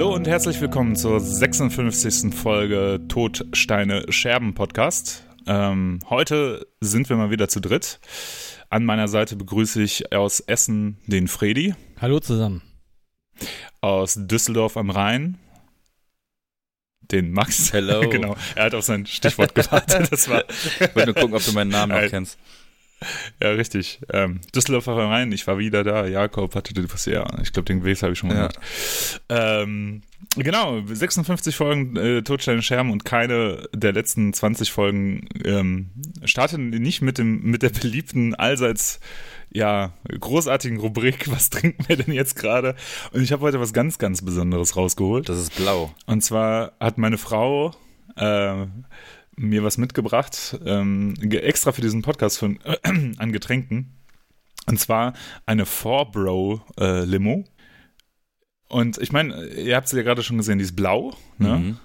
Hallo und herzlich willkommen zur 56. Folge Todsteine Scherben Podcast. Ähm, heute sind wir mal wieder zu dritt. An meiner Seite begrüße ich aus Essen den Fredi. Hallo zusammen. Aus Düsseldorf am Rhein den Max. Hello. genau, er hat auf sein Stichwort gewartet. Das war ich wollte nur gucken, ob du meinen Namen noch kennst. Ja, richtig. Ähm, Düsseldorfer Rhein, ich war wieder da. Jakob hatte das, ja, ich glaube, den Weg habe ich schon mal Ja. gemacht. Ähm, genau, 56 Folgen äh, Todsteine Scherben und keine der letzten 20 Folgen ähm, starten nicht mit dem mit der beliebten allseits ja großartigen Rubrik. Was trinken wir denn jetzt gerade? Und ich habe heute was ganz ganz Besonderes rausgeholt. Das ist blau. Und zwar hat meine Frau äh, mir was mitgebracht, ähm, extra für diesen Podcast von, an Getränken. Und zwar eine Four Bro äh, Limo. Und ich meine, ihr habt sie ja gerade schon gesehen, die ist blau. Ne? Mhm.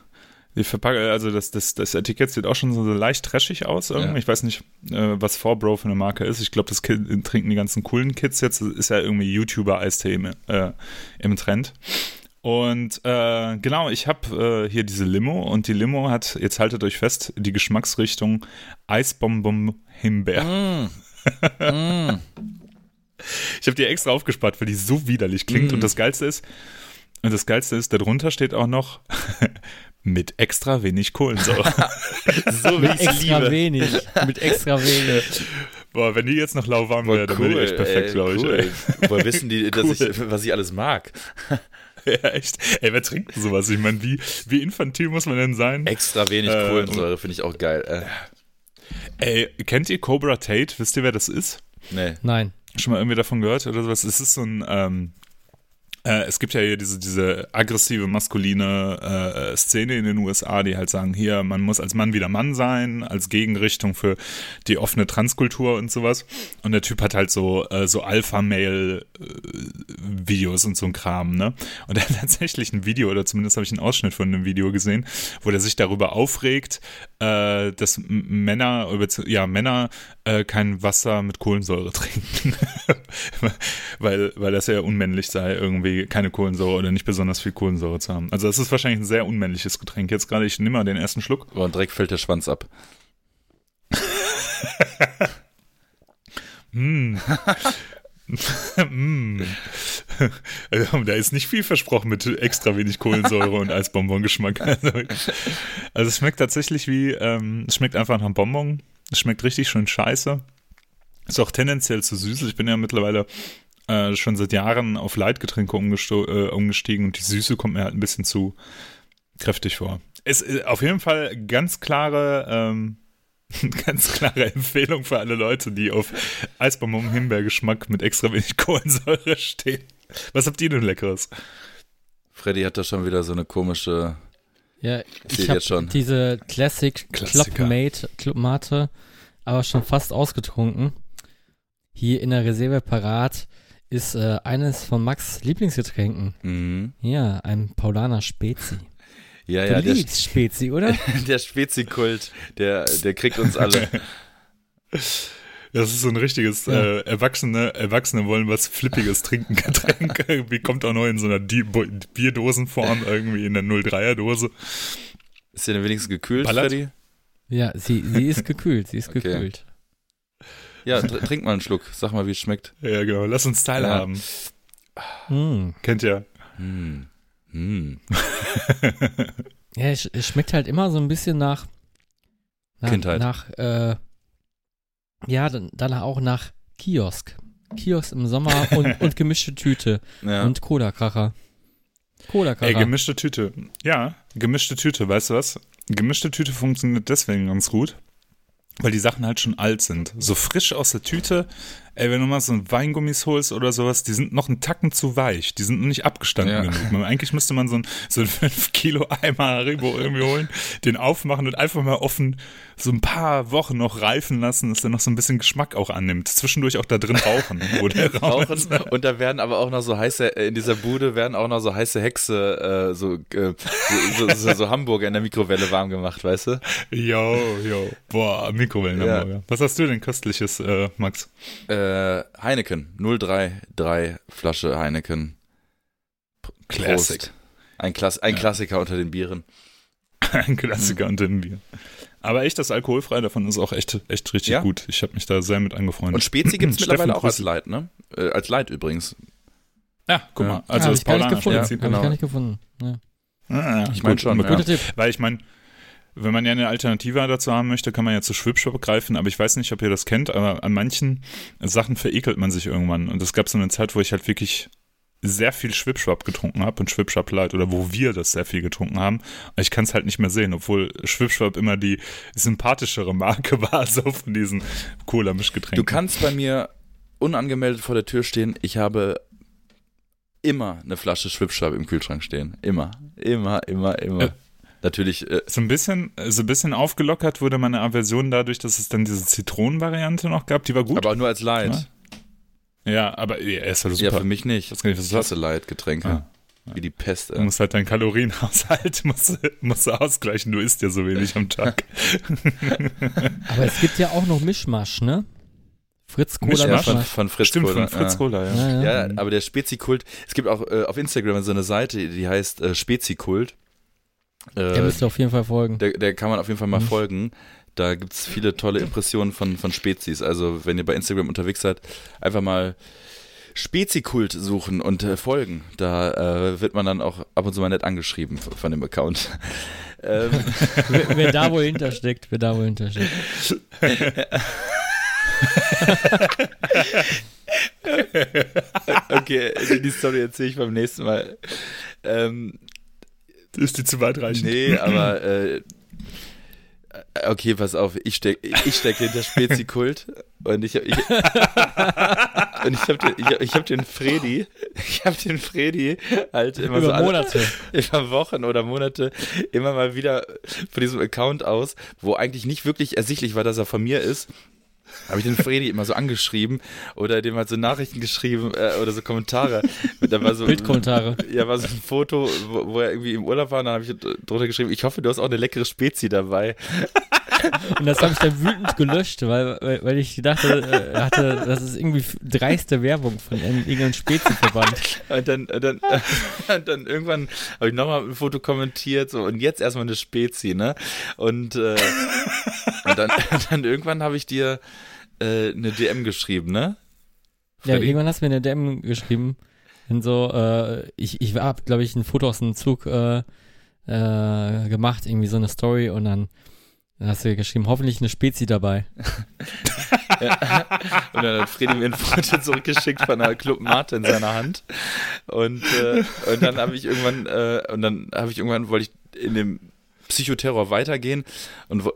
Die Verpackung, also das, das, das Etikett sieht auch schon so leicht trashig aus. Ja. Ich weiß nicht, äh, was Four Bro für eine Marke ist. Ich glaube, das trinken die ganzen coolen Kids jetzt. Das ist ja irgendwie YouTuber-Eistee im, äh, im Trend. Und äh, genau, ich habe äh, hier diese Limo und die Limo hat, jetzt haltet euch fest, die Geschmacksrichtung Eisbonbon Himbeer. Mm. Mm. Ich habe die extra aufgespart, weil die so widerlich klingt. Mm. Und das Geilste ist, und das Geilste ist, darunter steht auch noch mit extra wenig Kohlensäure. So wie Mit ich extra liebe. wenig. Mit extra wenig. Boah, wenn die jetzt noch lauwarm wäre, dann Boah, wäre die echt perfekt, glaube ich. cool. Ey. Woher wissen die, dass Cool. ich, was ich alles mag? Ja, echt. Ey, wer trinkt denn sowas? Ich meine, wie, wie infantil muss man denn sein? Extra wenig Äh, Kohlensäure finde ich auch geil. Äh, Ey, kennt ihr Cobra Tate? Wisst ihr, wer das ist? nee. Nein. Schon mal irgendwie davon gehört oder sowas? Es ist so ein, ähm, äh, es gibt ja hier diese, diese aggressive, maskuline äh, Szene in den USA, die halt sagen, hier, man muss als Mann wieder Mann sein, als Gegenrichtung für die offene Transkultur und sowas. Und der Typ hat halt so, äh, so Alpha-Mail-Videos und so ein Kram, ne? Und er hat tatsächlich ein Video, oder zumindest habe ich einen Ausschnitt von einem Video gesehen, wo der sich darüber aufregt, äh, dass Männer, ja, Männer äh, kein Wasser mit Kohlensäure trinken. weil, weil das ja unmännlich sei, irgendwie keine Kohlensäure oder nicht besonders viel Kohlensäure zu haben. Also das ist wahrscheinlich ein sehr unmännliches Getränk. Jetzt gerade, ich nehme mal den ersten Schluck. Oh, und direkt fällt der Schwanz ab. Mm. mm. Also, da ist nicht viel versprochen mit extra wenig Kohlensäure und Eisbonbon-Geschmack. Also, also es schmeckt tatsächlich wie, ähm, es schmeckt einfach nach einem Bonbon. Es schmeckt richtig schön scheiße. Ist auch tendenziell zu süß. Ich bin ja mittlerweile äh, schon seit Jahren auf Leitgetränke äh, umgestiegen und die Süße kommt mir halt ein bisschen zu kräftig vor. Es ist auf jeden Fall ganz klare, ähm, ganz klare Empfehlung für alle Leute, die auf Eisbonbon Himbeergeschmack mit extra wenig Kohlensäure stehen. Was habt ihr denn Leckeres? Freddy hat da schon wieder so eine komische. Ja, ich habe jetzt schon. diese Classic. Clubmate Clubmate aber schon fast ausgetrunken. Hier in der Reserve parat ist äh, eines von Max Lieblingsgetränken. Mhm. Ja, ein Paulaner Spezi. Ja, Du ja, der, liebst Spezi, oder? der Spezikult, der, der kriegt uns alle. Das ist so ein richtiges Ja. äh, Erwachsene, Erwachsene wollen was Flippiges trinken, Getränk. irgendwie kommt auch noch in so einer Di Bo- Bierdosenform, irgendwie in der 03er Dose. Ist der denn wenigstens gekühlt, Ballert? Freddy? Ja, sie, sie ist gekühlt, sie ist Okay. gekühlt. Ja, tr trink mal einen Schluck. Sag mal, wie es schmeckt. Ja, genau. Lass uns teilhaben. Mm. Kennt ihr? Hm. Hm. Ja, es, es schmeckt halt immer so ein bisschen nach, nach Kindheit. Nach, äh, ja, dann, auch nach Kiosk. Kiosk im Sommer und, und gemischte Tüte Ja. und Cola-Kracher. Ey, Cola-Kracher. gemischte Tüte. Ja, gemischte Tüte, weißt du was? Gemischte Tüte funktioniert deswegen ganz gut, weil die Sachen halt schon alt sind. So frisch aus der Tüte, ey, wenn du mal so ein Weingummis holst oder sowas, die sind noch einen Tacken zu weich. Die sind noch nicht abgestanden Ja. genug. Man, eigentlich müsste man so ein, so ein 5 Kilo Eimer Haribo irgendwie holen, den aufmachen und einfach mal offen so ein paar Wochen noch reifen lassen, dass der noch so ein bisschen Geschmack auch annimmt. Zwischendurch auch da drin rauchen, Rauchen und da werden aber auch noch so heiße, äh, in dieser Bude werden auch noch so heiße Hexe, äh, so, äh, so, so, so, Hamburger in der Mikrowelle warm gemacht, weißt du? Jo, jo. Boah, Mikrowellenhamburger. Was hast du denn köstliches, äh, Max? Äh, Heineken, 033 Flasche Heineken. Classic. Ein, Klass ein Klassiker unter den Bieren. Ein Klassiker unter den Bieren. Aber echt, das alkoholfrei davon ist auch echt, echt richtig Ja. gut. Ich habe mich da sehr mit angefreundet. Und Spezi gibt es Steffen, mittlerweile auch als. Light, ne? Äh, als Light übrigens. Ja, guck Ja. mal. Also hab das ich gar nicht Paulaner gefunden. Prinzip. Hab genau. ich gar nicht gefunden. Ja. Ah, ja, Ich mein gut, schon, ja. Weil ich meine, wenn man ja eine Alternative dazu haben möchte, kann man ja zu Schwipschwap greifen, aber ich weiß nicht, ob ihr das kennt, aber an manchen Sachen verekelt man sich irgendwann. Und es gab so eine Zeit, wo ich halt wirklich sehr viel Schwipschwap getrunken habe und Schwipschwap Light oder wo wir das sehr viel getrunken haben. Ich kann es halt nicht mehr sehen, obwohl Schwipschwap immer die sympathischere Marke war, so von diesen Cola-Mischgetränken. Du kannst bei mir unangemeldet vor der Tür stehen. Ich habe immer eine Flasche Schwipschwab im Kühlschrank stehen. Immer. Immer, immer, immer. Natürlich, äh, So ein bisschen, so ein bisschen aufgelockert wurde meine Aversion dadurch, dass es dann diese Zitronenvariante noch gab. Die war gut. aber auch nur als Light. ja, aber ja, ist halt Ja, super. für mich nicht. Ich weiß gar nicht, was Ich du hasse Light-Getränke. Ah. Wie die Pest. Du Ey. musst halt deinen Kalorienhaushalt musst, du- musst du ausgleichen. Du isst ja so wenig am Tag. Aber es gibt ja auch noch Mischmasch, ne? Fritz Cola Mischmasch? Ja, von, von Fritz Stimmt, Cola, von Fritz ja. Cola, ja. Ja, ja. Ja, aber der Spezikult, es gibt auch äh, auf Instagram so eine Seite, die heißt äh, Spezikult. Der Äh, müsste auf jeden Fall folgen. der, der kann man auf jeden Fall mal Mhm. folgen. Da gibt's viele tolle Impressionen von, von Spezies. Also wenn ihr bei Instagram unterwegs seid, einfach mal Spezikult suchen und äh, folgen. Da äh, wird man dann auch ab und zu mal nett angeschrieben von, von dem Account. ähm, wer, wer da wohl hintersteckt, wer da wohl hintersteckt. okay, die Story erzähle ich beim nächsten Mal. Ähm, Ist die zu weitreichend? Nee, aber äh, okay, pass auf, ich steck, ich steck hinter Spezikult und ich ich, und ich hab den, ich hab, ich hab den Freddy, ich hab den Freddy halt immer so Über alle- Monate. über Wochen oder Monate immer mal wieder von diesem Account aus, wo eigentlich nicht wirklich ersichtlich war, dass er von mir ist. Habe ich den Freddy immer so angeschrieben oder dem halt so Nachrichten geschrieben äh, oder so Kommentare. Da war so, Bildkommentare. ja, war so ein Foto, wo, wo er irgendwie im Urlaub war und dann habe ich drunter geschrieben, ich hoffe, du hast auch eine leckere Spezi dabei. Und das habe ich dann wütend gelöscht, weil, weil, weil ich dachte, äh, hatte, das ist irgendwie dreiste Werbung von einem- irgendeinem Speziverband. Und dann, und dann, und dann irgendwann habe ich nochmal ein Foto kommentiert so und jetzt erstmal eine Spezi, ne? Und, äh, und dann, dann irgendwann habe ich dir äh, eine DM geschrieben, ne? Ja, Freddy? irgendwann hast du mir eine DM geschrieben. Und so, äh, ich, ich habe, glaube ich, ein Foto aus dem Zug äh, äh, gemacht, irgendwie so eine Story und dann, dann hast du geschrieben, hoffentlich eine Spezi dabei. Und dann hat Freddy mir ein Foto zurückgeschickt von einer Club Mate in seiner Hand. Und, äh, und dann habe ich irgendwann, äh, und dann habe ich irgendwann, wollte ich in dem Psychoterror weitergehen und, äh,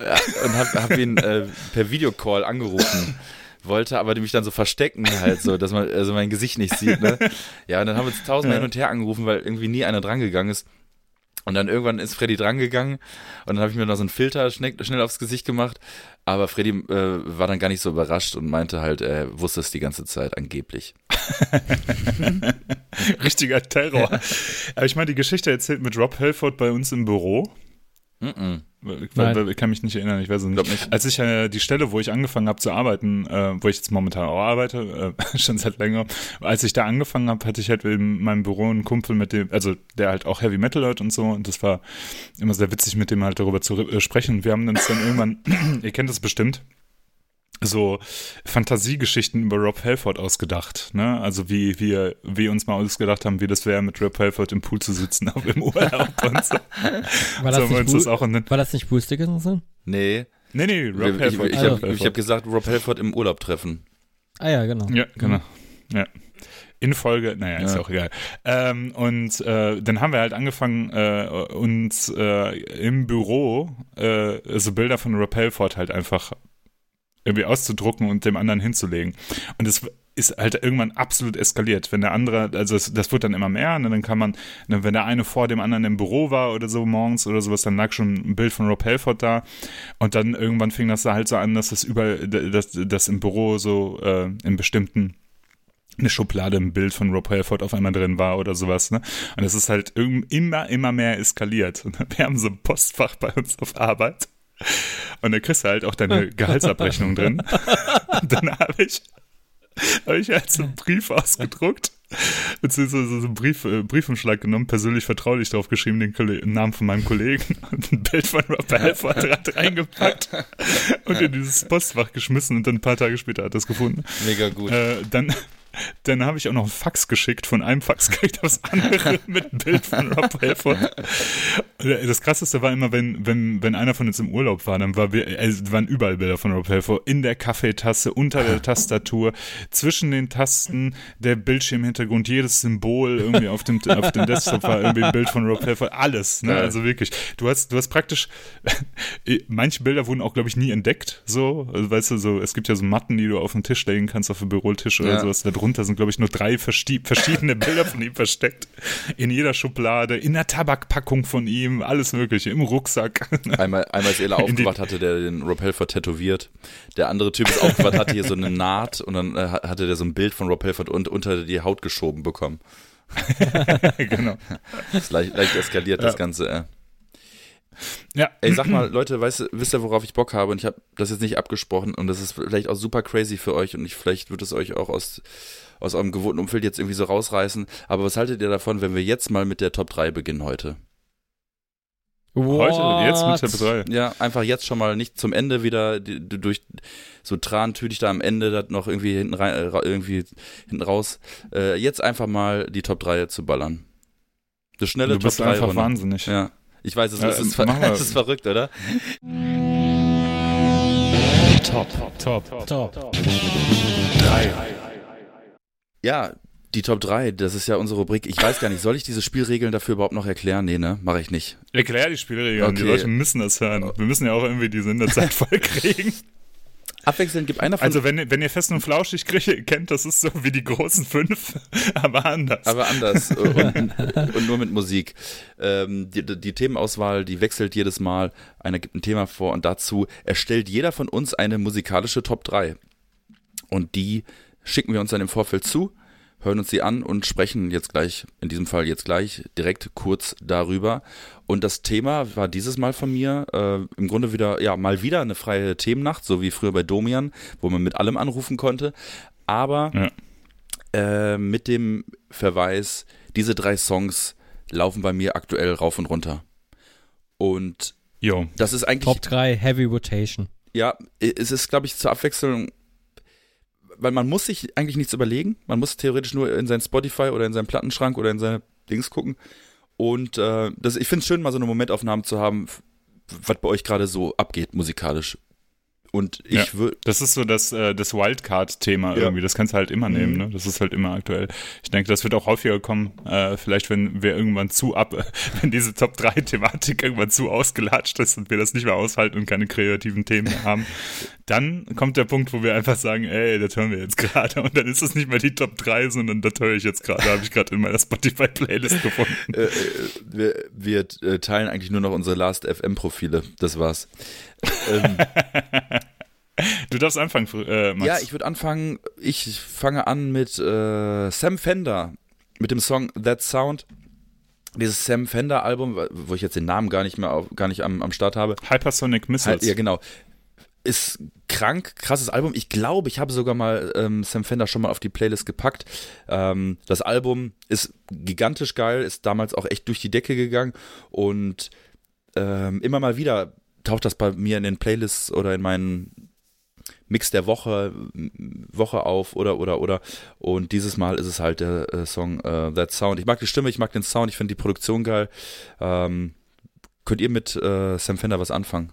und habe hab ihn äh, per Videocall angerufen. Wollte aber mich dann so verstecken halt so, dass man also mein Gesicht nicht sieht, ne? Ja, und dann haben wir uns tausendmal hin und her angerufen, weil irgendwie nie einer drangegangen ist. Und dann irgendwann ist Freddy drangegangen und dann habe ich mir noch so einen Filter schnell, schnell aufs Gesicht gemacht. Aber Freddy äh, war dann gar nicht so überrascht und meinte halt, er wusste es die ganze Zeit angeblich. Richtiger Terror. Aber ich meine, die Geschichte erzählt mit Rob Helford bei uns im Büro. Ich, Nein. ich kann mich nicht erinnern, ich weiß es nicht. Nicht. Als ich äh, die Stelle, wo ich angefangen habe zu arbeiten, äh, wo ich jetzt momentan auch arbeite, äh, schon seit länger, als ich da angefangen habe, hatte ich halt in meinem Büro einen Kumpel, mit dem, also der halt auch Heavy Metal hört und so, und das war immer sehr witzig, mit dem halt darüber zu äh, sprechen. Und wir haben uns dann irgendwann, ihr kennt das bestimmt, so Fantasiegeschichten über Rob Halford ausgedacht, ne? Also wie wir, wir uns mal ausgedacht haben, wie das wäre, mit Rob Halford im Pool zu sitzen, auf im Urlaub und so. War so das, wir nicht, das auch war das nicht Bruce Dickinson? Nee, Nee, nee, Rob ich, ich, Halford. ich Also- habe hab gesagt, Rob Halford im Urlaub treffen. Ah ja, genau. Ja, genau. Ja. In Folge, naja, ist Ja. auch egal. Ähm, und äh, dann haben wir halt angefangen, äh, uns äh, im Büro äh, so Bilder von Rob Halford halt einfach irgendwie auszudrucken und dem anderen hinzulegen. Und es ist halt irgendwann absolut eskaliert. Wenn der andere, also das, das wird dann immer mehr, und dann kann man, ne, wenn der eine vor dem anderen im Büro war oder so morgens oder sowas, dann lag schon ein Bild von Rob Halford da. Und dann irgendwann fing das da halt so an, dass das über, dass das im Büro so äh, in bestimmten eine Schublade ein Bild von Rob Halford auf einmal drin war oder sowas, ne? Und es ist halt immer, immer mehr eskaliert. Wir haben so ein Postfach bei uns auf Arbeit. Und da kriegst du halt auch deine Gehaltsabrechnung drin. Und dann habe ich, habe ich halt so einen Brief ausgedruckt beziehungsweise so einen Brief, äh, Briefumschlag genommen, persönlich vertraulich drauf geschrieben, den Kolle Namen von meinem Kollegen und ein Bild von Rob Halford reingepackt und in dieses Postfach geschmissen und dann ein paar Tage später hat er es gefunden. Mega gut. Äh, dann dann habe ich auch noch ein Fax geschickt, von einem Fax gekriegt aufs andere mit einem Bild von Rob Halford. Das krasseste war immer, wenn, wenn, wenn einer von uns im Urlaub war, dann war wir, also waren überall Bilder von Rob Halford, in der Kaffeetasse, unter der Tastatur, zwischen den Tasten, der Bildschirmhintergrund, jedes Symbol irgendwie auf dem, auf dem Desktop war irgendwie ein Bild von Rob Halford, alles, ne? also wirklich. Du hast, du hast praktisch, manche Bilder wurden auch, glaube ich, nie entdeckt, so, also, weißt du, so, es gibt ja so Matten, die du auf den Tisch legen kannst, auf den Bürotisch oder ja. sowas, da drunter sind, glaube ich, nur drei verschiedene Bilder von ihm versteckt. In jeder Schublade, in der Tabakpackung von ihm, alles Mögliche, im Rucksack. Einmal, einmal ist Ela aufgewacht, hatte der den Rob Helford tätowiert. Der andere Typ ist aufgewacht, hatte hier so eine Naht und dann äh, hatte der so ein Bild von Rob Helford und unter die Haut geschoben bekommen. genau. Das ist leicht, leicht eskaliert, ja. das Ganze. Äh. Ja. Ey, sag mal, Leute, weißt, wisst ihr, worauf ich Bock habe? Und ich habe das jetzt nicht abgesprochen und das ist vielleicht auch super crazy für euch und ich, vielleicht wird es euch auch aus, aus eurem gewohnten Umfeld jetzt irgendwie so rausreißen. Aber was haltet ihr davon, wenn wir jetzt mal mit der Top 3 beginnen heute? What? Heute, jetzt mit der Top 3? Ja, einfach jetzt schon mal nicht zum Ende wieder durch so trantütig da am Ende das noch irgendwie hinten rein, äh, irgendwie hinten raus. Äh, jetzt einfach mal die Top 3 zu ballern. Das schnelle du bist Top 3 einfach Runde. wahnsinnig. Ja. Ich weiß, es, ja, ist, ver es ist verrückt, oder? Top, top, top, top. Drei. Ja, die Top 3, das ist ja unsere Rubrik. Ich weiß gar nicht, soll ich diese Spielregeln dafür überhaupt noch erklären? Nee, ne? Mache ich nicht. Erklär die Spielregeln. Okay. Die Leute müssen das hören. Wir müssen ja auch irgendwie die Senderzeit voll kriegen. Abwechselnd gibt einer von. Also, wenn, wenn ihr fest und flauschig kennt, das ist so wie die großen fünf, aber anders. Aber anders und, und nur mit Musik. Ähm, die, die, Themenauswahl, die wechselt jedes Mal. Einer gibt ein Thema vor und dazu erstellt jeder von uns eine musikalische Top 3. Und die schicken wir uns dann im Vorfeld zu hören uns die an und sprechen jetzt gleich, in diesem Fall jetzt gleich, direkt kurz darüber. Und das Thema war dieses Mal von mir äh, im Grunde wieder, ja, mal wieder eine freie Themennacht, so wie früher bei Domian, wo man mit allem anrufen konnte. Aber ja. äh, mit dem Verweis, diese drei Songs laufen bei mir aktuell rauf und runter. Und jo. das ist eigentlich. Top 3 Heavy Rotation. Ja, es ist, glaube ich, zur Abwechslung weil man muss sich eigentlich nichts überlegen. Man muss theoretisch nur in sein Spotify oder in seinen Plattenschrank oder in seine Dings gucken. Und äh, das, ich finde es schön, mal so eine Momentaufnahme zu haben, was bei euch gerade so abgeht musikalisch. Und ich ja, würde. Das ist so das, äh, das Wildcard-Thema ja. irgendwie. Das kannst du halt immer nehmen, mhm. ne? Das ist halt immer aktuell. Ich denke, das wird auch häufiger kommen. Äh, vielleicht, wenn wir irgendwann zu ab, wenn diese Top 3-Thematik irgendwann zu ausgelatscht ist und wir das nicht mehr aushalten und keine kreativen Themen mehr haben, dann kommt der Punkt, wo wir einfach sagen, ey, das hören wir jetzt gerade. Und dann ist es nicht mehr die Top 3, sondern das höre ich jetzt gerade. Habe ich gerade in meiner Spotify-Playlist gefunden. Äh, äh, wir, wir äh, teilen eigentlich nur noch unsere Last FM-Profile. Das war's ähm, du darfst anfangen, äh, Max. Ja, ich würde anfangen. Ich fange an mit äh, Sam Fender, mit dem Song That Sound. Dieses Sam Fender Album, wo ich jetzt den Namen gar nicht mehr auf, gar nicht am, am Start habe. Hypersonic Missiles. Ja, genau. Ist krank, krasses Album. Ich glaube, ich habe sogar mal ähm, Sam Fender schon mal auf die Playlist gepackt. Ähm, das Album ist gigantisch geil, ist damals auch echt durch die Decke gegangen und ähm, immer mal wieder taucht das bei mir in den Playlists oder in meinen Mix der Woche, Woche auf oder oder oder und dieses Mal ist es halt der äh, Song uh, That Sound. Ich mag die Stimme, ich mag den Sound, ich finde die Produktion geil. Ähm, könnt ihr mit äh, Sam Fender was anfangen?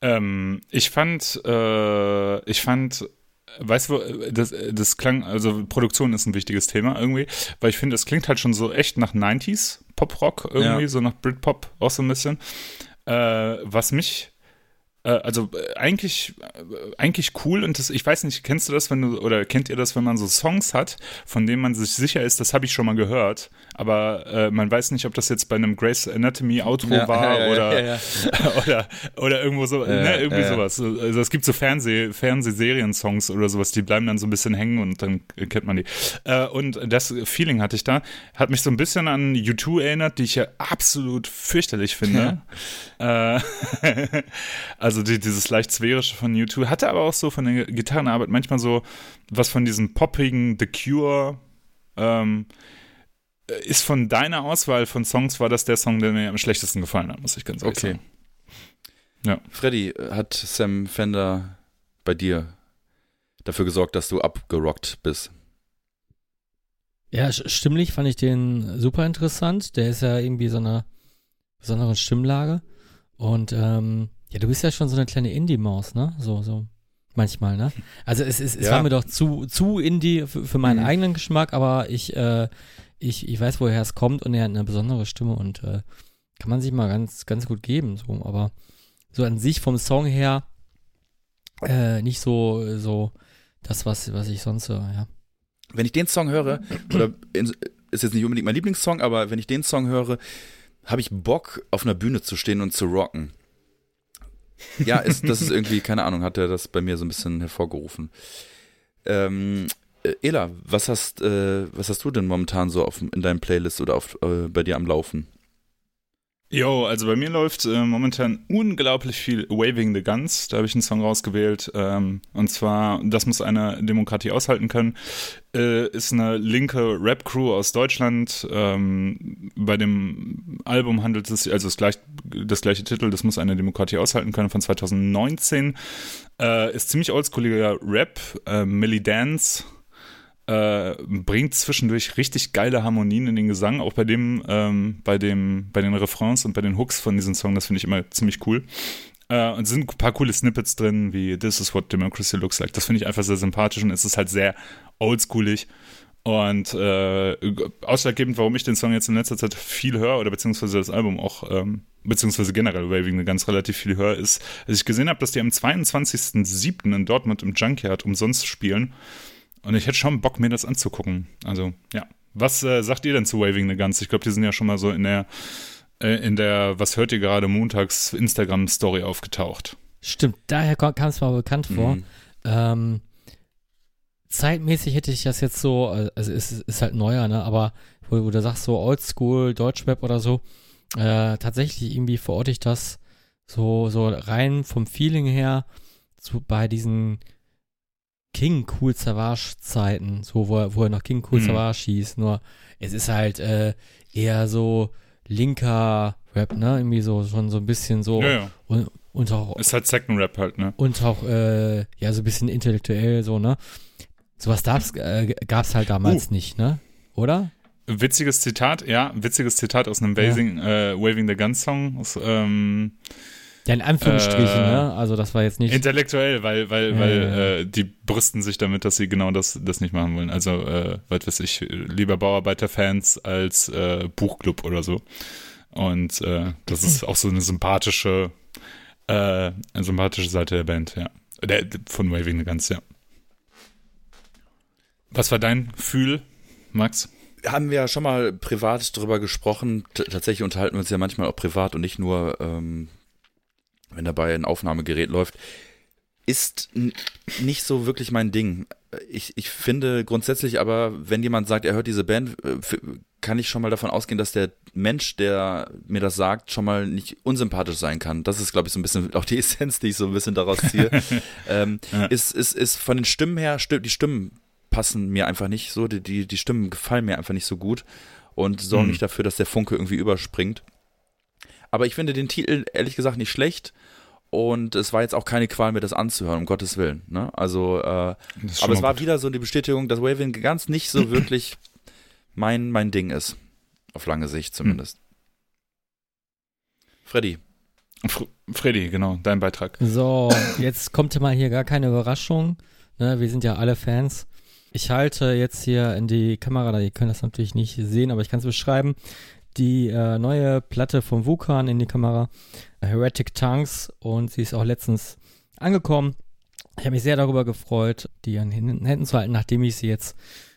Ähm, ich fand, äh, ich fand Weißt du, das, das klang, also Produktion ist ein wichtiges Thema irgendwie, weil ich finde, es klingt halt schon so echt nach 90s Pop-Rock irgendwie, ja. so nach Britpop auch so ein bisschen. Äh, was mich also äh, eigentlich, äh, eigentlich cool und das, ich weiß nicht, kennst du das, wenn du, oder kennt ihr das, wenn man so Songs hat, von denen man sich sicher ist, das habe ich schon mal gehört, aber äh, man weiß nicht, ob das jetzt bei einem Grace Anatomy Outro ja, war ja, ja, oder, oder, oder irgendwo so, ne, irgendwie sowas. Also es gibt so Fernseh, Fernsehserien-Songs oder sowas, die bleiben dann so ein bisschen hängen und dann kennt man die. Äh, und das Feeling hatte ich da, hat mich so ein bisschen an U2 erinnert, die ich ja absolut fürchterlich finde. äh, Also die, dieses leicht sphärische von U2 hatte aber auch so von der Gitarrenarbeit manchmal so was von diesem poppigen The Cure. Ähm, ist von deiner Auswahl von Songs, war das der Song, der mir am schlechtesten gefallen hat, muss ich ganz ehrlich Okay. sagen. Ja. Freddy, hat Sam Fender bei dir dafür gesorgt, dass du abgerockt bist? Ja, stimmlich fand ich den super interessant. Der ist ja irgendwie so einer besonderen Stimmlage. Und ähm, ja, du bist ja schon so eine kleine Indie-Maus, ne? So, so. Manchmal, ne? Also es, es, es Ja. war mir doch zu, zu Indie für, für meinen Mhm. eigenen Geschmack, aber ich, äh, ich, ich weiß, woher es kommt und er hat eine besondere Stimme und äh, kann man sich mal ganz, ganz gut geben. So, aber so an sich vom Song her äh, nicht so, so das, was, was ich sonst so, ja. Wenn ich den Song höre, oder in, ist jetzt nicht unbedingt mein Lieblingssong, aber wenn ich den Song höre, habe ich Bock, auf einer Bühne zu stehen und zu rocken. Ja, ist, das ist irgendwie, keine Ahnung, hat er das bei mir so ein bisschen hervorgerufen. Ähm, äh, Ela, was hast, äh, was hast du denn momentan so auf, in deinem Playlist oder auf, äh, bei dir am Laufen? Jo, also bei mir läuft äh, momentan unglaublich viel Waving the Guns. Da habe ich einen Song rausgewählt. Ähm, und zwar, das muss eine Demokratie aushalten können. Äh, ist eine linke Rap-Crew aus Deutschland. Ähm, bei dem Album handelt es sich, also das, gleich, das gleiche Titel, das muss eine Demokratie aushalten können, von 2019. Äh, ist ziemlich oldschooliger Rap. Äh, Millie Dance äh, bringt zwischendurch richtig geile Harmonien in den Gesang, auch bei dem, ähm, bei dem, bei den Refrains und bei den Hooks von diesem Song, das finde ich immer ziemlich cool. Äh, und es sind ein paar coole Snippets drin, wie This is what democracy looks like. Das finde ich einfach sehr sympathisch und es ist halt sehr oldschoolig. Und äh, ausschlaggebend, warum ich den Song jetzt in letzter Zeit viel höre, oder beziehungsweise das Album auch, ähm, beziehungsweise generell Waving ganz relativ viel höre, ist, dass ich gesehen habe, dass die am 22.07. in Dortmund im Junkyard umsonst spielen. Und ich hätte schon Bock, mir das anzugucken. Also, ja. Was äh, sagt ihr denn zu Waving the Guns? Ich glaube, die sind ja schon mal so in der, äh, in der, was hört ihr gerade, montags Instagram-Story aufgetaucht. Stimmt, daher kam es mir bekannt vor. Mhm. Ähm, zeitmäßig hätte ich das jetzt so, also es ist, ist halt neuer, ne, aber wo, wo du sagst so Oldschool, Deutschrap oder so, äh, tatsächlich irgendwie verorte ich das so, so rein vom Feeling her so bei diesen King Cool Savage Zeiten, so wo er, wo er noch King Cool Mhm. Savage hieß, nur es ist halt äh, eher so linker Rap, ne, irgendwie so schon so ein bisschen so Ja, ja. und, und auch Ist halt Second Rap halt, ne? und auch äh, ja so ein bisschen intellektuell so ne sowas gab's äh, gab's halt damals Uh. nicht ne oder Witziges Zitat, ja, witziges Zitat aus einem Waving, äh, Waving the Guns Song. Aus, ähm, ja in Anführungsstrichen Äh, ne also das war jetzt nicht intellektuell, weil, weil, Ja, weil ja, ja. Äh, die brüsten sich damit, dass sie genau das, das nicht machen wollen. Also, äh, was weiß ich, lieber Bauarbeiterfans als äh, Buchclub oder so. Und äh, das ist auch so eine sympathische, äh, eine sympathische Seite der Band, ja. Der, von Waving the Guns, ja. Was war dein Gefühl, Max? haben wir ja schon mal privat drüber gesprochen. T tatsächlich unterhalten wir uns ja manchmal auch privat und nicht nur, ähm, wenn dabei ein Aufnahmegerät läuft. Ist nicht so wirklich mein Ding. Ich, ich finde grundsätzlich aber, wenn jemand sagt, er hört diese Band, äh, kann ich schon mal davon ausgehen, dass der Mensch, der mir das sagt, schon mal nicht unsympathisch sein kann. Das ist, glaube ich, so ein bisschen auch die Essenz, die ich so ein bisschen daraus ziehe. ähm, Ja. ist, ist, ist von den Stimmen her, die Stimmen passen mir einfach nicht so, die, die, die Stimmen gefallen mir einfach nicht so gut und sorgen Mhm. nicht dafür, dass der Funke irgendwie überspringt. Aber ich finde den Titel ehrlich gesagt nicht schlecht und es war jetzt auch keine Qual, mir das anzuhören, um Gottes Willen. Ne? Also, äh, aber es war gut. wieder so die Bestätigung, dass Waving ganz nicht so wirklich mein, mein Ding ist. Auf lange Sicht zumindest. Freddy, Fr Freddy, genau, dein Beitrag. so jetzt kommt mal hier gar keine Überraschung ne wir sind ja alle Fans ich halte jetzt hier in die Kamera, da ihr könnt das natürlich nicht sehen, aber ich kann es beschreiben, die äh, neue Platte von Vulkan in die Kamera, Heretic Tongues, und sie ist auch letztens angekommen. Ich habe mich sehr darüber gefreut, die an den Händen zu halten, nachdem ich sie jetzt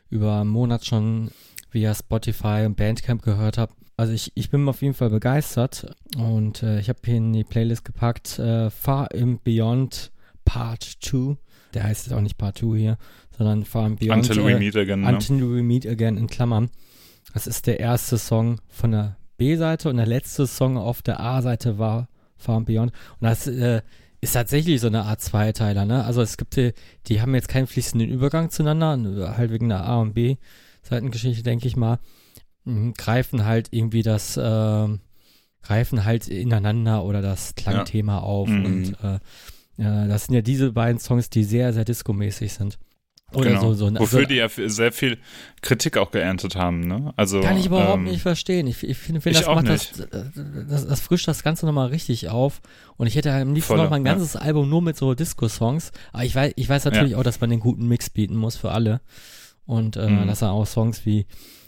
über einen Monat schon via Spotify und Bandcamp gehört habe. Also ich, ich bin auf jeden Fall begeistert und äh, ich habe hier in die Playlist gepackt äh, Far and Beyond Part 2. Der heißt jetzt auch nicht Part 2 hier, sondern Far and Beyond. Until äh, we meet again. Ne? Until We Meet Again in Klammern. Das ist der erste Song von der B-Seite und der letzte Song auf der A-Seite war Far and Beyond. Und das äh, ist tatsächlich so eine Art Zweiteiler, ne? Also es gibt die, die haben jetzt keinen fließenden Übergang zueinander, halt wegen der A und B Seitengeschichte, denke ich mal, mhm, greifen halt irgendwie das, äh, greifen halt ineinander oder das Klangthema ja. auf mhm. und äh, äh, das sind ja diese beiden Songs, die sehr, sehr disco-mäßig sind. Oder genau. so, so ein, Wofür so, die ja sehr viel Kritik auch geerntet haben, ne? Also, kann ich überhaupt ähm, nicht verstehen. Ich, ich finde, find, das macht das, das, das, frischt das Ganze nochmal richtig auf. Und ich hätte am liebsten Volle, noch mal ein ganzes ja. Album nur mit so Disco-Songs. Aber ich weiß, ich weiß natürlich ja. auch, dass man den guten Mix bieten muss für alle. Und äh, mhm. dass da auch Songs wie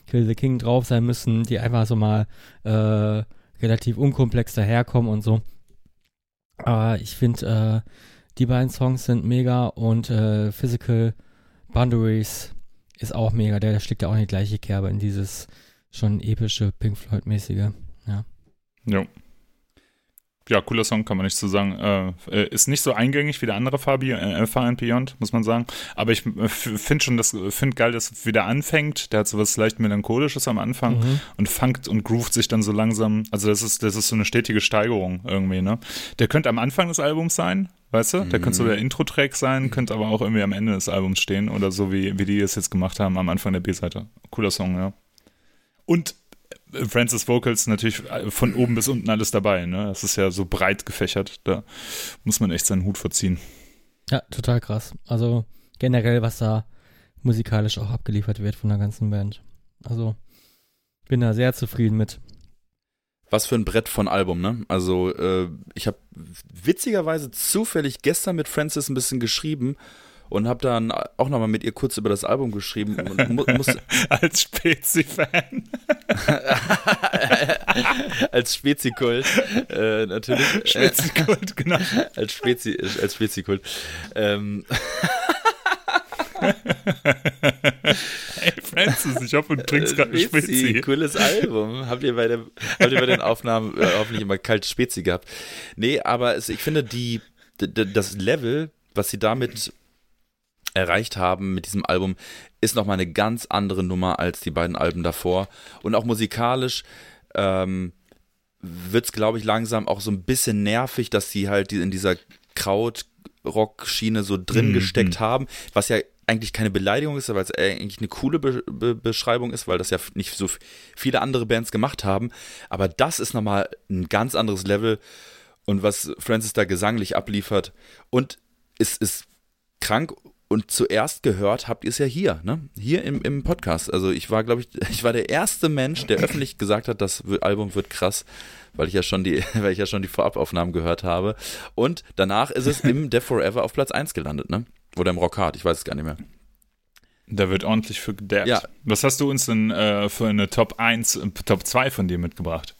Kill the King drauf sein müssen, die einfach so mal äh, relativ unkomplex daherkommen und so. Aber ich finde, äh, die beiden Songs sind mega und äh, Physical Boundaries ist auch mega. Der, steckt ja auch in die gleiche Kerbe, in dieses schon epische Pink Floyd-mäßige. Ja. Ja ja, cooler Song, kann man nicht so sagen. Äh, äh ist nicht so eingängig wie der andere Fabi, äh, Far and Beyond, muss man sagen. Aber ich äh, finde schon, das finde geil, dass es wieder anfängt. Der hat so was leicht melancholisches am Anfang mhm. und funkt und groovt sich dann so langsam. Also das ist, das ist so eine stetige Steigerung irgendwie, ne? Der könnte am Anfang des Albums sein, weißt du? Der mhm. könnte so der Intro-Track sein, könnte aber auch irgendwie am Ende des Albums stehen oder so wie, wie die es jetzt gemacht haben am Anfang der B-Seite. Cooler Song, ja. Und Francis Vocals natürlich äh, von oben bis unten alles dabei. Ne? Das ist ja so breit gefächert. Da muss man echt seinen Hut verziehen. Ja, total krass. Also generell, was da musikalisch auch abgeliefert wird von der ganzen Band. Also bin da sehr zufrieden mit. Was für ein Brett von Album, ne? Also äh, ich habe witzigerweise zufällig gestern mit Francis ein bisschen geschrieben und habe dann auch nochmal mit ihr kurz über das Album geschrieben. Und mu muss Als Spezi-Fan. als Spezikult, äh, natürlich. Spezikult, genau. als Spezi, als Spezikult. Ähm. hey Francis, ich hoffe, du trinkst gerade Spezi. Spezi. Cooles Album. Habt ihr bei, der, habt ihr bei den Aufnahmen äh, hoffentlich immer kalt Spezi gehabt? Nee, aber es, ich finde, die, das Level, was sie damit erreicht haben mit diesem Album, ist nochmal eine ganz andere Nummer als die beiden Alben davor. Und auch musikalisch ähm, wird es, glaube ich, langsam auch so ein bisschen nervig, dass sie halt in dieser Krautrock-Schiene so drin mhm. gesteckt haben, was ja eigentlich keine Beleidigung ist, weil es eigentlich eine coole Be Be Beschreibung ist, weil das ja nicht so viele andere Bands gemacht haben. Aber das ist nochmal ein ganz anderes Level und was Francis da gesanglich abliefert. Und es ist krank und zuerst gehört habt ihr es ja hier, ne? Hier im, im Podcast. Also ich war, glaube ich, ich war der erste Mensch, der öffentlich gesagt hat, das Album wird krass, weil ich ja schon die, weil ich ja schon die Vorabaufnahmen gehört habe. Und danach ist es im Death Forever auf Platz 1 gelandet, ne? Oder im Rockhard, ich weiß es gar nicht mehr. Da wird ordentlich für gedappt. Ja. Was hast du uns denn äh, für eine Top 1, Top 2 von dir mitgebracht?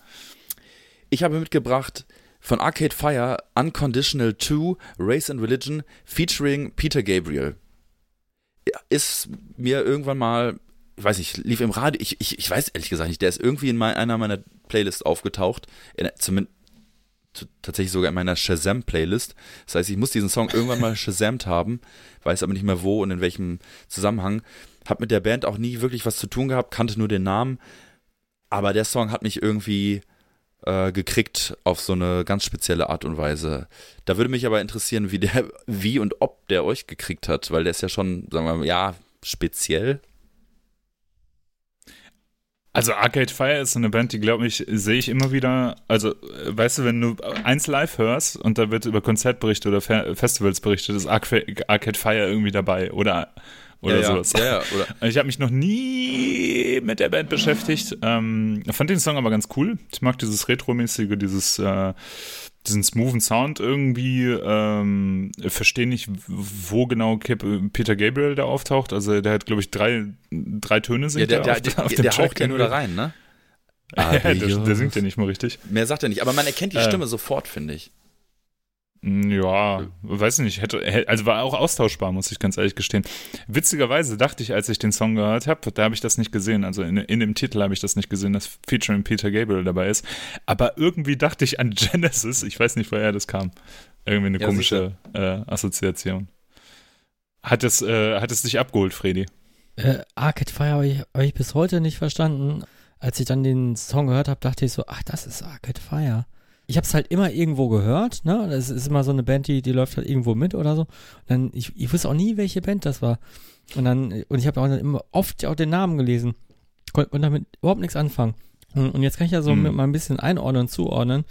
Ich habe mitgebracht von Arcade Fire Unconditional 2 Race and Religion featuring Peter Gabriel. Ist mir irgendwann mal, ich weiß nicht, lief im Radio, ich, ich, ich weiß ehrlich gesagt nicht, der ist irgendwie in mein, einer meiner Playlists aufgetaucht, in, zumindest tatsächlich sogar in meiner Shazam-Playlist. Das heißt, ich muss diesen Song irgendwann mal Shazamt haben, weiß aber nicht mehr wo und in welchem Zusammenhang. Hab mit der Band auch nie wirklich was zu tun gehabt, kannte nur den Namen, aber der Song hat mich irgendwie äh, gekriegt auf so eine ganz spezielle Art und Weise. Da würde mich aber interessieren, wie der, wie und ob der euch gekriegt hat, weil der ist ja schon, sagen wir mal, ja, speziell. Also Arcade Fire ist eine Band, die glaube ich, sehe ich immer wieder, also weißt du, wenn du eins live hörst und da wird über Konzertberichte oder Festivals berichtet, ist Arcade Fire irgendwie dabei oder oder ja, sowas. Ja, ja, oder ich habe mich noch nie mit der Band beschäftigt. Ähm, fand den Song aber ganz cool. Ich mag dieses Retro-mäßige, dieses äh, diesen smoothen Sound irgendwie. Ähm, verstehe nicht, wo genau Peter Gabriel da auftaucht. Also der hat, glaube ich, drei, drei Töne singt ja, der, der, auf, auf der, der haucht ja nur da rein, ne? ja, der, der, singt ja nicht mal richtig. Mehr sagt er nicht, aber man erkennt die Stimme äh, sofort, finde ich. Ja, weiß nicht, hätte, also war auch austauschbar, muss ich ganz ehrlich gestehen. Witzigerweise dachte ich, als ich den Song gehört habe, da habe ich das nicht gesehen, also in, in dem Titel habe ich das nicht gesehen, dass Featuring Peter Gabriel dabei ist, aber irgendwie dachte ich an Genesis, ich weiß nicht, woher das kam. Irgendwie eine ja, komische äh, Assoziation. Hat es, äh, hat es dich abgeholt, Freddy? Äh, Arcade Fire habe ich, hab ich bis heute nicht verstanden. Als ich dann den Song gehört habe, dachte ich so, ach, das ist Arcade Fire. Ich habe es halt immer irgendwo gehört, ne? Das ist immer so eine Band, die, die läuft halt irgendwo mit oder so. Und dann, ich, ich wusste auch nie, welche Band das war. Und dann, und ich habe auch dann immer oft auch den Namen gelesen. Konnte damit überhaupt nichts anfangen. Und, und jetzt kann ich ja so Hm. mit mal ein bisschen einordnen und zuordnen.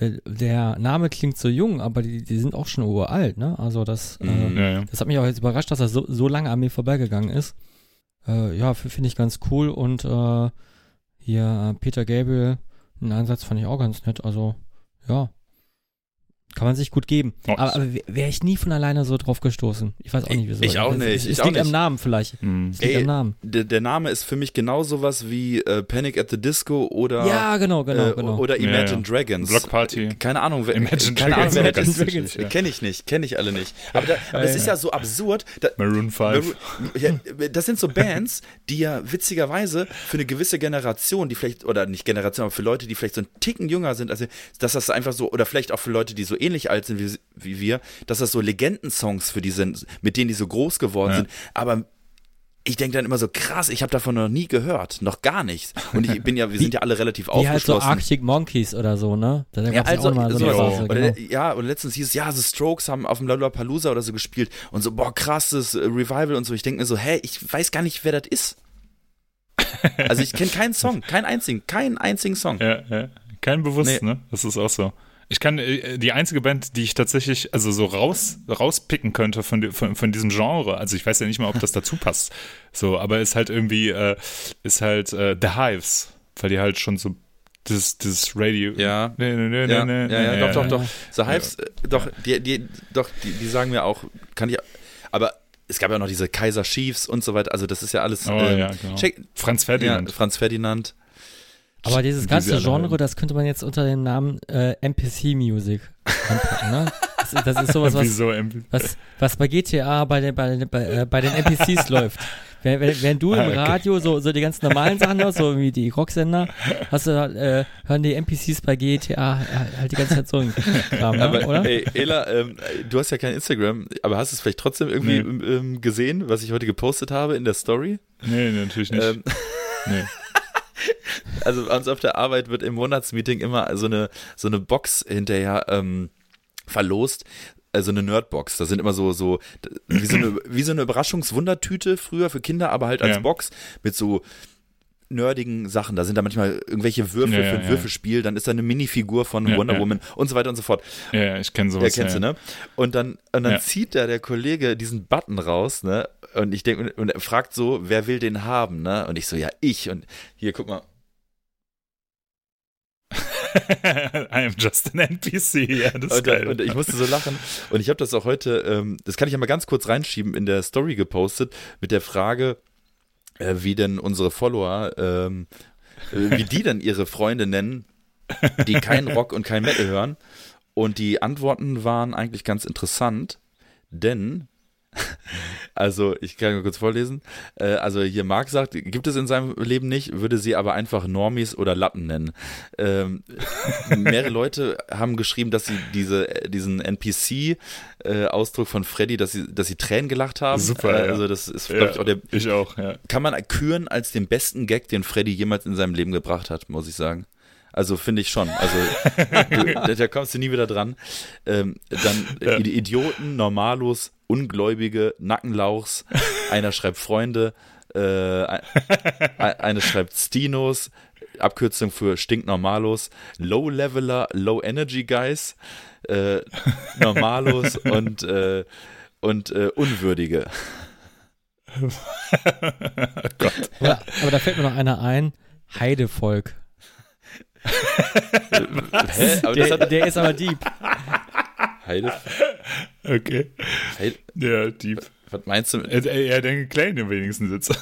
Der, der Name klingt so jung, aber die, die sind auch schon uralt, ne? Also das, äh, Mhm. Ja, ja. das hat mich auch jetzt überrascht, dass er so, so lange an mir vorbeigegangen ist. Äh, ja, finde ich ganz cool. Und äh, hier äh, Peter Gabriel, einen Einsatz fand ich auch ganz nett. Also, ja. Kann man sich gut geben. Oh, aber aber wäre ich nie von alleine so drauf gestoßen. Ich weiß auch nicht, wieso. Ich auch Es- nicht, Es, ich es auch liegt am nicht. Namen vielleicht. Hm. Es liegt Ey, am Namen. Der, der Name ist für mich genau sowas wie äh, Panic at the Disco oder, Ja, genau, genau, äh, genau. oder Ja, Imagine ja. Dragons. Block Party. Keine Ahnung, wer, Imagine keine Ahnung, Dragons wer auch das ganz ist. Dragons, ja. Kenne ich nicht, kenne ich alle nicht. Aber, da, aber das ist ja so absurd. Da, Maroon 5. ja, das sind so Bands, die ja witzigerweise für eine gewisse Generation, die vielleicht, oder nicht Generation, aber für Leute, die vielleicht so einen Ticken jünger sind, also dass das einfach so, oder vielleicht auch für Leute, die so ähnlich alt sind wie, wie wir, dass das so Legendensongs für die sind, mit denen die so groß geworden Ja. sind. Aber ich denke dann immer so, krass, ich habe davon noch nie gehört, noch gar nichts. Und ich bin ja, wir sind ja alle relativ Wie halt so aufgeschlossen. Arctic Monkeys oder so, ne? Da Ja, also, auch mal so. Phase, oder, genau. ja, und letztens hieß es, ja, The Strokes haben auf dem Lollapalooza oder so gespielt und so, boah, krasses äh, Revival und so. Ich denke mir so, hä, ich weiß gar nicht, wer das ist. Also ich kenne keinen Song, keinen einzigen, keinen einzigen Song. Ja, ja. Kein bewusst, Nee. ne? Das ist auch so. Ich kann äh, die einzige Band, die ich tatsächlich also so raus rauspicken könnte von, von, von diesem Genre. Also ich weiß ja nicht mal, ob das dazu passt. So, aber ist halt irgendwie äh, ist halt äh, The Hives, weil die halt schon so dieses dieses Radio. Ja. Nee, nee, nee, Ja, nee, ja, ja, doch, doch, doch. Ja. The Hives, äh, doch, die, die, doch, die, die sagen mir auch, kann ich, aber es gab ja noch diese Kaiser Chiefs und so weiter, also das ist ja alles, Oh, ähm, ja, genau. check, Franz ja, Ferdinand. Franz Ferdinand. Aber dieses ganze alle Genre, das könnte man jetzt unter dem Namen äh, NPC-Music anpacken, ne? Das, ist- das ist sowas, was, was, was bei GTA bei den, bei, äh, bei den NPCs läuft. Wenn, wenn, wenn du im Ah, okay. Radio so, so die ganz normalen Sachen hörst, so wie die Rocksender, hast du, halt, äh, hören die NPCs bei GTA halt die ganze Zeit so einen Kram, ne? Aber oder? ey, Ela, ähm, du hast ja kein Instagram, aber hast du es vielleicht trotzdem irgendwie Nee. ähm, gesehen, was ich heute gepostet habe in der Story? Nee, natürlich nicht. Ähm, nee. also bei uns auf der Arbeit wird im Monatsmeeting immer so eine, so eine Box hinterher ähm, verlost. Also eine Nerdbox. Da sind immer so, so, wie so eine, wie so eine Überraschungswundertüte früher für Kinder, aber halt als Ja. Box mit so nerdigen Sachen. Da sind da manchmal irgendwelche Würfel Ja, ja, für ein. Würfelspiel, dann ist da eine Minifigur von Wonder. Woman und so weiter und so fort. Ja, ich kenne Ja, sowas. kennst ja. du, ne? Und dann, und dann zieht da der Kollege diesen Button raus, ne? Und ich denke, und er fragt so, wer will den haben, ne? Und ich so, ja, ich. Und hier, guck mal. I am just an NPC. Ja, das ist Und, geil. und ich musste so lachen. Und ich habe das auch heute, ähm, das kann ich ja mal ganz kurz reinschieben, in der Story gepostet, mit der Frage, äh, wie denn unsere Follower, ähm, äh, wie die dann ihre Freunde nennen, die keinen Rock und kein Metal hören. Und die Antworten waren eigentlich ganz interessant, denn, also ich kann mal kurz vorlesen, äh, also hier Marc sagt, gibt es in seinem Leben nicht, würde sie aber einfach Normies oder Lappen nennen. Ähm, mehrere Leute haben geschrieben, dass sie diese, diesen NPC-Ausdruck von Freddy, dass sie, dass sie Tränen gelacht haben. Super, Äh, ja. Also das ist, ja, ich, auch der, ich auch, ja. kann man küren als den besten Gag, den Freddy jemals in seinem Leben gebracht hat, muss ich sagen. Also finde ich schon. Also du, da, da kommst du nie wieder dran. Ähm, dann Ja. Idioten, Normalos, Ungläubige, Nackenlauchs. Einer schreibt Freunde, äh, ein- eine schreibt Stinos, Abkürzung für Stinknormalos, Low Leveler, Low Energy Guys, äh, Normalos und äh, und äh, Unwürdige. Aber, aber da fällt mir noch einer ein, Heidevolk. Hä? Aber das Der, hat der ist aber deep. Heide, Okay. Heide, Ja, Dieb. was meinst du? Mit, Er, er, er den Kleinen wenigstens jetzt.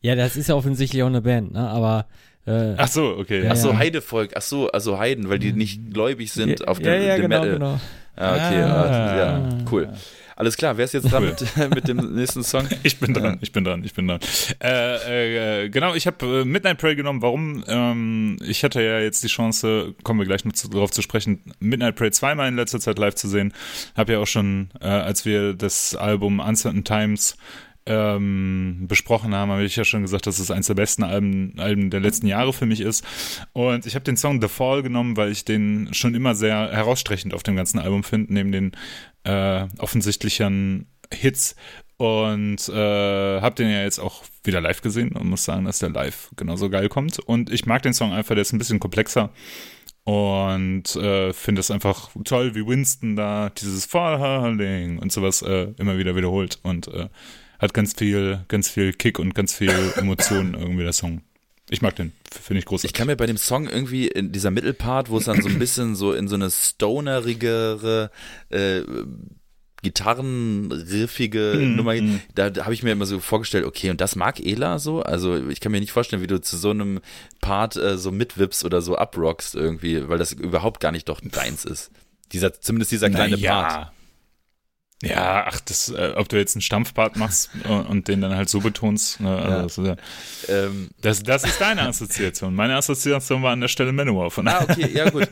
Ja, das ist ja offensichtlich auch eine Band, ne? Aber äh, Ach so, okay. Ja, Ach so. Heidevolk. Ach so, also Heiden, weil die nicht gläubig sind ja, auf dem, ja, ja, dem genau, Metal. genau. Ah, okay, Ah. ah, ja, cool. Alles klar, wer ist jetzt dran mit, mit dem nächsten Song? Ich bin dran, ich bin dran, ich bin dran. Äh, äh, genau, ich habe äh, Midnight Prey genommen. Warum? Ähm, ich hatte ja jetzt die Chance, kommen wir gleich noch zu, darauf zu sprechen, Midnight Prey zweimal in letzter Zeit live zu sehen. Habe ja auch schon, äh, als wir das Album Uncertain Times ähm, besprochen haben, habe ich ja schon gesagt, dass es eines der besten Alben, Alben der letzten Jahre für mich ist. Und ich habe den Song The Fall genommen, weil ich den schon immer sehr herausstechend auf dem ganzen Album finde, neben den äh, offensichtlichen Hits. Und äh, habe den ja jetzt auch wieder live gesehen und muss sagen, dass der live genauso geil kommt. Und ich mag den Song einfach, der ist ein bisschen komplexer. Und äh, finde es einfach toll, wie Winston da dieses Falling und sowas äh, immer wieder wiederholt. Und äh, hat ganz viel, ganz viel Kick und ganz viel Emotionen irgendwie der Song. Ich mag den, finde ich großartig. Ich kann mir bei dem Song irgendwie in dieser Mittelpart, wo es dann so ein bisschen so in so eine stonerigere äh, gitarrenriffige mm, Nummer, mm. da, da habe ich mir immer so vorgestellt, okay, und das mag Ela so? Also ich kann mir nicht vorstellen, wie du zu so einem Part äh, so mitwippst oder so abrockst irgendwie, weil das überhaupt gar nicht doch deins ist. Dieser, zumindest dieser kleine ja. Part. Ja, ach, das, äh, ob du jetzt einen Stampfbart machst und, und den dann halt so betonst, ne, also ja. das, äh, ähm, das, das, ist deine Assoziation. Meine Assoziation war an der Stelle Manowar von. Ah, okay, ja gut.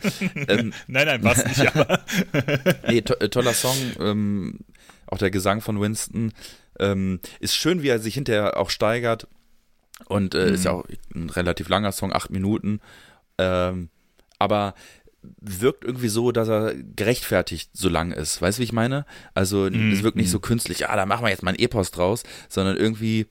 Ähm, nein, nein, war's nicht, aber. nee, to äh, toller Song, ähm, auch der Gesang von Winston. Ähm, ist schön, wie er sich hinterher auch steigert. Und äh, mhm. ist ja auch ein relativ langer Song, acht Minuten. Ähm, aber wirkt irgendwie so, dass er gerechtfertigt so lang ist. Weißt du, wie ich meine? Also mm, es wirkt nicht mm. so künstlich, ah, da machen wir jetzt mal ein Epos draus, sondern irgendwie,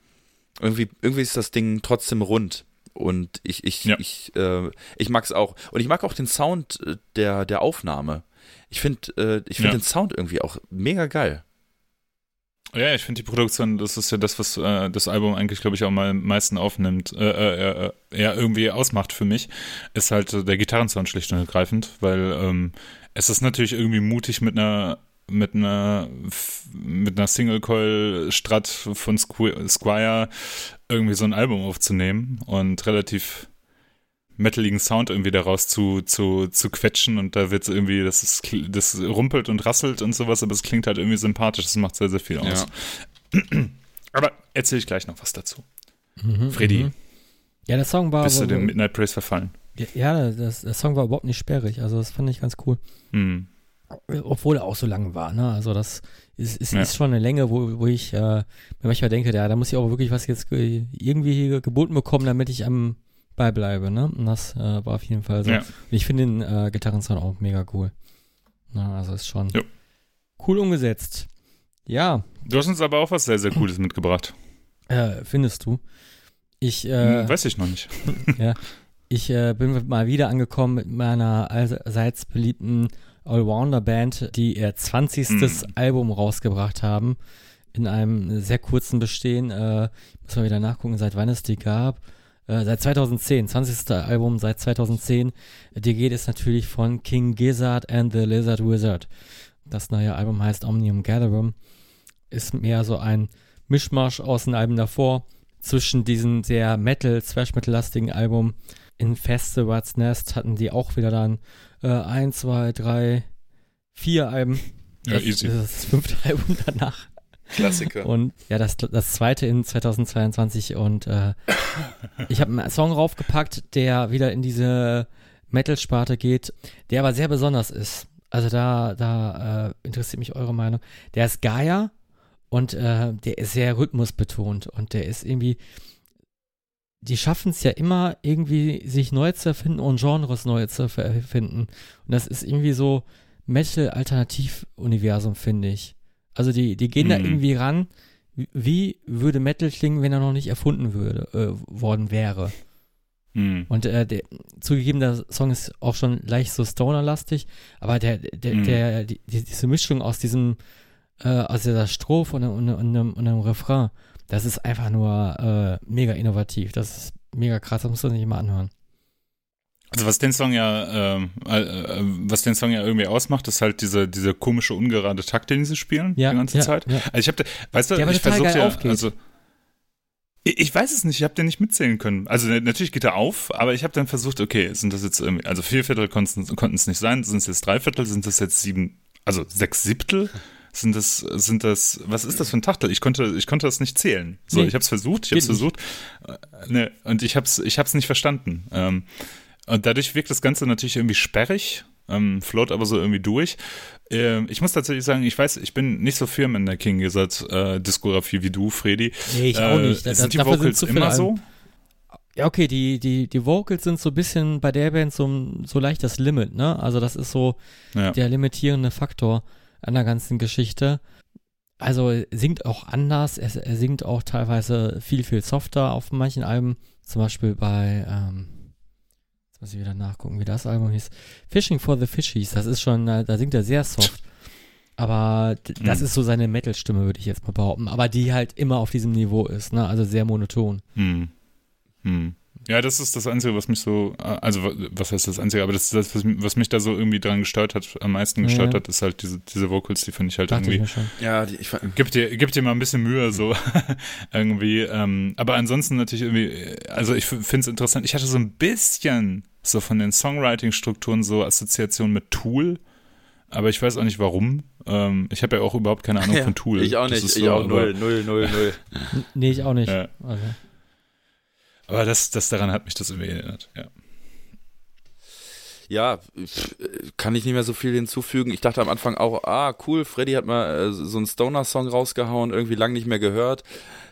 irgendwie, irgendwie ist das Ding trotzdem rund. Und ich, ich, ja. ich, äh, ich mag es auch. Und ich mag auch den Sound äh, der, der Aufnahme. Ich finde, äh, ich finde ja. den Sound irgendwie auch mega geil. Ja, ich finde die Produktion, das ist ja das, was äh, das Album eigentlich, glaube ich, auch mal am meisten aufnimmt, äh, äh, äh, ja, irgendwie ausmacht für mich, ist halt der Gitarrensound schlicht und ergreifend, weil ähm, es ist natürlich irgendwie mutig mit einer mit einer mit einer Single Coil Strat von Squire irgendwie so ein Album aufzunehmen und relativ metaligen Sound irgendwie daraus zu, zu, zu quetschen und da wird irgendwie, das ist, das rumpelt und rasselt und sowas, aber es klingt halt irgendwie sympathisch, das macht sehr, sehr viel aus. Ja. Aber erzähle ich gleich noch was dazu. Mhm, Freddy. Mhm. Ja, der Song war. Bist du dem Midnight Praise verfallen? Ja, das, der Song war überhaupt nicht sperrig, also das fand ich ganz cool. Mhm. Obwohl er auch so lang war, ne? Also das ist, ist, ja. ist schon eine Länge, wo, wo ich äh, manchmal denke, ja, da muss ich auch wirklich was jetzt irgendwie geboten bekommen, damit ich am beibleibe, ne? Und das äh, war auf jeden Fall so. Ja. ich finde den äh, Gitarrensound auch mega cool. Na, also ist schon jo. cool umgesetzt. Ja. Du hast uns aber auch was sehr, sehr Cooles mitgebracht. Äh, findest du? Ich, äh, hm, Weiß ich noch nicht. ja. Ich äh, bin mal wieder angekommen mit meiner allseits beliebten Allrounder-Band, die ihr 20. Mm. Hm. Album rausgebracht haben. In einem sehr kurzen Bestehen. Äh, muss mal wieder nachgucken, seit wann es die gab. Äh, seit 2010, 20. Album seit 2010. Die geht es natürlich von King Gizzard and the Lizard Wizard. Das neue Album heißt Omnium Gatherum. Ist mehr so ein Mischmasch aus den Alben davor. Zwischen diesen sehr Metal, Thrash-Metal-lastigen Album in Feste What's Nest hatten die auch wieder dann äh, ein, zwei, drei, vier Alben. Ja, das, easy. Das ist das fünfte Album danach. Klassiker. Und ja, das, das zweite in 2022 und äh, ich habe einen Song raufgepackt, der wieder in diese Metal-Sparte geht, der aber sehr besonders ist. Also da, da äh, interessiert mich eure Meinung. Der ist Gaia und äh, der ist sehr rhythmusbetont und der ist irgendwie, die schaffen es ja immer irgendwie, sich neu zu erfinden und Genres neu zu erfinden. Und das ist irgendwie so Metal-Alternativ-Universum, finde ich. Also die, die gehen mhm. da irgendwie ran, wie würde Metal klingen, wenn er noch nicht erfunden würde, äh, worden wäre. Mhm. Und äh, der, zugegeben, der Song ist auch schon leicht so Stoner-lastig, aber der, der, mhm. der, die, diese Mischung aus diesem, äh, aus dieser Strophe und, und, und, und, und einem Refrain, das ist einfach nur äh, mega innovativ. Das ist mega krass, das musst du nicht mal anhören. Also was den Song ja, ähm, äh, äh, was den Song ja irgendwie ausmacht, ist halt diese, diese komische ungerade Takt, den sie spielen ja, die ganze ja, Zeit. Ja. Also ich habe, weißt du, ich versuche ja, aufgeht. also ich, ich weiß es nicht, ich habe den nicht mitzählen können. Also natürlich geht er auf, aber ich habe dann versucht, okay, sind das jetzt irgendwie, also vier Viertel konnten es nicht sein, sind es jetzt drei Viertel, sind das jetzt sieben, also sechs Siebtel? Sind das, sind das, was ist das für ein Tachtel? Ich konnte, ich konnte das nicht zählen. So, nee, ich habe es versucht, ich habe es versucht, äh, ne, und ich habe es, ich habe es nicht verstanden. Ähm, und dadurch wirkt das Ganze natürlich irgendwie sperrig ähm, float aber so irgendwie durch. Äh, ich muss tatsächlich sagen, ich weiß, ich bin nicht so firm in der King Gizzard äh, Diskografie wie du, Freddy. Nee, ich auch Äh, nicht. Da, sind die Vocals sind immer so? Ja, okay, die, die, die Vocals sind so ein bisschen bei der Band so, so leicht das Limit, ne? Also das ist so Ja. der limitierende Faktor an der ganzen Geschichte. Also er singt auch anders, er, er singt auch teilweise viel, viel softer auf manchen Alben. Zum Beispiel bei, ähm, muss ich wieder nachgucken, wie das Album hieß. Fishing for the Fishies, das ist schon, äh, da singt er sehr soft. Aber das Mhm. ist so seine Metal-Stimme, würde ich jetzt mal behaupten. Aber die halt immer auf diesem Niveau ist, ne? Also sehr monoton. Hm. Hm. Ja, das ist das Einzige, was mich so, also wa- was heißt das Einzige, aber das ist das, was, mich- da so irgendwie dran gestört hat, am meisten gestört Ja. hat, ist halt diese, diese Vocals, die finde ich halt Dachte ich irgendwie, mir schon. Ja, die, ich, gib dir, gib dir mal ein bisschen Mühe, so irgendwie, ähm, aber ansonsten natürlich irgendwie, also ich finde es interessant, ich hatte so ein bisschen so von den Songwriting-Strukturen so Assoziation mit Tool, aber ich weiß auch nicht warum, ähm, ich habe ja auch überhaupt keine Ahnung ja, von Tool. ich auch Das nicht. ist Ich so, auch null, null, null, null. Nee, ich auch nicht. Ja. Also. Aber das, das daran hat mich das irgendwie erinnert, ja. Ja, kann ich nicht mehr so viel hinzufügen. Ich dachte am Anfang auch, ah, cool, Freddy hat mal äh, so einen Stoner-Song rausgehauen, irgendwie lang nicht mehr gehört.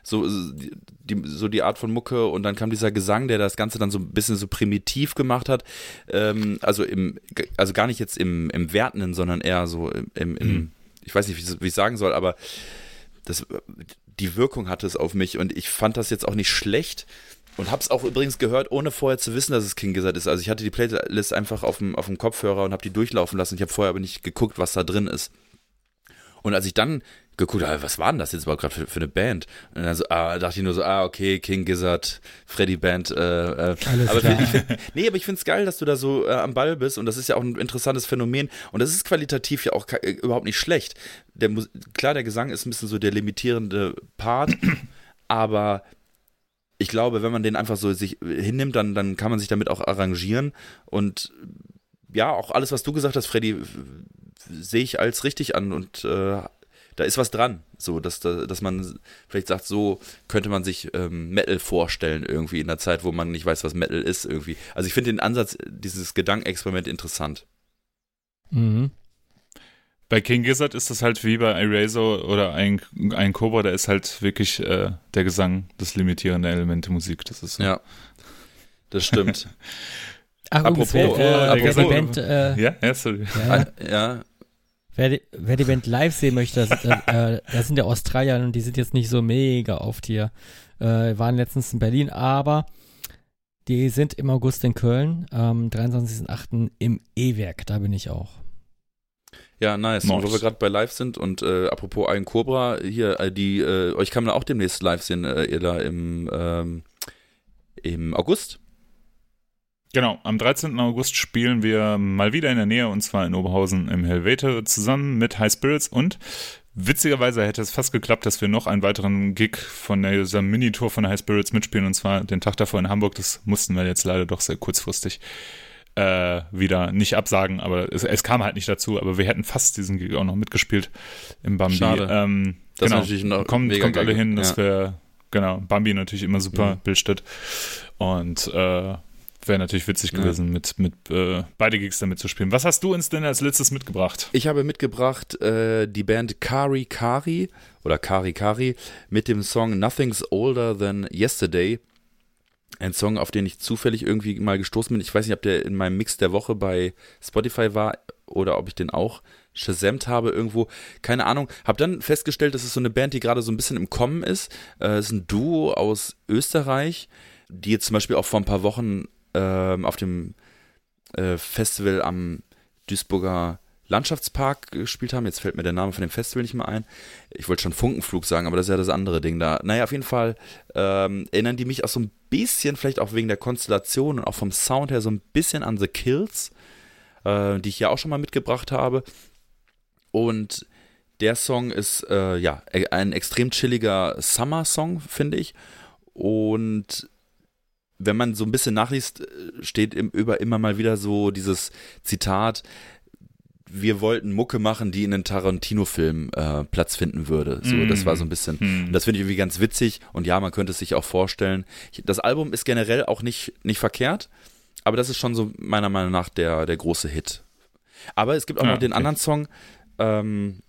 So, äh, die, so die Art von Mucke und dann kam dieser Gesang, der das Ganze dann so ein bisschen so primitiv gemacht hat. Ähm, also im, also gar nicht jetzt im, im Wertenden, sondern eher so im, im, im Mhm. ich weiß nicht, wie, wie ich sagen soll, aber das, die Wirkung hatte es auf mich und ich fand das jetzt auch nicht schlecht. Und hab's auch übrigens gehört, ohne vorher zu wissen, dass es King Gizzard ist. Also ich hatte die Playlist einfach auf dem, auf dem Kopfhörer und habe die durchlaufen lassen. Ich habe vorher aber nicht geguckt, was da drin ist. Und als ich dann geguckt habe, was war denn das jetzt überhaupt gerade für, für eine Band? Und dann so, ah, dachte ich nur so, ah, okay, King Gizzard, Freddy Band. Äh, äh. Alles aber ich find, nee, aber ich find's geil, dass du da so äh, am Ball bist und das ist ja auch ein interessantes Phänomen und das ist qualitativ ja auch äh, überhaupt nicht schlecht. Der, klar, der Gesang ist ein bisschen so der limitierende Part, aber ich glaube, wenn man den einfach so sich hinnimmt, dann, dann kann man sich damit auch arrangieren. Und ja, auch alles, was du gesagt hast, Freddy, sehe ich als richtig an und äh, da ist was dran. So, dass, da- dass man vielleicht sagt, so könnte man sich ähm, Metal vorstellen, irgendwie in der Zeit, wo man nicht weiß, was Metal ist, irgendwie. Also ich finde den Ansatz, dieses Gedankenexperiment interessant. Mhm. Bei King Gizzard ist das halt wie bei Eraser oder ein, ein Cobra, da ist halt wirklich äh, der Gesang das limitierende Element der Musik. Das ist so. Ja. Das stimmt. Ach, Apropos, übrigens, wer, äh, wer, wer die apropos- Band, äh, Ja, ja, sorry. ja, ja, wer, die, wer die Band live sehen möchte, das, äh, äh, das sind ja Australier und die sind jetzt nicht so mega oft hier. Äh, waren letztens in Berlin, aber die sind im August in Köln, am 23.08. im E-Werk, da bin ich auch. Ja, nice. Nice. Und wo wir gerade bei live sind und äh, apropos Ein Cobra, hier, äh, die, äh, euch kann man auch demnächst live sehen, äh, ihr da im, ähm, im August. Genau, am 13. August spielen wir mal wieder in der Nähe und zwar in Oberhausen im Helvete zusammen mit High Spirits und witzigerweise hätte es fast geklappt, dass wir noch einen weiteren Gig von dieser Minitour von High Spirits mitspielen und zwar den Tag davor in Hamburg. Das mussten wir jetzt leider doch sehr kurzfristig äh, wieder nicht absagen, aber es, es kam halt nicht dazu, aber wir hätten fast diesen Gig auch noch mitgespielt im Bambi. Schade. Ähm, Das ist genau. natürlich noch kommt, mega kommt alle hin, das Ja. wäre, genau, Bambi natürlich immer super, Mhm. Bildstadt. Und äh, wäre natürlich witzig Ja. gewesen, mit, mit äh, beide Gigs damit zu spielen. Was hast du uns denn als letztes mitgebracht? Ich habe mitgebracht äh, die Band Kari Kari oder Kari Kari mit dem Song Nothing's Older Than Yesterday. Ein Song, auf den ich zufällig irgendwie mal gestoßen bin. Ich weiß nicht, ob der in meinem Mix der Woche bei Spotify war oder ob ich den auch shazamt habe irgendwo. Keine Ahnung. Hab dann festgestellt, das ist so eine Band, die gerade so ein bisschen im Kommen ist. Äh, es ist ein Duo aus Österreich, die jetzt zum Beispiel auch vor ein paar Wochen ähm, auf dem äh, Festival am Duisburger Landschaftspark gespielt haben. Jetzt fällt mir der Name von dem Festival nicht mehr ein. Ich wollte schon Funkenflug sagen, aber das ist ja das andere Ding da. Naja, auf jeden Fall ähm, erinnern die mich auch so ein bisschen, vielleicht auch wegen der Konstellation und auch vom Sound her, so ein bisschen an The Kills, äh, die ich ja auch schon mal mitgebracht habe. Und der Song ist äh, ja ein extrem chilliger Summer-Song, finde ich. Und wenn man so ein bisschen nachliest, äh, steht im, über immer mal wieder so dieses Zitat, wir wollten Mucke machen, die in einem Tarantino-Film äh, Platz finden würde. So, Mm. das war so ein bisschen. Und das finde ich irgendwie ganz witzig und ja, man könnte es sich auch vorstellen. Ich, das Album ist generell auch nicht, nicht verkehrt, aber das ist schon so meiner Meinung nach der, der große Hit. Aber es gibt auch Ja, noch den okay. anderen Song, ähm,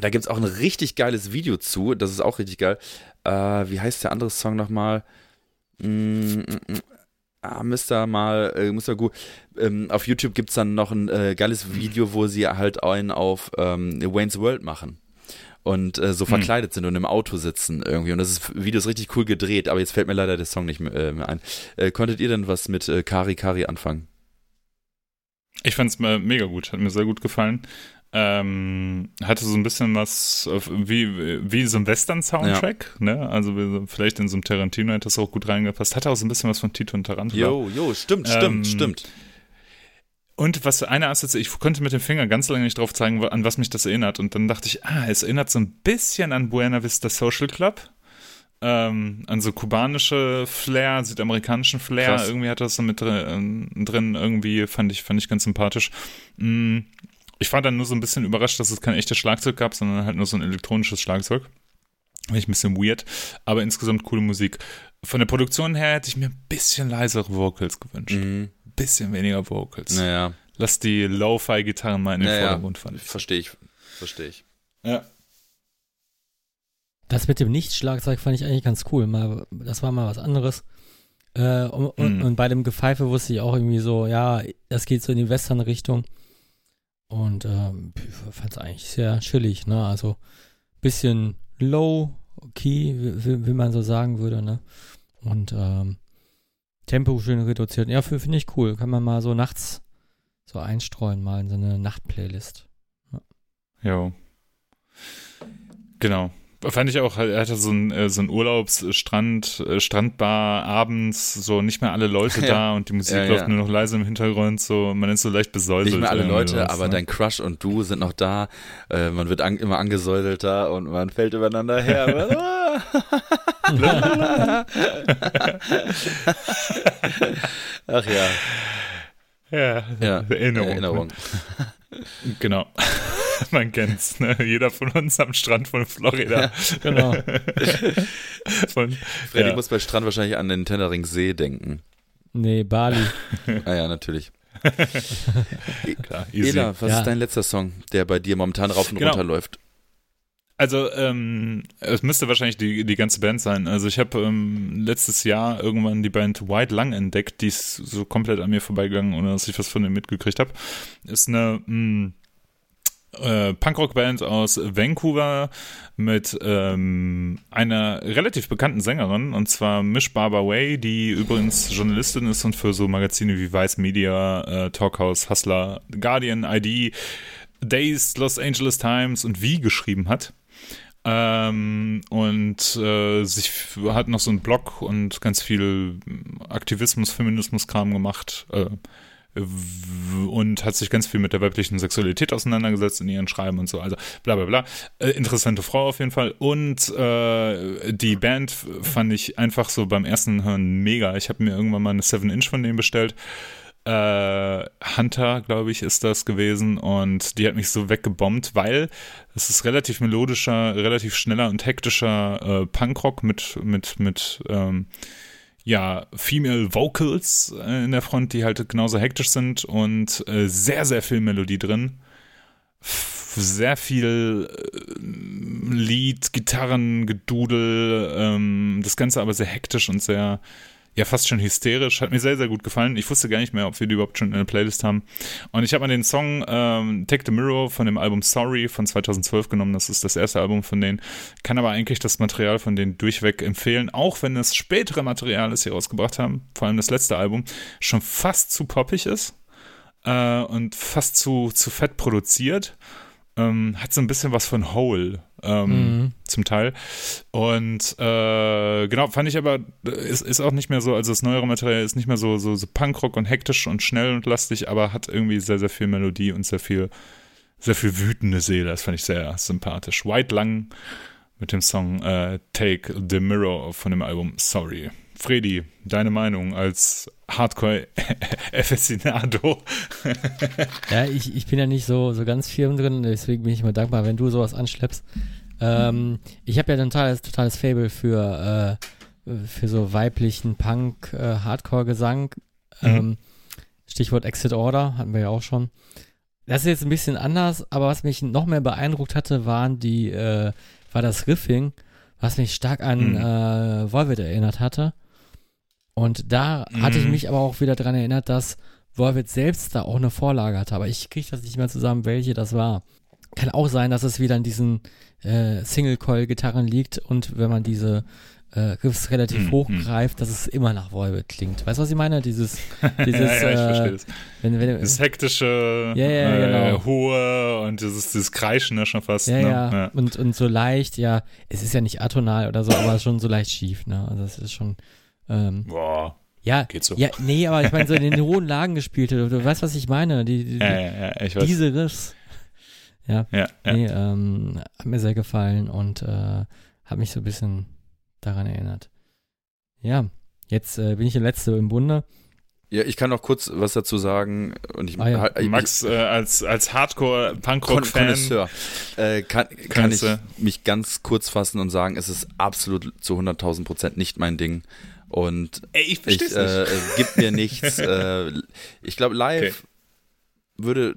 da gibt es auch ein richtig geiles Video zu, das ist auch richtig geil. Äh, wie heißt der andere Song nochmal? Mm, Ah, Mr. mal, äh, Mr. Gu. Ähm, auf YouTube gibt es dann noch ein äh, geiles Video, wo sie halt einen auf ähm, Wayne's World machen. Und äh, so Hm. verkleidet sind und im Auto sitzen irgendwie. Und das ist, Video ist richtig cool gedreht, aber jetzt fällt mir leider der Song nicht mehr, äh, mehr ein. Äh, konntet ihr denn was mit äh, Kari Kari anfangen? Ich fand es mega gut, hat mir sehr gut gefallen. Ähm, hatte so ein bisschen was auf- wie, wie so ein Western-Soundtrack, ne? Also vielleicht in so einem Tarantino hätte das auch gut reingepasst. Hatte auch so ein bisschen was von Tito und Tarantula. Jo, jo, stimmt, Ähm, stimmt, stimmt. Und was eine Assoziation, ich konnte mit dem Finger ganz lange nicht drauf zeigen, an was mich das erinnert. Und dann dachte ich, ah, es erinnert so ein bisschen an Buena Vista Social Club. Ähm, an so kubanische Flair, südamerikanischen Flair. Krass. Irgendwie hat das so mit drin, äh, drin irgendwie, fand ich, fand ich ganz sympathisch. Mm, Ich war dann nur so ein bisschen überrascht, dass es kein echtes Schlagzeug gab, sondern halt nur so ein elektronisches Schlagzeug. Fand ich ein bisschen weird, aber insgesamt coole Musik. Von der Produktion her hätte ich mir ein bisschen leisere Vocals gewünscht. Mhm. Bisschen weniger Vocals. Naja, Lass die Lo-Fi-Gitarren mal in den naja, Vordergrund fand ich. verstehe ich, verstehe ich. Ja. Das mit dem Nicht-Schlagzeug fand ich eigentlich ganz cool. Mal, das war mal was anderes. Äh, und, und, Mhm. und bei dem Gepfeife wusste ich auch irgendwie so, ja, das geht so in die Western-Richtung. Und ähm, fand es eigentlich sehr chillig, ne? Also bisschen low-key, wie, wie- wie man so sagen würde, ne? Und ähm, Tempo schön reduziert. Ja, finde ich cool. Kann man mal so nachts so einstreuen, mal in so eine Nachtplaylist. Jo. Genau. Fand ich auch, er hatte so ein, äh, so ein Urlaubsstrand, äh, Strandbar abends, so nicht mehr alle Leute Ja. da und die Musik Ja, läuft ja. nur noch leise im Hintergrund, so, man ist so leicht besäuselt. Nicht mehr alle Leute, was, aber ne? dein Crush und du sind noch da. Äh, man wird an, immer angesäuselter und man fällt übereinander her. Ach ja, Ja, ja. Erinnerung. Erinnerung. Genau. Man kennt's, ne? Jeder von uns am Strand von Florida. Genau. Von, Freddy ja. muss bei Strand wahrscheinlich an den Tennering See denken. Nee, Bali. Ah ja, natürlich. Klar, easy. Ela, was Ja. ist dein letzter Song, der bei dir momentan rauf und Genau. runter läuft? Also, ähm, es müsste wahrscheinlich die, die ganze Band sein. Also, ich habe ähm, letztes Jahr irgendwann die Band White Lung entdeckt, die ist so komplett an mir vorbeigegangen, ohne dass ich was von denen mitgekriegt habe. Ist eine mh, äh, Punkrock-Band aus Vancouver mit ähm, einer relativ bekannten Sängerin, und zwar Mish Barbara Way, die übrigens Journalistin ist und für so Magazine wie Vice Media, äh, Talkhouse, Hustler, Guardian, ID, Days, Los Angeles Times und Wie geschrieben hat. Ähm, und äh, sich hat noch so einen Blog und ganz viel Aktivismus, Feminismus-Kram gemacht äh, und hat sich ganz viel mit der weiblichen Sexualität auseinandergesetzt in ihren Schreiben und so. Also bla bla bla. Äh, interessante Frau auf jeden Fall. Und äh, die Band fand ich einfach so beim ersten Hören mega. Ich habe mir irgendwann mal eine 7-Inch von denen bestellt äh, Hunter, glaube ich, ist das gewesen und die hat mich so weggebombt, weil es ist relativ melodischer, relativ schneller und hektischer äh, Punkrock mit mit mit ähm, ja Female Vocals äh, in der Front, die halt genauso hektisch sind und äh, sehr sehr viel Melodie drin. F- Sehr viel äh, Lied, Gitarren, Gedudel, ähm, das Ganze aber sehr hektisch und sehr ja fast schon hysterisch. Hat mir sehr, sehr gut gefallen. Ich wusste gar nicht mehr, ob wir die überhaupt schon in der Playlist haben. Und ich habe mal den Song ähm, Take the Mirror von dem Album Sorry von 2012 genommen. Das ist das erste Album von denen. Kann aber eigentlich das Material von denen durchweg empfehlen, auch wenn das spätere Material, das sie rausgebracht haben, vor allem das letzte Album, schon fast zu poppig ist äh, und fast zu, zu fett produziert. Ähm, hat so ein bisschen was von Hole ähm, Mhm. zum Teil. Und äh, genau, fand ich aber, ist, ist auch nicht mehr so, also das neuere Material ist nicht mehr so, so, so Punkrock und hektisch und schnell und lastig, aber hat irgendwie sehr, sehr viel Melodie und sehr viel, sehr viel wütende Seele. Das fand ich sehr sympathisch. White Lang mit dem Song äh, Take the Mirror von dem Album Sorry. Freddy, deine Meinung als Hardcore-Aficionado? Ja, ich, ich bin ja nicht so, so ganz firm drin, deswegen bin ich immer dankbar, wenn du sowas anschleppst. Ähm, ich habe ja ein totales, totales Fable für, äh, für so weiblichen Punk, äh. Mhm. Ähm, Stichwort Exit Order hatten wir ja auch schon. das ist jetzt ein bisschen anders, aber was mich noch mehr beeindruckt hatte, waren die, äh, war das Riffing, was mich stark an Mhm. äh, Volvet erinnert hatte. Und da hatte ich Mhm. mich aber auch wieder dran erinnert, dass Volvet selbst da auch eine Vorlage hatte, aber ich kriege das nicht mehr zusammen, welche das war. Kann auch sein, dass es wieder an diesen äh, Single-Coil-Gitarren liegt und wenn man diese äh, Riffs relativ Mhm. hoch greift, dass es immer nach Volvet klingt. Weißt du, was ich meine? Dieses, dieses ja, ja, ich äh, verstehe das. wenn, wenn, Das hektische, Ja, ja, äh, genau. hohe und dieses, dieses Kreischen da schon fast. Ja, ne? ja, Und, und so leicht, ja, es ist ja nicht atonal oder so, aber schon so leicht schief, ne? Also es ist schon, ähm, Boah, ja, geht so. ja, nee, aber ich meine, so in den hohen Lagen gespielt, du, du weißt, was ich meine, die, die, ja, ja, ja, ich weiß. diese Riffs, ja, ja. nee, ähm, hat mir sehr gefallen und äh, hat mich so ein bisschen daran erinnert. Ja, jetzt äh, bin ich der Letzte im Bunde. Ja, ich kann noch kurz was dazu sagen. Und ich, Ah, ja. halt- ich- Max äh, als, als Hardcore-Punkrock-Fan. Äh, kann, kann ich mich ganz kurz fassen und sagen, es ist absolut zu 100.000 Prozent nicht mein Ding. Und Ey, ich ich, versteh's äh, nicht. es gibt mir nichts. äh, ich glaube, live würde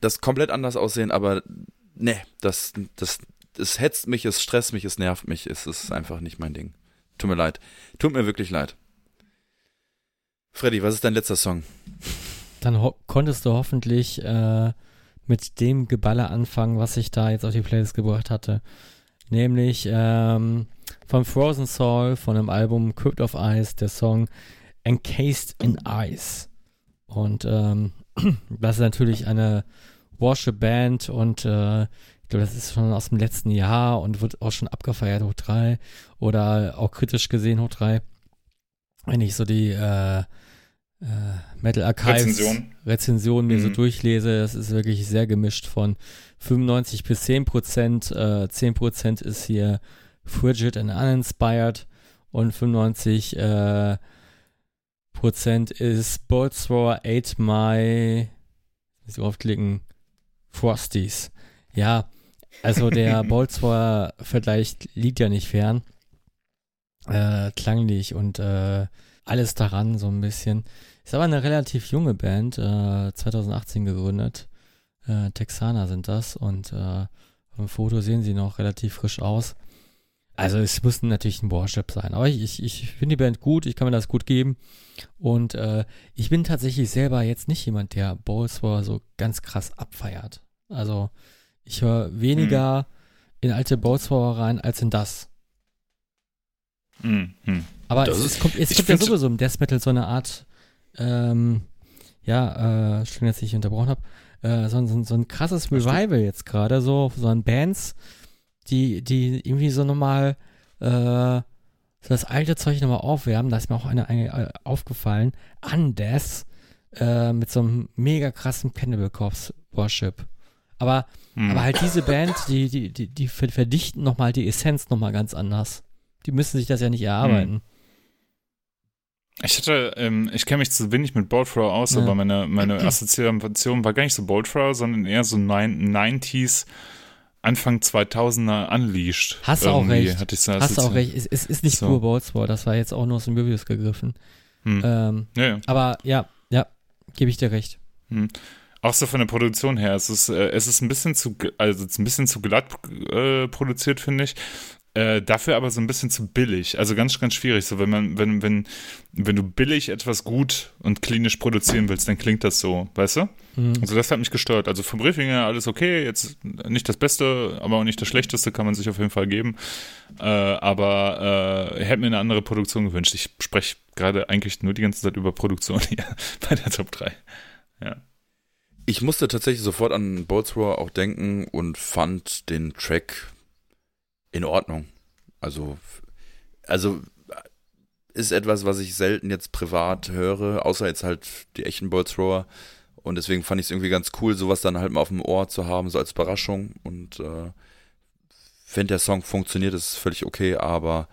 das komplett anders aussehen, aber ne, das, das, es hetzt mich, es stresst mich, es nervt mich, es ist einfach nicht mein Ding. Tut mir leid. Tut mir wirklich leid. Freddy, was ist dein letzter Song? Dann ho konntest du hoffentlich äh, mit dem Geballer anfangen, was ich da jetzt auf die Playlist gebracht hatte. Nämlich ähm, von Frozen Soul, von dem Album Crypt of Ice, der Song Encased in Ice. Und ähm, das ist natürlich eine Worship-Band und äh, ich glaube, das ist schon aus dem letzten Jahr und wird auch schon abgefeiert hoch drei oder auch kritisch gesehen hoch drei. Wenn ich so die äh, äh, Metal Archives Rezension. Rezensionen mir so Mhm. durchlese, das ist wirklich sehr gemischt von 95 bis 10 Prozent. Äh, 10 Prozent ist hier Frigid and Uninspired und 95 äh, Prozent ist Boltzrower 8 My, muss ich draufklicken, Frosties. Ja, also der Boltzrower Vergleich liegt ja nicht fern. Äh, klanglich und äh, alles daran so ein bisschen. Ist aber eine relativ junge Band, äh, 2018 gegründet. Äh, Texaner sind das und äh, auf dem Foto sehen sie noch relativ frisch aus. Also es muss natürlich ein Worship sein, aber ich, ich, ich finde die Band gut, ich kann mir das gut geben und äh, ich bin tatsächlich selber jetzt nicht jemand, der Bowlswar so ganz krass abfeiert. Also ich höre weniger in alte Bowlswar rein als in das. Hm, hm. Aber Das es, es kommt, es gibt ja sowieso im Death Metal so eine Art, ähm, ja, äh, schön, dass ich unterbrochen habe, äh, so, ein- so, so ein krasses. Revival jetzt gerade, so, so an Bands, die, die irgendwie so nochmal, äh, so das alte Zeug nochmal aufwärmen, da ist mir auch eine, eine äh, aufgefallen, Undeath, äh, mit so einem mega krassen Cannibal Corpse Worship. Aber, Hm. aber halt diese Band, die, die, die, die ver- verdichten nochmal die Essenz nochmal ganz anders. Die müssen sich das ja nicht erarbeiten. Ich hatte, ähm, ich kenne mich zu wenig mit Boldthrow aus, Ja. aber meine, meine Assoziation war gar nicht so Boldthrow, sondern eher so nein- 90s, Anfang 2000er Unleashed. Hast du auch Irgendwie recht. Hatte ich so Hast du auch recht. Es, es ist nicht So. pur Ballsport, das war jetzt auch nur aus den Reviews gegriffen. Hm. Ähm, ja, ja. aber ja, ja, gebe ich dir recht. Auch so von der Produktion her, es ist, äh, es ist ein bisschen zu, also ein bisschen zu glatt äh, produziert, finde ich. Äh, dafür aber so ein bisschen zu billig. Also ganz, ganz schwierig. So, wenn man, wenn, wenn, wenn du billig etwas gut und klinisch produzieren willst, dann klingt das so, weißt du? Mhm. Also das hat mich gestört. Also vom Briefing her alles okay, jetzt nicht das Beste, aber auch nicht das Schlechteste, kann man sich auf jeden Fall geben. Äh, aber äh, ich hätte mir eine andere Produktion gewünscht. Ich spreche gerade eigentlich nur die ganze Zeit über Produktion hier bei der Top 3. Ja. Ich musste tatsächlich sofort an Boltzrower auch denken und fand den Track in Ordnung. Also, also ist etwas, was ich selten jetzt privat höre, außer jetzt halt die echten Boltzrower. Und deswegen fand ich es irgendwie ganz cool, sowas dann halt mal auf dem Ohr zu haben, so als Überraschung. Und äh, wenn der Song funktioniert, ist es völlig okay, aber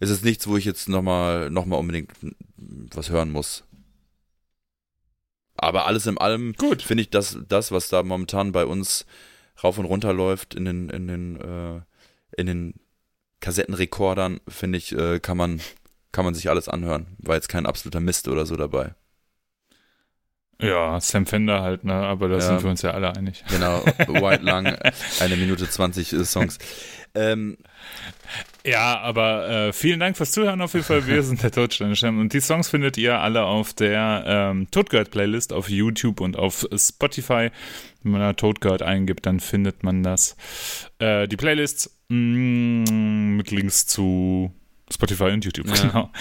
es ist nichts, wo ich jetzt nochmal noch mal unbedingt was hören muss. Aber alles in allem finde ich, dass das, was da momentan bei uns rauf und runter läuft in den, in den, äh, in den Kassettenrekordern, finde ich, äh, kann man, kann man sich alles anhören. War jetzt kein absoluter Mist oder so dabei. Ja, Sam Fender halt, ne? Aber da Ja. sind wir uns ja alle einig. Genau, White Lang, eine Minute 20 äh, Songs. Ähm, Ja, aber äh, vielen Dank fürs Zuhören auf jeden Fall. Wir sind der Todsternschirm und die Songs findet ihr alle auf der ähm, Todgird Playlist auf YouTube und auf Spotify. Wenn man da Todgird eingibt, dann findet man das. Äh, die Playlists mm, mit Links zu Spotify und YouTube, Ja. genau.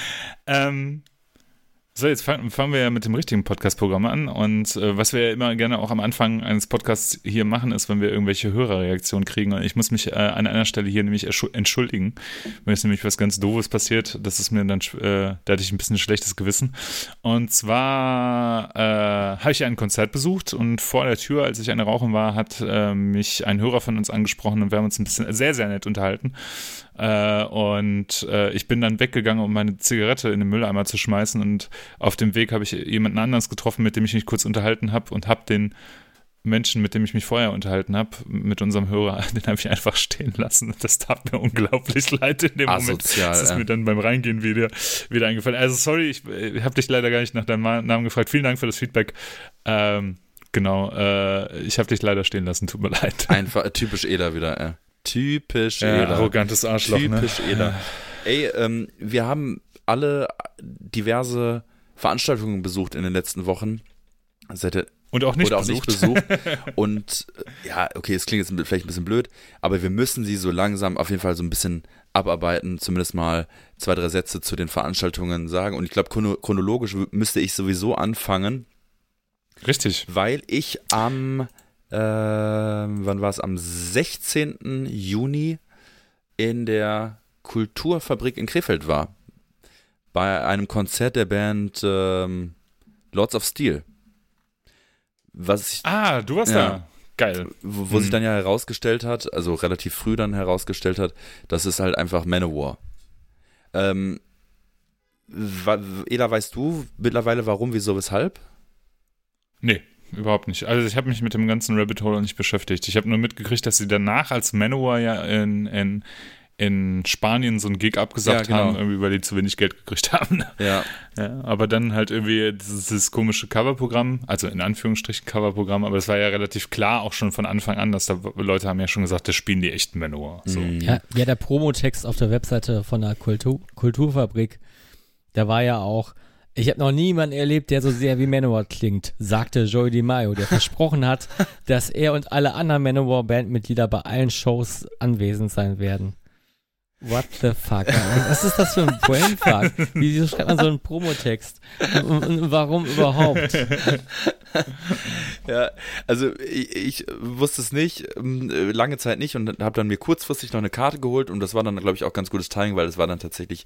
Ähm, so, jetzt fangen, fangen wir ja mit dem richtigen Podcast-Programm an. Und äh, was wir ja immer gerne auch am Anfang eines Podcasts hier machen, ist, wenn wir irgendwelche Hörerreaktionen kriegen. Und ich muss mich äh, an einer Stelle hier nämlich entschuldigen. Wenn es nämlich was ganz Doofes passiert, das ist mir dann, äh, da hatte ich ein bisschen ein schlechtes Gewissen. Und zwar äh, habe ich ein Konzert besucht und vor der Tür, als ich eine Rauchen war, hat äh, mich ein Hörer von uns angesprochen und wir haben uns ein bisschen sehr, sehr nett unterhalten. Äh, und äh, ich bin dann weggegangen, um meine Zigarette in den Mülleimer zu schmeißen. Und auf dem Weg habe ich jemanden anderes getroffen, mit dem ich mich kurz unterhalten habe und habe den Menschen, mit dem ich mich vorher unterhalten habe, mit unserem Hörer, den habe ich einfach stehen lassen. Und das tat mir unglaublich leid in dem Moment. Asozial, Das ist ja. mir dann beim Reingehen wieder, wieder eingefallen. Also sorry, ich, äh, habe dich leider gar nicht nach deinem Namen gefragt. Vielen Dank für das Feedback. Ähm, genau, äh, ich habe dich leider stehen lassen. Tut mir leid. einfach typisch Eder wieder, äh. Typisch Ja, Eder. arrogantes Arschloch. Ne? Typisch Eder. Ey, ähm, wir haben alle diverse Veranstaltungen besucht in den letzten Wochen. Seid Und auch nicht oder auch besucht. nicht besucht. Und äh, ja, okay, es klingt jetzt vielleicht ein bisschen blöd, aber wir müssen sie so langsam auf jeden Fall so ein bisschen abarbeiten, zumindest mal zwei, drei Sätze zu den Veranstaltungen sagen. Und ich glaube, chrono chronologisch müsste ich sowieso anfangen, Richtig. weil ich am, wann war es, am 16. Juni in der Kulturfabrik in Krefeld war. Bei einem Konzert der Band ähm, Lords of Steel. Was ich Ah, du warst Ja. da. Geil. wo, wo sich Mhm. dann ja herausgestellt hat, also relativ früh dann herausgestellt hat, das ist halt einfach Manowar. Ähm, Ela, weißt du mittlerweile warum, wieso, weshalb? Nee, überhaupt nicht. Also ich habe mich mit dem ganzen Rabbit Hole nicht beschäftigt. Ich habe nur mitgekriegt, dass sie danach als Manowar ja in, in, in Spanien so einen Gig abgesagt Ja, genau. haben, irgendwie, weil die zu wenig Geld gekriegt haben. Ja, Ja, aber dann halt irgendwie dieses, dieses komische Coverprogramm, also in Anführungsstrichen Coverprogramm, aber es war ja relativ klar auch schon von Anfang an, dass da Leute haben ja schon gesagt, das spielen die echten Manowar. So. Mhm. Ja, ja, der Promotext auf der Webseite von der Kultur Kulturfabrik, der war ja auch, ich habe noch niemanden erlebt, der so sehr wie Manowar klingt, sagte Joey DiMaio, der versprochen hat, dass er und alle anderen Manowar-Bandmitglieder bei allen Shows anwesend sein werden. What the fuck? Was ist das für ein Brainfuck? Wieso schreibt man so einen Promotext? Und, und warum überhaupt? Ja, also ich, ich wusste es nicht, ähm, äh, lange Zeit nicht und habe dann mir kurzfristig noch eine Karte geholt und das war dann, glaube ich, auch ganz gutes Timing, weil es war dann tatsächlich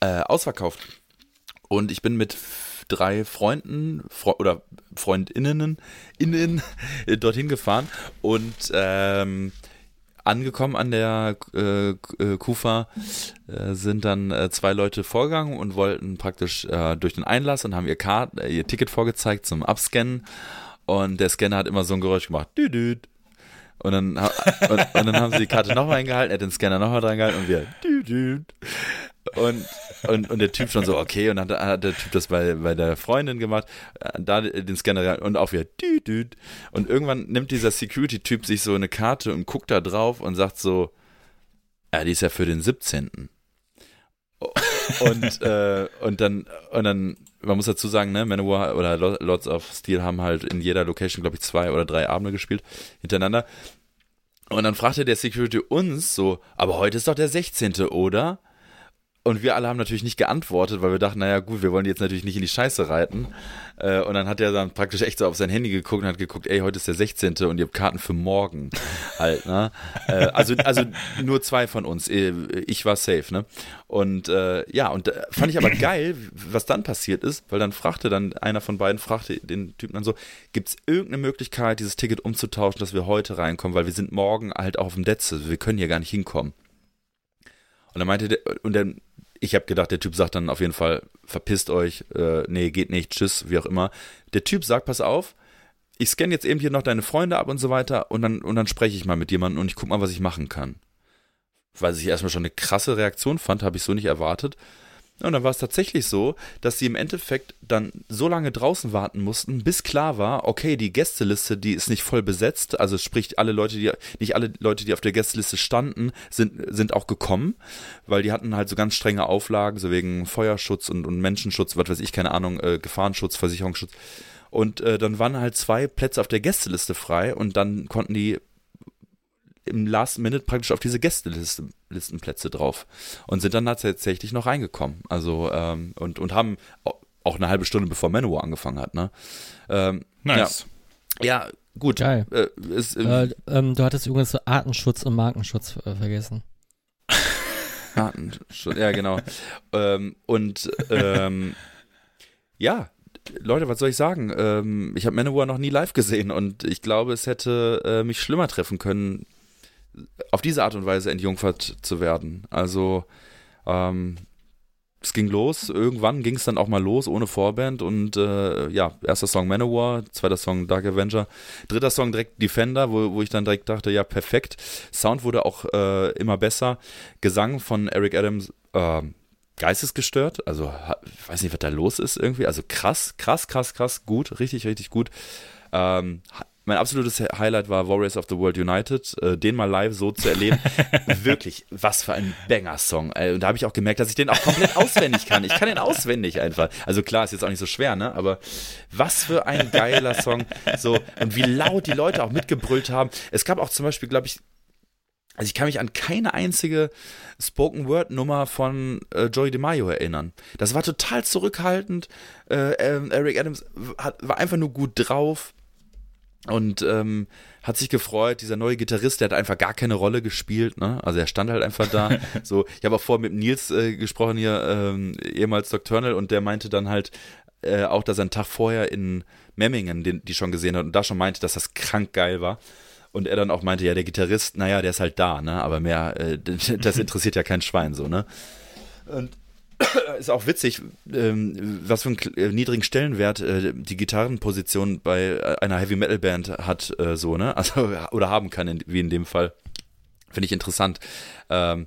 äh, ausverkauft. Und ich bin mit drei Freunden Fre oder Freundinnen innen, dorthin gefahren und ähm, angekommen an der äh, äh, Kufa äh, sind dann äh, zwei Leute vorgegangen und wollten praktisch äh, durch den Einlass und haben ihr, Card, äh, ihr Ticket vorgezeigt zum Abscannen und der Scanner hat immer so ein Geräusch gemacht. Düdüt. Und dann, und, und dann haben sie die Karte nochmal eingehalten, er hat den Scanner nochmal dran gehalten und wir düdüt. Und, und, und der Typ schon so, okay, und dann hat, der Typ das bei, bei der Freundin gemacht, äh, da den Scanner rein und auch wieder düdüt. Und irgendwann nimmt dieser Security-Typ sich so eine Karte und guckt da drauf und sagt so, ja, die ist ja für den 17. Und, äh, und dann, und dann, man muss dazu sagen, ne, Manowar oder Lo- Lords of Steel haben halt in jeder Location, glaube ich, zwei oder drei Abende gespielt hintereinander. Und dann fragte der Security uns so, aber heute ist doch der 16., oder? Und wir alle haben natürlich nicht geantwortet, weil wir dachten, naja gut, wir wollen die jetzt natürlich nicht in die Scheiße reiten. Äh, und dann hat er dann praktisch echt so auf sein Handy geguckt und hat geguckt, ey, heute ist der 16. und ihr habt Karten für morgen. halt, ne? Äh, also, also nur zwei von uns. Äh, Ich war safe, ne? Und äh, ja, und fand ich aber geil, was dann passiert ist, weil dann fragte dann, einer von beiden fragte den Typen dann so, gibt es irgendeine Möglichkeit, dieses Ticket umzutauschen, dass wir heute reinkommen, weil wir sind morgen halt auf dem Detze, wir können hier gar nicht hinkommen. Und dann meinte der, und dann, ich habe gedacht, der Typ sagt dann auf jeden Fall, verpisst euch, äh, nee, geht nicht, tschüss, wie auch immer. Der Typ sagt, pass auf, ich scanne jetzt eben hier noch deine Freunde ab und so weiter und dann, und dann spreche ich mal mit jemandem und ich guck mal, was ich machen kann. Weil ich erstmal schon eine krasse Reaktion fand, habe ich so nicht erwartet. Und dann war es tatsächlich so, dass sie im Endeffekt dann so lange draußen warten mussten, bis klar war, okay, die Gästeliste, die ist nicht voll besetzt, also sprich alle Leute, die nicht alle Leute, die auf der Gästeliste standen, sind sind auch gekommen, weil die hatten halt so ganz strenge Auflagen, so wegen Feuerschutz und, und Menschenschutz, was weiß ich, keine Ahnung, äh, Gefahrenschutz, Versicherungsschutz. Und äh, dann waren halt zwei Plätze auf der Gästeliste frei und dann konnten die im Last Minute praktisch auf diese Gästelistenplätze drauf und sind dann tatsächlich noch reingekommen. Also ähm, und, und haben auch eine halbe Stunde bevor Manowar angefangen hat, ne? Ähm, nice. Ja, ja gut. Geil. Äh, ist, äh, ähm, du hattest übrigens so Artenschutz und Markenschutz äh, vergessen. Artenschutz, ja genau. ähm, und ähm, ja, Leute, was soll ich sagen? Ähm, ich habe Manowar noch nie live gesehen und ich glaube, es hätte äh, mich schlimmer treffen können, auf diese Art und Weise entjungfert zu werden. Also ähm, es ging los, irgendwann ging es dann auch mal los ohne Vorband und äh, ja, erster Song Manowar, zweiter Song Dark Avenger, dritter Song direkt Defender, wo, wo ich dann direkt dachte, ja, perfekt. Sound wurde auch äh, immer besser. Gesang von Eric Adams, äh, geistesgestört, also ich weiß nicht, was da los ist irgendwie, also krass, krass, krass, krass, gut, richtig, richtig gut. Ähm, mein absolutes Highlight war Warriors of the World United, äh, den mal live so zu erleben. Wirklich, was für ein Banger-Song. Äh, und da habe ich auch gemerkt, dass ich den auch komplett auswendig kann. Ich kann den auswendig einfach. Also klar, ist jetzt auch nicht so schwer, ne? Aber was für ein geiler Song. So, und wie laut die Leute auch mitgebrüllt haben. Es gab auch zum Beispiel, glaube ich, also ich kann mich an keine einzige Spoken Word Nummer von äh, Joey DeMaio erinnern. Das war total zurückhaltend. Äh, äh, Eric Adams hat, war einfach nur gut drauf und ähm, hat sich gefreut. Dieser neue Gitarrist, der hat einfach gar keine Rolle gespielt. Ne? Also er stand halt einfach da. so, ich habe auch vorher mit Nils äh, gesprochen hier, ähm, ehemals Nocturnal, und der meinte dann halt äh, auch, dass er einen Tag vorher in Memmingen den, die schon gesehen hat und da schon meinte, dass das krank geil war. Und er dann auch meinte, ja, der Gitarrist, naja, der ist halt da, ne? Aber mehr, äh, das interessiert ja kein Schwein so, ne? Und ist auch witzig, ähm, was für einen äh, niedrigen Stellenwert äh, die Gitarrenposition bei äh, einer Heavy Metal Band hat, äh, so, ne? Also, oder haben kann, in, wie in dem Fall. Finde ich interessant. Ähm,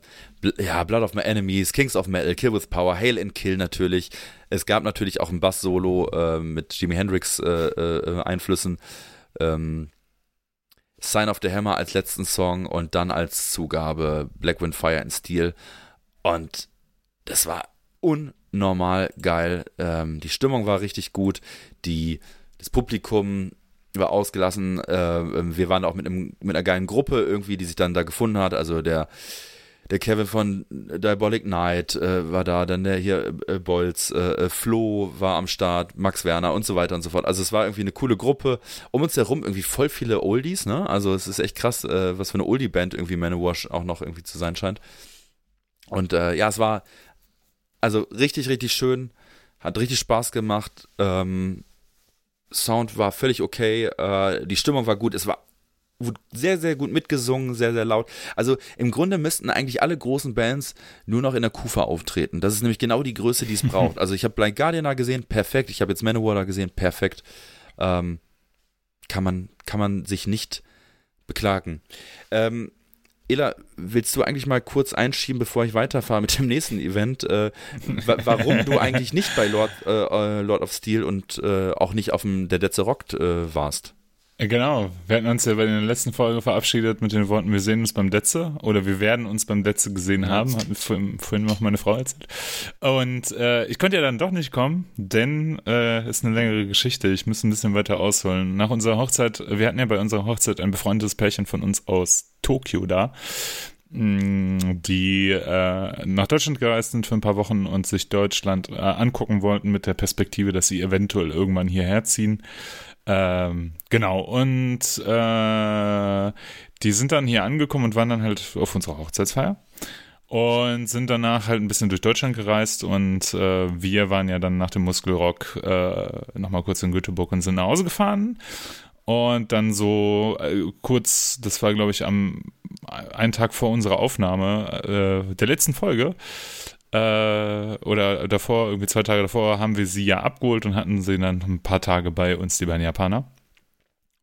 ja, Blood of My Enemies, Kings of Metal, Kill with Power, Hail and Kill natürlich. Es gab natürlich auch ein Bass-Solo äh, mit Jimi Hendrix äh, Einflüssen. Ähm, Sign of the Hammer als letzten Song und dann als Zugabe Black Wind Fire and Steel. Und das war unnormal geil. Ähm, die Stimmung war richtig gut. Die, das Publikum war ausgelassen. Äh, wir waren auch mit, einem, mit einer geilen Gruppe irgendwie, die sich dann da gefunden hat. Also der, der Kevin von Diabolic Night äh, war da, dann der hier äh, Bolz, äh, äh, Flo war am Start, Max Werner und so weiter und so fort. Also es war irgendwie eine coole Gruppe. Um uns herum irgendwie voll viele Oldies, ne? Also es ist echt krass, äh, was für eine Oldie-Band irgendwie Manowar auch noch irgendwie zu sein scheint. Und äh, ja, es war also richtig, richtig schön. Hat richtig Spaß gemacht. Ähm, Sound war völlig okay. Äh, die Stimmung war gut. Es war sehr, sehr gut mitgesungen, sehr, sehr laut. Also im Grunde müssten eigentlich alle großen Bands nur noch in der Kufa auftreten. Das ist nämlich genau die Größe, die es braucht. Also ich habe Blind Guardian da gesehen, perfekt. Ich habe jetzt Manowar da gesehen, perfekt. Ähm, kann, man, kann man sich nicht beklagen. Ähm, Ela, willst du eigentlich mal kurz einschieben, bevor ich weiterfahre mit dem nächsten Event, äh, warum du eigentlich nicht bei Lord, äh, Lord of Steel und äh, auch nicht auf dem Der Detze Rockt äh, warst? Genau, wir hatten uns ja bei der letzten Folge verabschiedet mit den Worten, wir sehen uns beim Detze oder wir werden uns beim Detze gesehen haben, hat mir vorhin, vorhin noch meine Frau erzählt. Und äh, ich konnte ja dann doch nicht kommen, denn äh, ist eine längere Geschichte, ich muss ein bisschen weiter ausholen. Nach unserer Hochzeit, wir hatten ja bei unserer Hochzeit ein befreundetes Pärchen von uns aus Tokio da, mm, die äh, nach Deutschland gereist sind für ein paar Wochen und sich Deutschland äh, angucken wollten mit der Perspektive, dass sie eventuell irgendwann hierher ziehen. Ähm, genau, und äh, die sind dann hier angekommen und waren dann halt auf unserer Hochzeitsfeier und sind danach halt ein bisschen durch Deutschland gereist und äh, wir waren ja dann nach dem Muskelrock äh, nochmal kurz in Göteborg und sind nach Hause gefahren und dann so äh, kurz, das war glaube ich am einen Tag vor unserer Aufnahme äh, der letzten Folge, äh, oder davor, irgendwie zwei Tage davor, haben wir sie ja abgeholt und hatten sie dann ein paar Tage bei uns, die beiden Japaner.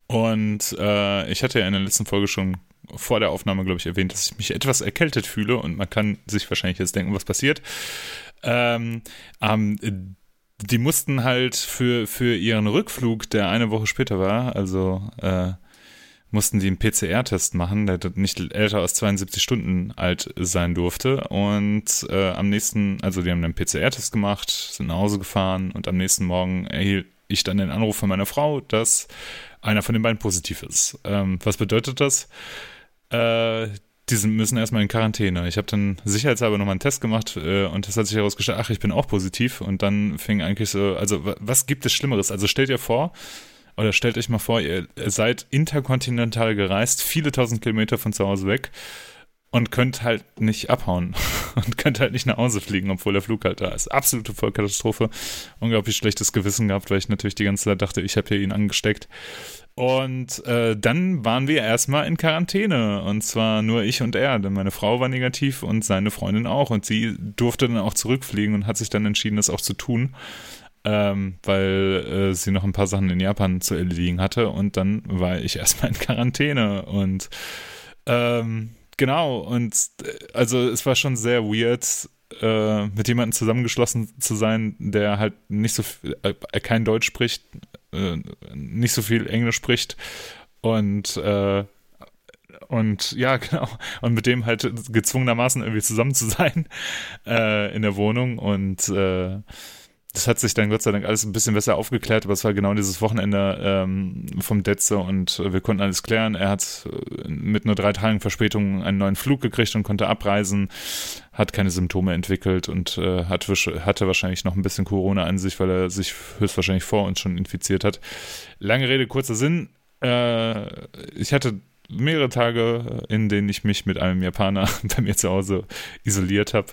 Und äh, ich hatte ja in der letzten Folge schon vor der Aufnahme, glaube ich, erwähnt, dass ich mich etwas erkältet fühle und man kann sich wahrscheinlich jetzt denken, was passiert. Ähm, ähm, die mussten halt für, für ihren Rückflug, der eine Woche später war, also äh, mussten die einen PCR-Test machen, der nicht älter als 72 Stunden alt sein durfte. Und äh, am nächsten, also die haben einen PCR-Test gemacht, sind nach Hause gefahren und am nächsten Morgen erhielt ich dann den Anruf von meiner Frau, dass einer von den beiden positiv ist. Ähm, was bedeutet das? Äh, die müssen erstmal in Quarantäne. Ich habe dann sicherheitshalber nochmal einen Test gemacht äh, und das hat sich herausgestellt, ach, ich bin auch positiv. Und dann fing eigentlich so, also was gibt es Schlimmeres? Also stellt ihr vor, oder stellt euch mal vor, ihr seid interkontinental gereist, viele tausend Kilometer von zu Hause weg und könnt halt nicht abhauen und könnt halt nicht nach Hause fliegen, obwohl der Flug halt da ist. Absolute Vollkatastrophe. Unglaublich schlechtes Gewissen gehabt, weil ich natürlich die ganze Zeit dachte, ich habe hier ihn angesteckt. Und äh, dann waren wir erstmal in Quarantäne. Und zwar nur ich und er, denn meine Frau war negativ und seine Freundin auch. Und sie durfte dann auch zurückfliegen und hat sich dann entschieden, das auch zu tun. Ähm, weil äh, sie noch ein paar Sachen in Japan zu erledigen hatte. Und dann war ich erstmal in Quarantäne. Und ähm, Genau, und äh, also es war schon sehr weird, äh, mit jemandem zusammengeschlossen zu sein, der halt nicht so viel, äh, kein Deutsch spricht, nicht so viel Englisch spricht und und ja, genau. Und mit dem halt gezwungenermaßen irgendwie zusammen zu sein in der Wohnung und äh, das hat sich dann Gott sei Dank alles ein bisschen besser aufgeklärt, aber es war genau dieses Wochenende ähm, vom Detze und wir konnten alles klären. Er hat äh, mit nur drei Tagen Verspätung einen neuen Flug gekriegt und konnte abreisen, hat keine Symptome entwickelt und äh, hat, hatte wahrscheinlich noch ein bisschen Corona an sich, weil er sich höchstwahrscheinlich vor uns schon infiziert hat. Lange Rede, kurzer Sinn. Äh, ich hatte mehrere Tage, in denen ich mich mit einem Japaner bei mir zu Hause isoliert habe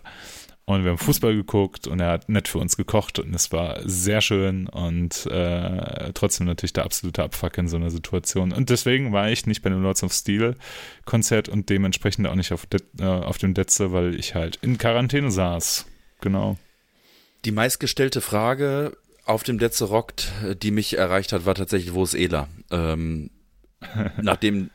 und wir haben Fußball geguckt und er hat nett für uns gekocht und es war sehr schön und äh, trotzdem natürlich der absolute Abfuck in so einer Situation. Und deswegen war ich nicht bei dem Lords of Steel Konzert und dementsprechend auch nicht auf, De äh, auf dem Detze, weil ich halt in Quarantäne saß. Genau. Die meistgestellte Frage auf dem Detze Rockt, die mich erreicht hat, war tatsächlich, wo ist Ela? Ähm, nachdem äh,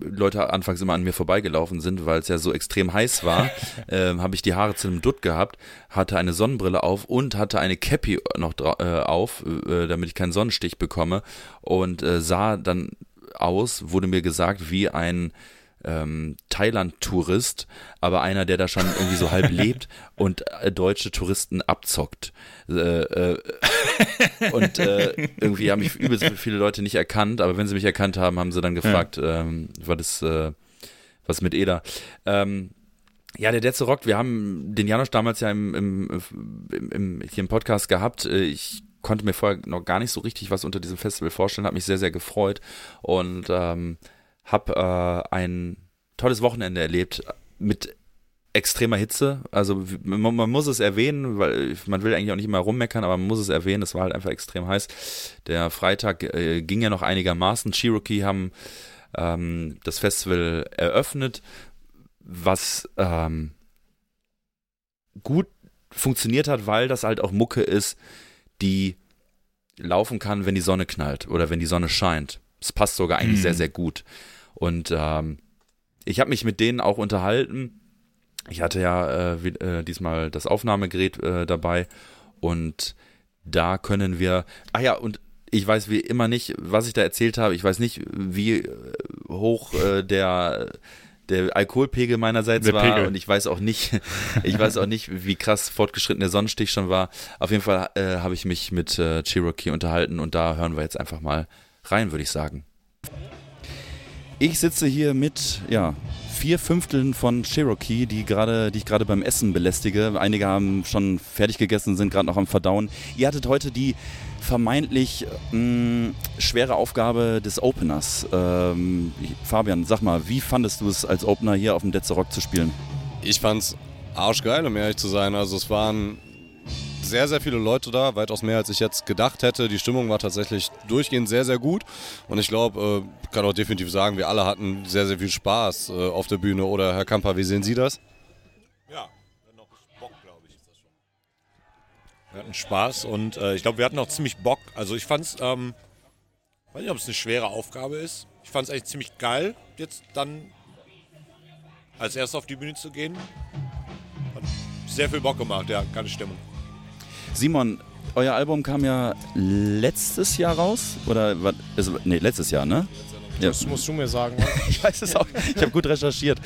Leute anfangs immer an mir vorbeigelaufen sind, weil es ja so extrem heiß war, äh, habe ich die Haare zu einem Dutt gehabt, hatte eine Sonnenbrille auf und hatte eine Cappy noch äh, auf, äh, damit ich keinen Sonnenstich bekomme und äh, sah dann aus, wurde mir gesagt, wie ein ähm, Thailand-Tourist, aber einer, der da schon irgendwie so halb lebt und äh, deutsche Touristen abzockt. Äh, äh, und äh, irgendwie haben mich übelst viele Leute nicht erkannt, aber wenn sie mich erkannt haben, haben sie dann gefragt, ja. ähm, war das äh, was mit Eda. Ähm, ja, der Detze rockt. Wir haben den Janosch damals ja im, im, im, im, hier im Podcast gehabt. Äh, ich konnte mir vorher noch gar nicht so richtig was unter diesem Festival vorstellen, habe mich sehr, sehr gefreut und ähm, habe äh, ein tolles Wochenende erlebt mit extremer Hitze. Also man, man, muss es erwähnen, weil man will eigentlich auch nicht immer rummeckern, aber man muss es erwähnen, es war halt einfach extrem heiß. Der Freitag äh, ging ja noch einigermaßen. Cherokee haben ähm, das Festival eröffnet, was ähm, gut funktioniert hat, weil das halt auch Mucke ist, die laufen kann, wenn die Sonne knallt oder wenn die Sonne scheint. Es passt sogar eigentlich mhm. sehr, sehr gut. Und ähm, ich habe mich mit denen auch unterhalten. Ich hatte ja äh, wie, äh, diesmal das Aufnahmegerät äh, dabei und da können wir. Ah ja, und ich weiß wie immer nicht, was ich da erzählt habe. Ich weiß nicht, wie äh, hoch äh, der der Alkoholpegel meinerseits der war Pegel. und ich weiß auch nicht, ich weiß auch nicht, wie krass fortgeschritten der Sonnenstich schon war. Auf jeden Fall äh, habe ich mich mit äh, Cherokee unterhalten und da hören wir jetzt einfach mal rein, würde ich sagen. Ich sitze hier mit, ja, vier Fünfteln von Cherokee, die gerade, die ich gerade beim Essen belästige. Einige haben schon fertig gegessen, sind gerade noch am Verdauen. Ihr hattet heute die vermeintlich mh, mm, schwere Aufgabe des Openers. Ähm, Fabian, sag mal, wie fandest du es als Opener hier auf dem Dead Rock zu spielen? Ich fand's arschgeil, um ehrlich zu sein. Also es waren sehr, sehr viele Leute da, weitaus mehr als ich jetzt gedacht hätte. Die Stimmung war tatsächlich durchgehend sehr, sehr gut. Und ich glaube, äh, kann auch definitiv sagen, wir alle hatten sehr, sehr viel Spaß äh, auf der Bühne. Oder Herr Kamper, wie sehen Sie das? Ja, noch Bock, glaube ich, ist das schon. Wir hatten Spaß und äh, ich glaube, wir hatten auch ziemlich Bock. Also ich fand es, ähm, weiß nicht, ob es eine schwere Aufgabe ist. Ich fand es eigentlich ziemlich geil, jetzt dann als erstes auf die Bühne zu gehen sehr viel Bock gemacht, ja, keine Stimmung. Simon, euer Album kam ja letztes Jahr raus? Oder was? Also, nee, letztes Jahr, ne? Ja. Das musst du mir sagen. Ich weiß es auch. Ich habe gut recherchiert.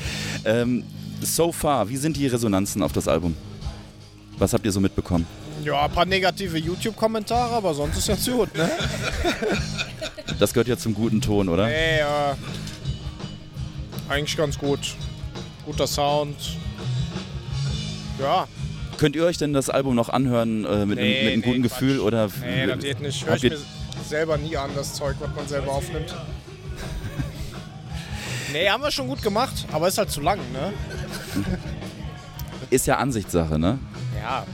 Ähm, so far, wie sind die Resonanzen auf das Album? Was habt ihr so mitbekommen? ja, ein paar negative YouTube-Kommentare, aber sonst ist ja gut, ne? Das gehört ja zum guten Ton, oder? Nee, ja. Eigentlich ganz gut. Guter Sound. Ja, Könnt ihr euch denn das Album noch anhören äh, mit, Nee, einem, mit einem nee, guten Quatsch. Gefühl? Oder nee, das geht nicht. Hör ich ihr, mir selber nie an, das Zeug, was man selber aufnimmt. Nee, haben wir schon gut gemacht, aber ist halt zu lang, ne? ist ja Ansichtssache, ne? Ja.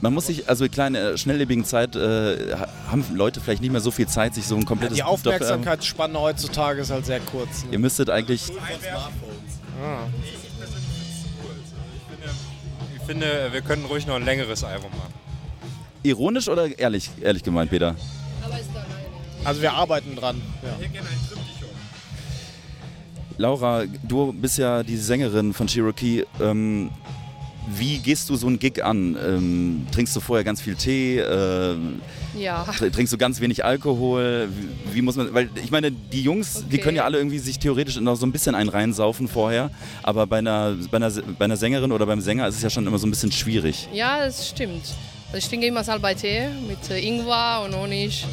Man muss sich, also in kleiner, schnelllebigen Zeit, äh, ha- haben Leute vielleicht nicht mehr so viel Zeit, sich so ein komplettes Die Doppel- Aufmerksamkeitsspanne heutzutage ist halt sehr kurz. Ihr Ne? müsstet eigentlich, Ich finde, wir können ruhig noch ein längeres Album machen. ironisch oder ehrlich, ehrlich gemeint, Peter? Also wir arbeiten dran. Ja. Laura, du bist ja die Sängerin von Cherokee. Ähm, wie gehst du so einen Gig an? Ähm, trinkst du vorher ganz viel Tee? Ähm, Ja. tr- trinkst du ganz wenig Alkohol? Wie, wie muss man, weil ich meine, die Jungs, die Okay. können ja alle irgendwie sich theoretisch noch so ein bisschen einen reinsaufen vorher, aber bei einer, bei, einer, bei einer Sängerin oder beim Sänger ist es ja schon immer so ein bisschen schwierig. Ja, das stimmt. Also ich trinke immer Salbei-Tee mit äh, Ingwer und Honig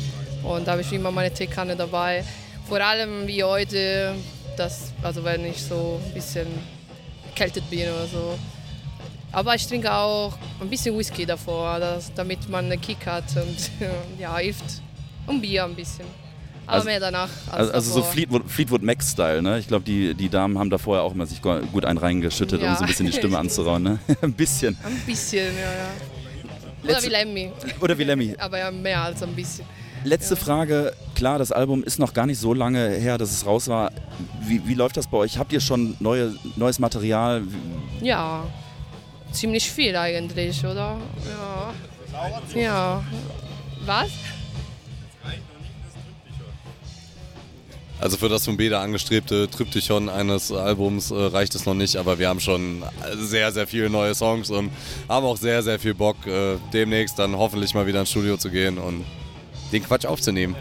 und da habe ich immer meine Teekanne dabei. Vor allem wie heute, das, also wenn ich so ein bisschen erkältet bin oder so. Aber ich trinke auch ein bisschen Whisky davor, das, damit man einen Kick hat und ja, hilft. Und Bier ein bisschen. Aber Also- mehr danach als Also, also so davor. Fleetwood, Fleetwood Mac-Style, ne? Ich glaube, die, die Damen haben da vorher auch immer sich gut einen reingeschüttet, um Ja. so ein bisschen die Stimme anzurauen, ne? ein bisschen. Ein bisschen, ja, ja. Oder Letzte- wie Lemmy. Oder wie Lemmy. Aber ja, mehr als ein bisschen. Letzte Frage. Klar, das Album ist noch gar nicht so lange her, dass es raus war. Wie, wie läuft das bei euch? Habt ihr schon neue, neues Material? Ja, ziemlich viel eigentlich, oder? Ja. Ja. Was? Also für das von Beda angestrebte Triptychon eines Albums äh, reicht es noch nicht, aber wir haben schon sehr, sehr viele neue Songs und haben auch sehr, sehr viel Bock, äh, demnächst dann hoffentlich mal wieder ins Studio zu gehen und den Quatsch aufzunehmen.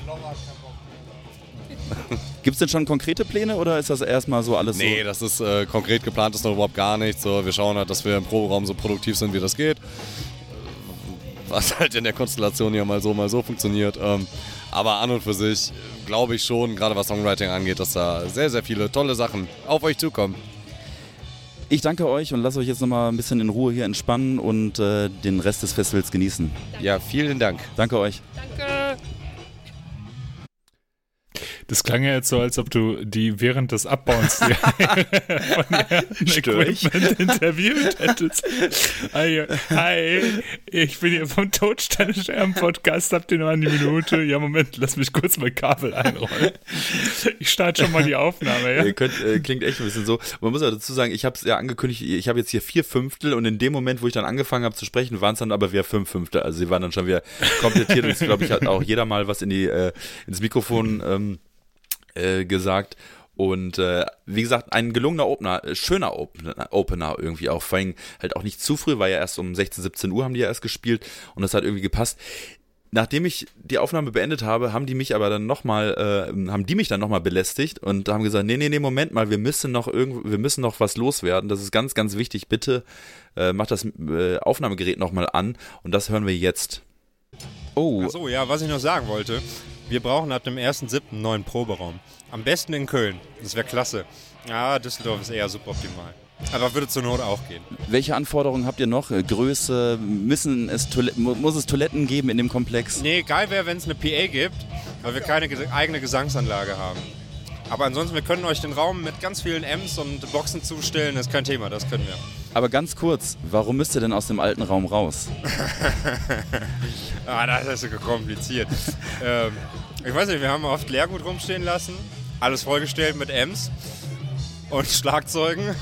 Gibt es denn schon konkrete Pläne oder ist das erstmal so alles Nee, so? das ist äh, konkret geplant, ist noch überhaupt gar nichts. So, wir schauen halt, dass wir im Proberaum so produktiv sind, wie das geht. Was halt in der Konstellation ja mal so, mal so funktioniert. Ähm, aber an und für sich glaube ich schon, gerade was Songwriting angeht, dass da sehr, sehr viele tolle Sachen auf euch zukommen. Ich danke euch und lasse euch jetzt nochmal ein bisschen in Ruhe hier entspannen und äh, den Rest des Festivals genießen. Ja, vielen Dank. Danke euch. Danke. Das klang ja jetzt so, als ob du die während des Abbauens von? Equipment interviewt hättest. Hi, ich bin hier vom Todsteine Scherben Podcast. Habt ihr noch eine Minute? Ja, Moment, lass mich kurz mein Kabel einrollen. Ich starte schon mal die Aufnahme, ja? Könnt, äh, klingt echt ein bisschen so. Man muss ja dazu sagen, ich habe es ja angekündigt, ich habe jetzt hier vier Fünftel und in dem Moment, wo ich dann angefangen habe zu sprechen, waren es dann aber wieder fünf Fünftel. Also sie waren dann schon wieder komplettiert und jetzt, glaube ich, hat auch jeder mal was in die, äh, ins Mikrofon ähm, äh, gesagt. Und äh, wie gesagt, ein gelungener Opener, äh, schöner Opener, Opener irgendwie auch. Vor allem halt auch nicht zu früh, weil ja erst um 16, 17 Uhr haben die ja erst gespielt und das hat irgendwie gepasst. Nachdem ich die Aufnahme beendet habe, haben die mich aber dann nochmal, äh, haben die mich dann nochmal belästigt und haben gesagt, nee, nee, nee, Moment mal, wir müssen noch irgendwo, wir müssen noch was loswerden. Das ist ganz, ganz wichtig. Bitte äh, macht das äh, Aufnahmegerät nochmal an und das hören wir jetzt. Oh, Achso, ja, was ich noch sagen wollte. Wir brauchen ab dem 1.7. einen neuen Proberaum. Am besten in Köln. Das wäre klasse. Ja, Düsseldorf ist eher suboptimal. Aber würde zur Not auch gehen. welche Anforderungen habt ihr noch? Äh, Größe? Müssen es Toilet muss es Toiletten geben in dem Komplex? Nee, geil wäre, wenn es eine PA gibt, weil wir keine eigene Gesangsanlage haben. Aber ansonsten, wir können euch den Raum mit ganz vielen M's und Boxen zustellen, das ist kein Thema, das können wir. Aber ganz kurz, warum müsst ihr denn aus dem alten Raum raus? Ah, das ist so kompliziert. ähm, ich weiß nicht, wir haben oft Leergut rumstehen lassen, alles vollgestellt mit M's und Schlagzeugen.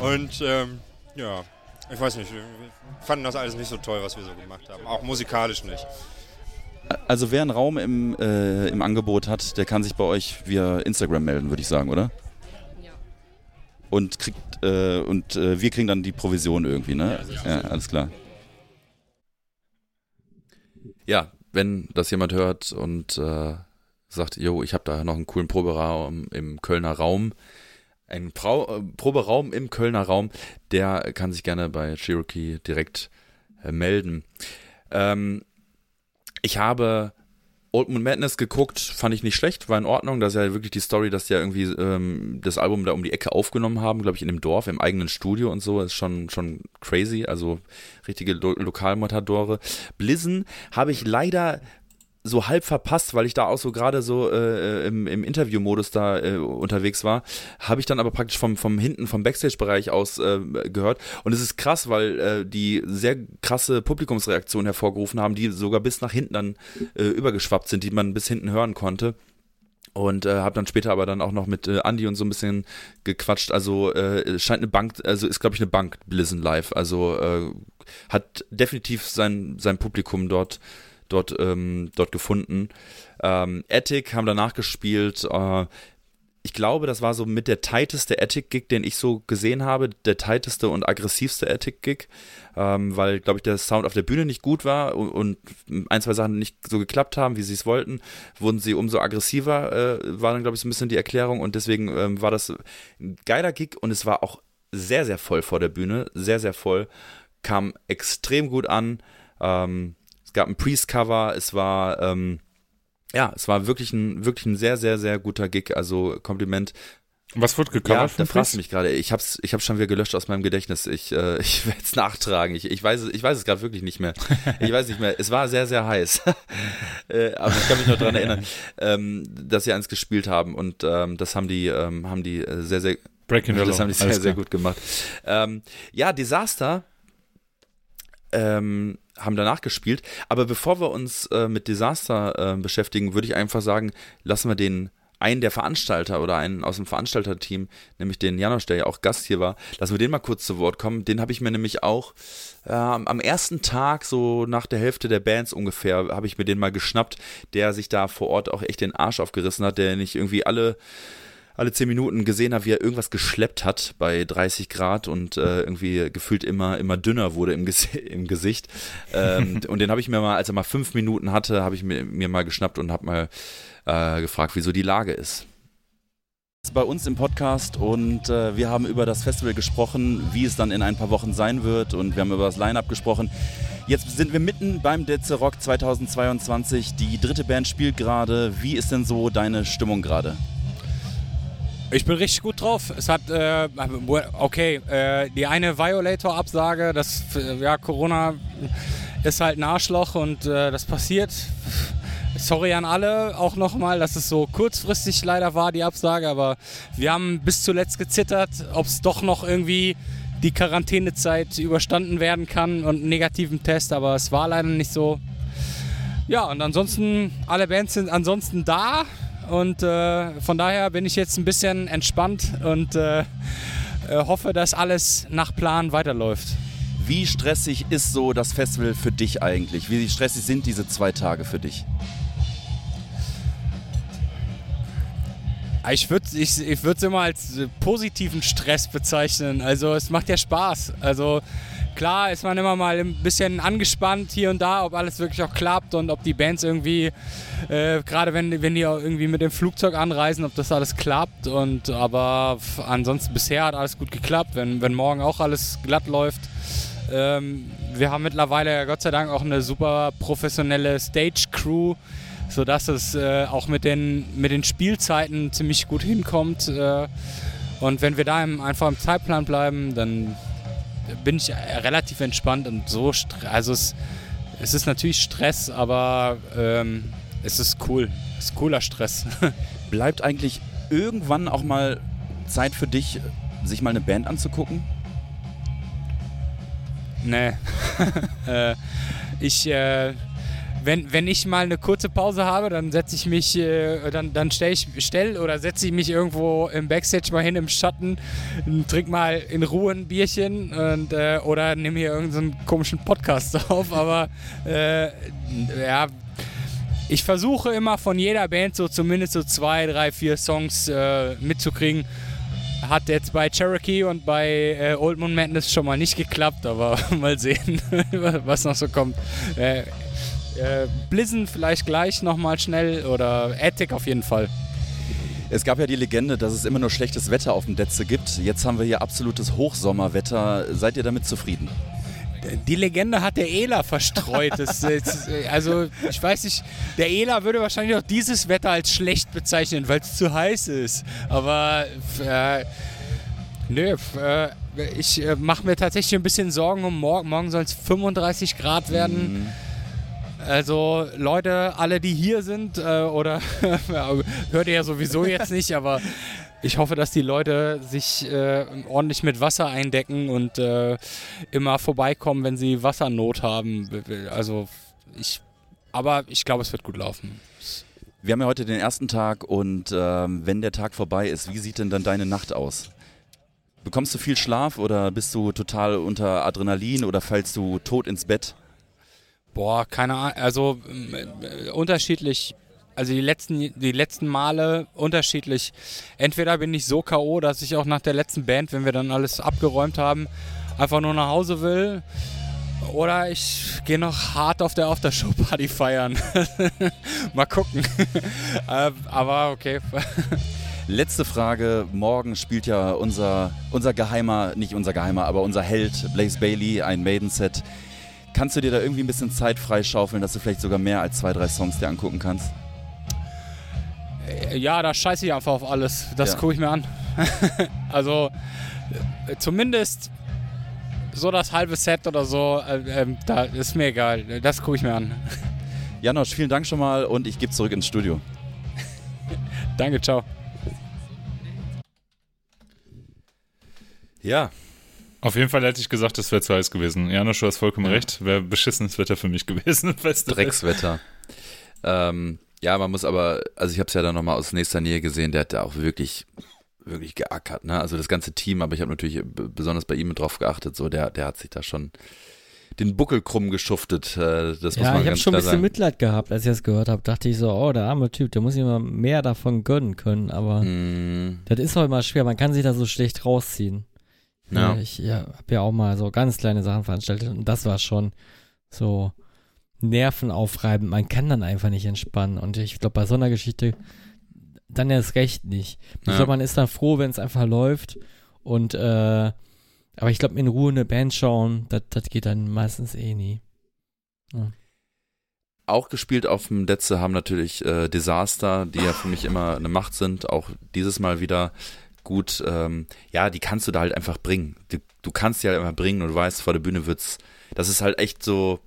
Und ähm, ja, ich weiß nicht, wir fanden das alles nicht so toll, was wir so gemacht haben. Auch musikalisch nicht. Also wer einen Raum im, äh, im Angebot hat, der kann sich bei euch via Instagram melden, würde ich sagen, oder? Ja. und kriegt äh, und äh, wir kriegen dann die Provision irgendwie, ne? Ja, alles klar. Ja, wenn das jemand hört und äh, sagt, yo, ich habe da noch einen coolen Proberaum im Kölner Raum, einen Prau äh, Proberaum im Kölner Raum, der kann sich gerne bei Cherokee direkt äh, melden. Ähm, ich habe Old Moon Madness geguckt, fand ich nicht schlecht, war in Ordnung. Das ist ja wirklich die Story, dass die ja irgendwie ähm, das Album da um die Ecke aufgenommen haben, glaube ich, in dem Dorf, im eigenen Studio und so. ist schon, schon crazy, also richtige Lo Lokalmatadore. Blizzon habe ich leider so halb verpasst, weil ich da auch so gerade so äh, im, im Interview-Modus da äh, unterwegs war, habe ich dann aber praktisch vom, vom hinten, vom Backstage-Bereich aus äh, gehört. Und es ist krass, weil äh, die sehr krasse Publikumsreaktion hervorgerufen haben, die sogar bis nach hinten dann äh, übergeschwappt sind, die man bis hinten hören konnte. Und äh, habe dann später aber dann auch noch mit äh, Andy und so ein bisschen gequatscht. Also äh, scheint eine Bank, also ist glaube ich eine Bank Blizzard Live. Also äh, hat definitiv sein, sein Publikum dort dort, ähm, dort gefunden. Ähm, Attic haben danach gespielt. Äh, ich glaube, das war so mit der tighteste Attic-Gig, den ich so gesehen habe. Der tighteste und aggressivste Attic-Gig, ähm, weil, glaube ich, der Sound auf der Bühne nicht gut war und, ein, zwei Sachen nicht so geklappt haben, wie sie es wollten, wurden sie umso aggressiver, äh, war dann, glaube ich, so ein bisschen die Erklärung und deswegen ähm, war das ein geiler Gig und es war auch sehr, sehr voll vor der Bühne, sehr, sehr voll, kam extrem gut an. Ähm, gab ein Priest-Cover, es war, ähm, ja, es war wirklich ein, wirklich ein sehr, sehr, sehr guter Gig, also Kompliment. Was wird gecovert? Ja, da fragst du mich gerade. Ich hab's, ich hab's schon wieder gelöscht aus meinem Gedächtnis. Ich, äh, ich werde es nachtragen. Ich, ich weiß, ich weiß es gerade wirklich nicht mehr. Ich weiß nicht mehr. Es war sehr, sehr heiß. äh, aber ich kann mich noch daran erinnern, ähm, dass sie eins gespielt haben und ähm, das haben die, ähm, haben die äh, sehr, sehr, Breaking das haben die sehr, sehr gut gemacht. Ähm, ja, Desaster ähm, haben danach gespielt. Aber bevor wir uns äh, mit Desaster äh, beschäftigen, würde ich einfach sagen, lassen wir den einen der Veranstalter oder einen aus dem Veranstalterteam, nämlich den Janosch, der ja auch Gast hier war, lassen wir den mal kurz zu Wort kommen. Den habe ich mir nämlich auch äh, am ersten Tag, so nach der Hälfte der Bands ungefähr, habe ich mir den mal geschnappt, der sich da vor Ort auch echt den Arsch aufgerissen hat, der nicht irgendwie alle alle zehn Minuten gesehen habe, wie er irgendwas geschleppt hat bei 30 Grad und äh, irgendwie gefühlt immer, immer dünner wurde im, Ges im Gesicht. Ähm, und den habe ich mir mal, als er mal fünf Minuten hatte, habe ich mir, mir mal geschnappt und habe mal äh, gefragt, wieso die Lage ist bei uns im Podcast und äh, wir haben über das Festival gesprochen, wie es dann in ein paar Wochen sein wird und wir haben über das Line-Up gesprochen. Jetzt sind wir mitten beim Detze Rock 2022. Die dritte Band spielt gerade. Wie ist denn so deine Stimmung gerade? Ich bin richtig gut drauf. Es hat, äh, okay, äh, die eine Violator-Absage, das, ja, Corona ist halt ein Arschloch und äh, das passiert. Sorry an alle auch nochmal, dass es so kurzfristig leider war, die Absage, aber wir haben bis zuletzt gezittert, ob es doch noch irgendwie die Quarantänezeit überstanden werden kann und einen negativen Test, aber es war leider nicht so. Ja, und ansonsten, alle Bands sind ansonsten da. Und äh, von daher bin ich jetzt ein bisschen entspannt und äh, äh, hoffe, dass alles nach Plan weiterläuft. Wie stressig ist so das Festival für dich eigentlich? Wie stressig sind diese zwei Tage für dich? Ich würde es ich, ich immer als positiven Stress bezeichnen. Also es macht ja Spaß. Also Klar ist man immer mal ein bisschen angespannt hier und da, ob alles wirklich auch klappt und ob die Bands irgendwie, äh, gerade wenn, wenn die irgendwie mit dem Flugzeug anreisen, ob das alles klappt. Und aber ansonsten bisher hat alles gut geklappt, wenn, wenn morgen auch alles glatt läuft. Ähm, wir haben mittlerweile Gott sei Dank auch eine super professionelle Stage-Crew, sodass es äh, auch mit den, mit den Spielzeiten ziemlich gut hinkommt. Äh, und wenn wir da im, einfach im Zeitplan bleiben, dann bin ich relativ entspannt und so. Also es, es ist natürlich Stress, aber ähm, es ist cool. Es ist cooler Stress. Bleibt eigentlich irgendwann auch mal Zeit für dich, sich mal eine Band anzugucken? Nee. äh, ich äh, wenn, wenn ich mal eine kurze Pause habe, dann setze ich mich, äh, dann, dann stelle ich stell oder setze ich mich irgendwo im Backstage mal hin im Schatten, trink mal in Ruhe ein Bierchen und, äh, oder nehme hier irgendeinen komischen Podcast auf. Aber äh, ja, ich versuche immer von jeder Band so zumindest so zwei, drei, vier Songs äh, mitzukriegen. hat jetzt bei Cherokee und bei äh, Old Moon Madness schon mal nicht geklappt, aber mal sehen, was noch so kommt. Äh, äh, vielleicht gleich nochmal schnell oder Attic auf jeden Fall. Es gab ja die Legende, dass es immer nur schlechtes Wetter auf dem Detze gibt. Jetzt haben wir hier absolutes Hochsommerwetter. Seid ihr damit zufrieden? Die Legende hat der Ela verstreut. Das, das, also, ich weiß nicht, der Ela würde wahrscheinlich auch dieses Wetter als schlecht bezeichnen, weil es zu heiß ist. Aber, äh, nö, äh, ich äh, mache mir tatsächlich ein bisschen Sorgen um morgen. Morgen soll es 35 Grad werden. Mhm. Also Leute, alle, die hier sind, äh, oder hört ihr ja sowieso jetzt nicht, aber ich hoffe, dass die Leute sich äh, ordentlich mit Wasser eindecken und äh, immer vorbeikommen, wenn sie Wassernot haben. Also ich, aber ich glaube, es wird gut laufen. Wir haben ja heute den ersten Tag und äh, wenn der Tag vorbei ist, wie sieht denn dann deine Nacht aus? Bekommst du viel Schlaf oder bist du total unter Adrenalin oder fällst du tot ins Bett? Boah, keine Ahnung. Also äh, unterschiedlich also die letzten, die letzten Male unterschiedlich. Entweder bin ich so K.O., dass ich auch nach der letzten Band, wenn wir dann alles abgeräumt haben, einfach nur nach Hause will. Oder ich gehe noch hart auf der After-Show-Party feiern. Mal gucken. Äh, aber okay. Letzte Frage. Morgen spielt ja unser, unser geheimer, nicht unser geheimer, aber unser Held Blaze Bailey ein Maiden-Set. Kannst du dir da irgendwie ein bisschen Zeit freischaufeln, dass du vielleicht sogar mehr als zwei, drei Songs dir angucken kannst? Äh, ja, da scheiße ich einfach auf alles. Das ja. gucke ich mir an. also äh, zumindest so das halbe Set oder so, äh, äh, da ist mir egal. Das gucke ich mir an. Janosch, vielen Dank schon mal und ich gebe zurück ins Studio. Danke, ciao. Ja. Auf jeden Fall hätte ich gesagt, es wäre zu heiß gewesen. Janosch, du hast vollkommen ja. recht. Wäre beschissenes Wetter für mich gewesen. Dreckswetter. ähm, ja, man muss aber, also ich habe es ja dann nochmal aus nächster Nähe gesehen, der hat da auch wirklich, wirklich geackert, ne? Also das ganze Team, aber ich habe natürlich besonders bei ihm drauf geachtet, so der, der hat sich da schon den Buckel krumm geschuftet. Äh, das ja, muss man ich habe schon ein bisschen sagen. Mitleid gehabt, als ich das gehört habe. Dachte ich so, oh, der arme Typ, der muss immer mehr davon gönnen können. Aber mm. das ist auch immer schwer. Man kann sich da so schlecht rausziehen. Ja. Ich ja, habe ja auch mal so ganz kleine Sachen veranstaltet und das war schon so nervenaufreibend. Man kann dann einfach nicht entspannen. Und ich glaube, bei so einer Geschichte dann erst recht nicht. Ich ja. glaube, man ist dann froh, wenn es einfach läuft. Und äh, aber ich glaube, in Ruhe eine Band schauen, das geht dann meistens eh nie. Ja. Auch gespielt auf dem Netze haben natürlich äh, Desaster, die ja für mich immer eine Macht sind. Auch dieses Mal wieder gut. Ähm, ja, die kannst du da halt einfach bringen. Du, du kannst die halt einfach bringen und du weißt, vor der Bühne wird's. Das ist halt echt so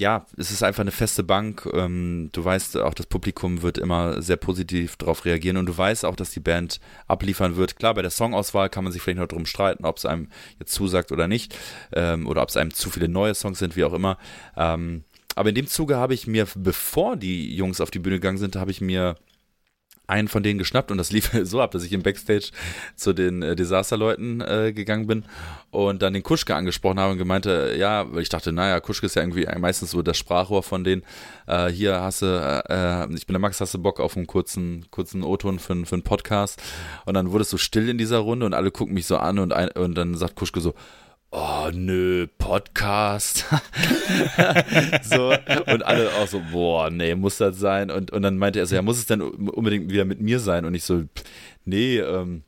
ja, es ist einfach eine feste Bank. Ähm, du weißt auch, das Publikum wird immer sehr positiv darauf reagieren und du weißt auch, dass die Band abliefern wird. Klar, bei der Songauswahl kann man sich vielleicht noch drum streiten, ob es einem jetzt zusagt oder nicht ähm, oder ob es einem zu viele neue Songs sind, wie auch immer. Ähm, aber in dem Zuge habe ich mir, bevor die Jungs auf die Bühne gegangen sind, habe ich mir einen von denen geschnappt und das lief so ab, dass ich im Backstage zu den äh, Desasterleuten äh, gegangen bin und dann den Kuschke angesprochen habe und gemeinte, ja, weil ich dachte, naja, Kuschke ist ja irgendwie meistens so das Sprachrohr von denen. Äh, hier hast du, äh, äh, ich bin der Max, hast du Bock auf einen kurzen, kurzen O-Ton für, für einen Podcast? Und dann wurde es so still in dieser Runde und alle gucken mich so an und, ein, und dann sagt Kuschke so, oh nö, Podcast. so, und alle auch so, boah, nee, muss das sein? Und, und dann meinte er so, ja, muss es denn unbedingt wieder mit mir sein? Und ich so, nee, ähm,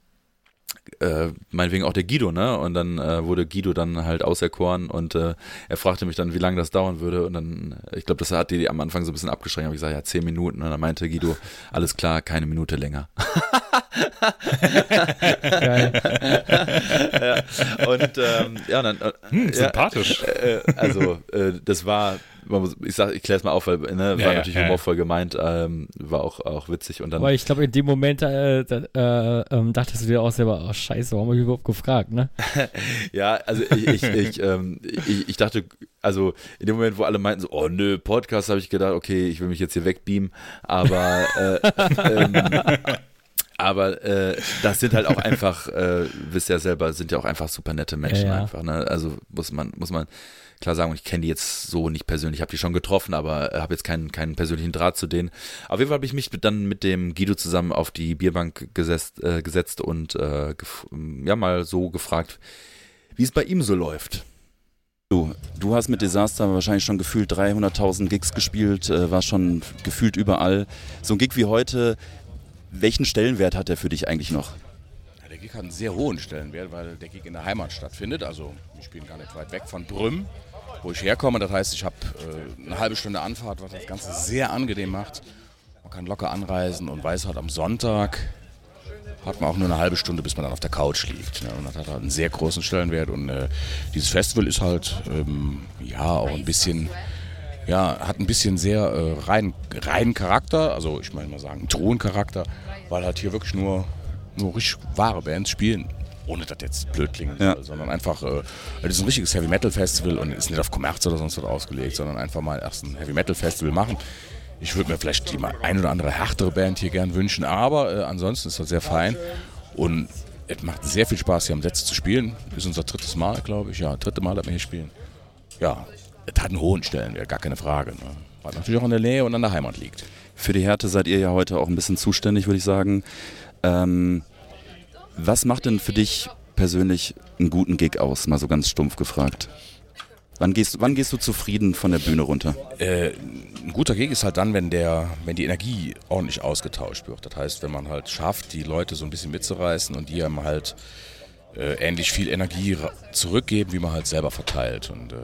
äh, meinetwegen auch der Guido, ne? Und dann äh, wurde Guido dann halt auserkoren und äh, er fragte mich dann, wie lange das dauern würde. Und dann, ich glaube, das hat die am Anfang so ein bisschen abgeschränkt. Habe ich gesagt, ja, zehn Minuten. Und dann meinte Guido, alles klar, keine Minute länger. Geil. ja. Und ähm, ja, dann. Äh, hm, sympathisch. Äh, äh, also, äh, das war ich sag, ich kläre es mal auf, weil ne, war ja, natürlich ja, humorvoll gemeint, ähm, war auch, auch witzig und dann. Aber ich glaube, in dem Moment äh, äh, ähm, dachtest du dir auch selber, oh Scheiße, warum habe ich überhaupt gefragt, ne? ja, also ich, ich, ich, ähm, ich, ich, dachte, also in dem Moment, wo alle meinten so, oh nö, Podcast, habe ich gedacht, okay, ich will mich jetzt hier wegbeamen, aber äh, ähm, Aber äh, das sind halt auch einfach, äh, wisst ihr ja selber, sind ja auch einfach super nette Menschen Ja, ja. einfach. Ne? Also muss man, muss man klar sagen, ich kenne die jetzt so nicht persönlich, habe die schon getroffen, aber äh, habe jetzt keinen, keinen persönlichen Draht zu denen. Auf jeden Fall habe ich mich dann mit dem Guido zusammen auf die Bierbank gesetzt, äh, gesetzt und äh, gef- ja mal so gefragt, wie es bei ihm so läuft. Du, du hast mit Disaster wahrscheinlich schon gefühlt 300.000 Gigs gespielt, äh, war schon gefühlt überall. So ein Gig wie heute, welchen Stellenwert hat der für dich eigentlich noch? Ja, der Gig hat einen sehr hohen Stellenwert, weil der Gig in der Heimat stattfindet. Also wir spielen gar nicht weit weg von Brüm, wo ich herkomme. Das heißt, ich habe äh, eine halbe Stunde Anfahrt, was das Ganze sehr angenehm macht. Man kann locker anreisen und weiß halt am Sonntag hat man auch nur eine halbe Stunde, bis man dann auf der Couch liegt. Ne? Und das hat halt einen sehr großen Stellenwert. Und äh, dieses Festival ist halt ähm, ja auch ein bisschen, ja, hat ein bisschen sehr äh, rein, reinen Charakter. Also ich meine mal sagen, einen Throncharakter, weil halt hier wirklich nur, nur richtig wahre Bands spielen. Ohne dass jetzt blöd klingen Ja. sondern einfach, äh, das ist ein richtiges Heavy Metal Festival und ist nicht auf Kommerz oder sonst was ausgelegt, sondern einfach mal erst ein Heavy Metal Festival machen. Ich würde mir vielleicht die mal ein oder andere härtere Band hier gern wünschen, aber äh, ansonsten ist das sehr fein und es macht sehr viel Spaß, hier am Netz zu spielen. Ist unser drittes Mal, glaube ich. Ja, dritte Mal, dass wir hier spielen. Ja, es hat einen hohen Stellenwert, gar keine Frage. Ne? Weil natürlich auch in der Nähe und an der Heimat liegt. Für die Härte seid ihr ja heute auch ein bisschen zuständig, würde ich sagen. Ähm, was macht denn für dich persönlich einen guten Gig aus? Mal so ganz stumpf gefragt. Wann gehst, wann gehst du zufrieden von der Bühne runter? Äh, ein guter Gig ist halt dann, wenn, der, wenn die Energie ordentlich ausgetauscht wird. Das heißt, wenn man halt schafft, die Leute so ein bisschen mitzureißen und die einem halt äh, ähnlich viel Energie zurückgeben, wie man halt selber verteilt. Und äh,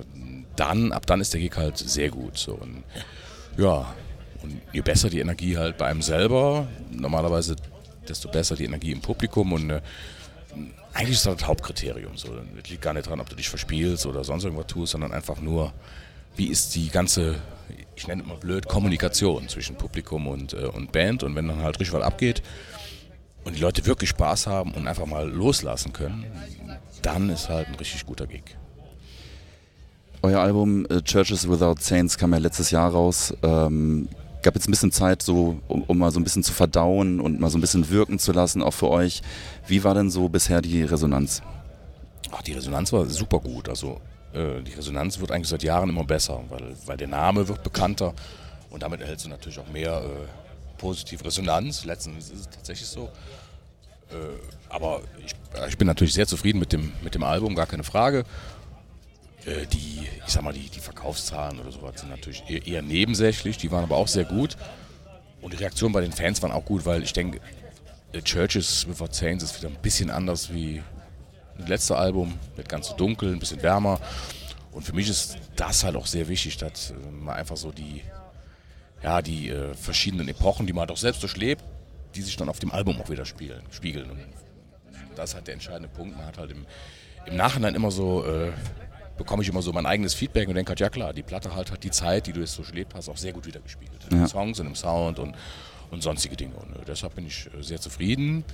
dann, ab dann ist der Gig halt sehr gut. So. Und, ja, und je besser die Energie halt bei einem selber, normalerweise desto besser die Energie im Publikum und äh, eigentlich ist das das Hauptkriterium. So. Es liegt gar nicht dran, ob du dich verspielst oder sonst irgendwas tust, sondern einfach nur, wie ist die ganze, ich nenne es mal blöd, Kommunikation zwischen Publikum und, äh, und Band. Und wenn dann halt richtig was abgeht und die Leute wirklich Spaß haben und einfach mal loslassen können, dann ist halt ein richtig guter Gig. Euer Album äh, Churches Without Saints kam ja letztes Jahr raus. Ähm, gab jetzt ein bisschen Zeit, so, um, um mal so ein bisschen zu verdauen und mal so ein bisschen wirken zu lassen, auch für euch. Wie war denn so bisher die Resonanz? Ach, die Resonanz war super gut. Also äh, die Resonanz wird eigentlich seit Jahren immer besser, weil, weil der Name wird bekannter und damit erhältst du natürlich auch mehr äh, positive Resonanz. Letztens ist es tatsächlich so. Äh, aber ich, äh, ich bin natürlich sehr zufrieden mit dem, mit dem Album, gar keine Frage. Äh, die, ich sag mal, die, die Verkaufszahlen oder sowas sind natürlich eher, eher nebensächlich, die waren aber auch sehr gut. Und die Reaktionen bei den Fans waren auch gut, weil ich denke, Churches Without Saints ist wieder ein bisschen anders wie das letzte Album, nicht ganz so dunkel, ein bisschen wärmer. Und für mich ist das halt auch sehr wichtig, dass äh, man einfach so die, ja, die äh, verschiedenen Epochen, die man doch selbst durchlebt, die sich dann auf dem Album auch wieder spielen, spiegeln. Und das ist halt der entscheidende Punkt. Man hat halt im, im Nachhinein immer so, äh, bekomme ich immer so mein eigenes Feedback und denke halt, ja klar, die Platte halt hat die Zeit, die du jetzt so durchlebt hast, auch sehr gut wiedergespiegelt. In Ja. den Songs, und im Sound und, und sonstige Dinge. Und äh, deshalb bin ich äh, sehr zufrieden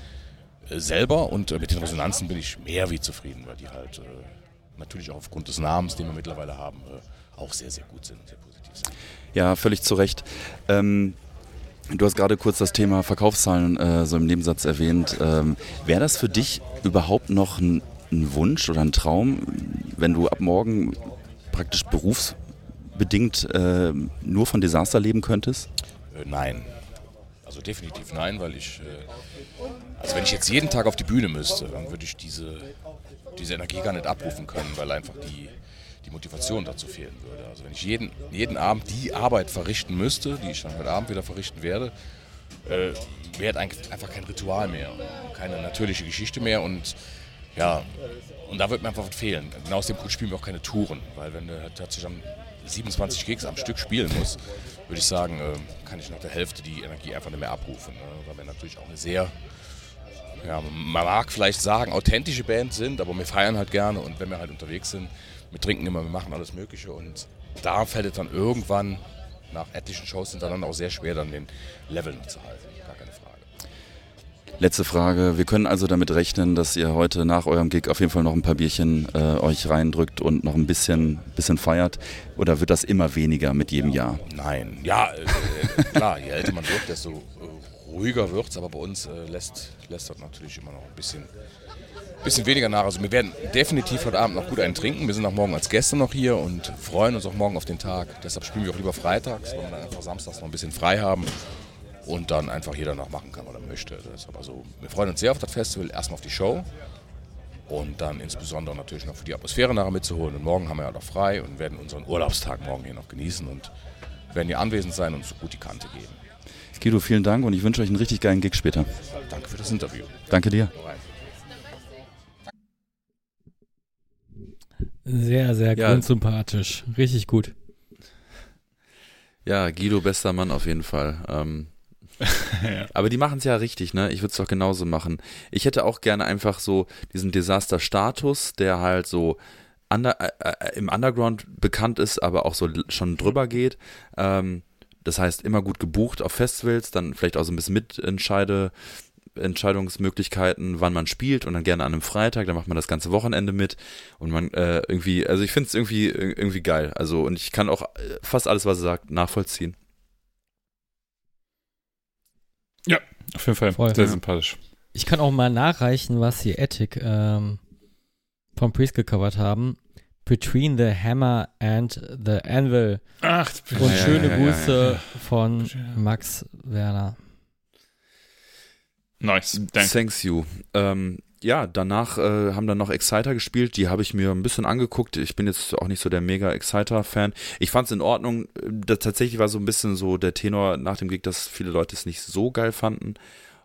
äh, selber und äh, mit den Resonanzen bin ich mehr wie zufrieden, weil die halt natürlich auch aufgrund des Namens, den wir mittlerweile haben, auch sehr, sehr gut sind, sehr positiv sind. Ja, völlig zu Recht. Ähm, du hast gerade kurz das Thema Verkaufszahlen äh, so im Nebensatz erwähnt. Ähm, Wäre das für dich überhaupt noch ein, ein Wunsch oder ein Traum, wenn du ab morgen praktisch berufsbedingt äh, nur von Desaster leben könntest? Äh, nein. Also definitiv nein, weil ich, äh, also wenn ich jetzt jeden Tag auf die Bühne müsste, dann würde ich diese, diese Energie gar nicht abrufen können, weil einfach die, die Motivation dazu fehlen würde. Also wenn ich jeden, jeden Abend die Arbeit verrichten müsste, die ich dann heute Abend wieder verrichten werde, äh, wäre einfach kein Ritual mehr, keine natürliche Geschichte mehr und ja, und da wird mir einfach was fehlen. Genau aus dem Grund spielen wir auch keine Touren, weil wenn du tatsächlich am 27 Gigs am Stück spielen musst, würde ich sagen, äh, kann ich nach der Hälfte die Energie einfach nicht mehr abrufen, ne? weil wir natürlich auch eine sehr, ja, man mag vielleicht sagen, authentische Band sind, aber wir feiern halt gerne und wenn wir halt unterwegs sind, wir trinken immer, wir machen alles Mögliche und da fällt es dann irgendwann nach etlichen Shows dann auch sehr schwer, dann den Level noch zu halten. Gar keine Frage. Letzte Frage. Wir können also damit rechnen, dass ihr heute nach eurem Gig auf jeden Fall noch ein paar Bierchen äh, euch reindrückt und noch ein bisschen, bisschen feiert? Oder wird das immer weniger mit jedem Jahr? Nein, ja, äh, äh, klar, je älter man wird, desto äh, ruhiger wird es, aber bei uns äh, lässt, lässt das natürlich immer noch ein bisschen, bisschen weniger nach. Also wir werden definitiv heute Abend noch gut einen trinken. Wir sind auch morgen als Gäste noch hier und freuen uns auch morgen auf den Tag. Deshalb spielen wir auch lieber freitags, weil wir dann einfach samstags noch ein bisschen frei haben und dann einfach jeder noch machen kann, was er möchte. Deshalb also, wir freuen uns sehr auf das Festival, erstmal auf die Show und dann insbesondere natürlich noch für die Atmosphäre nachher mitzuholen. Und morgen haben wir ja noch frei und werden unseren Urlaubstag morgen hier noch genießen und werden hier anwesend sein und so gut die Kante geben. Guido, vielen Dank und ich wünsche euch einen richtig geilen Gig später. Danke für das Interview. Danke dir. Sehr, sehr Ja. grundsympathisch. Richtig gut. Ja, Guido, bester Mann auf jeden Fall. Ähm, Aber die machen es ja richtig, ne? Ich würde es doch genauso machen. Ich hätte auch gerne einfach so diesen Desaster-Status, der halt so under, äh, äh, im Underground bekannt ist, aber auch so schon drüber geht. Ähm, das heißt, immer gut gebucht auf Festivals, dann vielleicht auch so ein bisschen Mitentscheide, Entscheidungsmöglichkeiten, wann man spielt und dann gerne an einem Freitag, dann macht man das ganze Wochenende mit und man äh, irgendwie, also ich finde es irgendwie, irgendwie geil. Also und ich kann auch äh, fast alles, was er sagt, nachvollziehen. Ja, auf jeden Fall. Voll. Sehr Ja. sympathisch. Ich kann auch mal nachreichen, was die Attic ähm, vom Priest gecovert haben. Between the Hammer and the Anvil. Ach, Und ja, schöne ja, ja, Grüße ja. von Max Werner. Nice. Danke. Thanks you. Ähm, ja, danach äh, haben dann noch Exciter gespielt. Die habe ich mir ein bisschen angeguckt. Ich bin jetzt auch nicht so der mega Exciter-Fan. Ich fand es in Ordnung. Das tatsächlich war so ein bisschen so der Tenor nach dem Gig, dass viele Leute es nicht so geil fanden.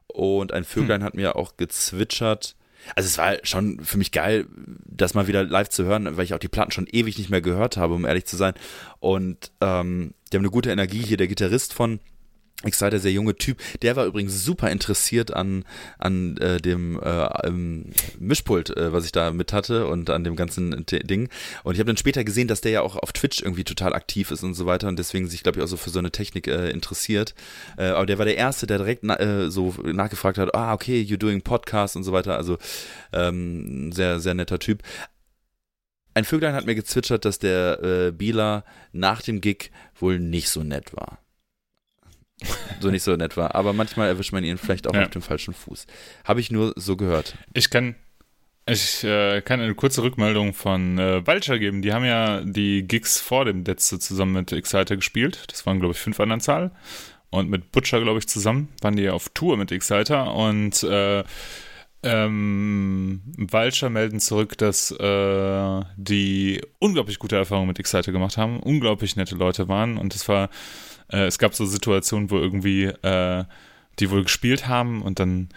Und ein Vöglein hat mir auch gezwitschert. Also es war schon für mich geil, das mal wieder live zu hören, weil ich auch die Platten schon ewig nicht mehr gehört habe, um ehrlich zu sein. Und ähm, die haben eine gute Energie hier. Der Gitarrist von Exciter, sehr junge Typ, der war übrigens super interessiert an, an äh, dem äh, ähm, Mischpult, äh, was ich da mit hatte und an dem ganzen T Ding. Und ich habe dann später gesehen, dass der ja auch auf Twitch irgendwie total aktiv ist und so weiter und deswegen sich, glaube ich, auch so für so eine Technik äh, interessiert. Äh, aber der war der Erste, der direkt na äh, so nachgefragt hat, ah, okay, you're doing Podcast und so weiter. Also ähm, sehr, sehr netter Typ. Ein Vöglein hat mir gezwitschert, dass der äh, Bieler nach dem Gig wohl nicht so nett war so nicht so nett war. Aber manchmal erwischt man ihn vielleicht auch Ja. auf dem falschen Fuß. Habe ich nur so gehört. Ich kann, ich äh, kann eine kurze Rückmeldung von äh, Vulture geben. Die haben ja die Gigs vor dem letzte zusammen mit Exciter gespielt. Das waren, glaube ich, fünf an der Zahl. Und mit Butcher, glaube ich, zusammen waren die auf Tour mit Exciter. Und äh, ähm, Vulture melden zurück, dass äh, die unglaublich gute Erfahrungen mit Exciter gemacht haben, unglaublich nette Leute waren. Und es war, äh, es gab so Situationen, wo irgendwie äh, die wohl gespielt haben und dann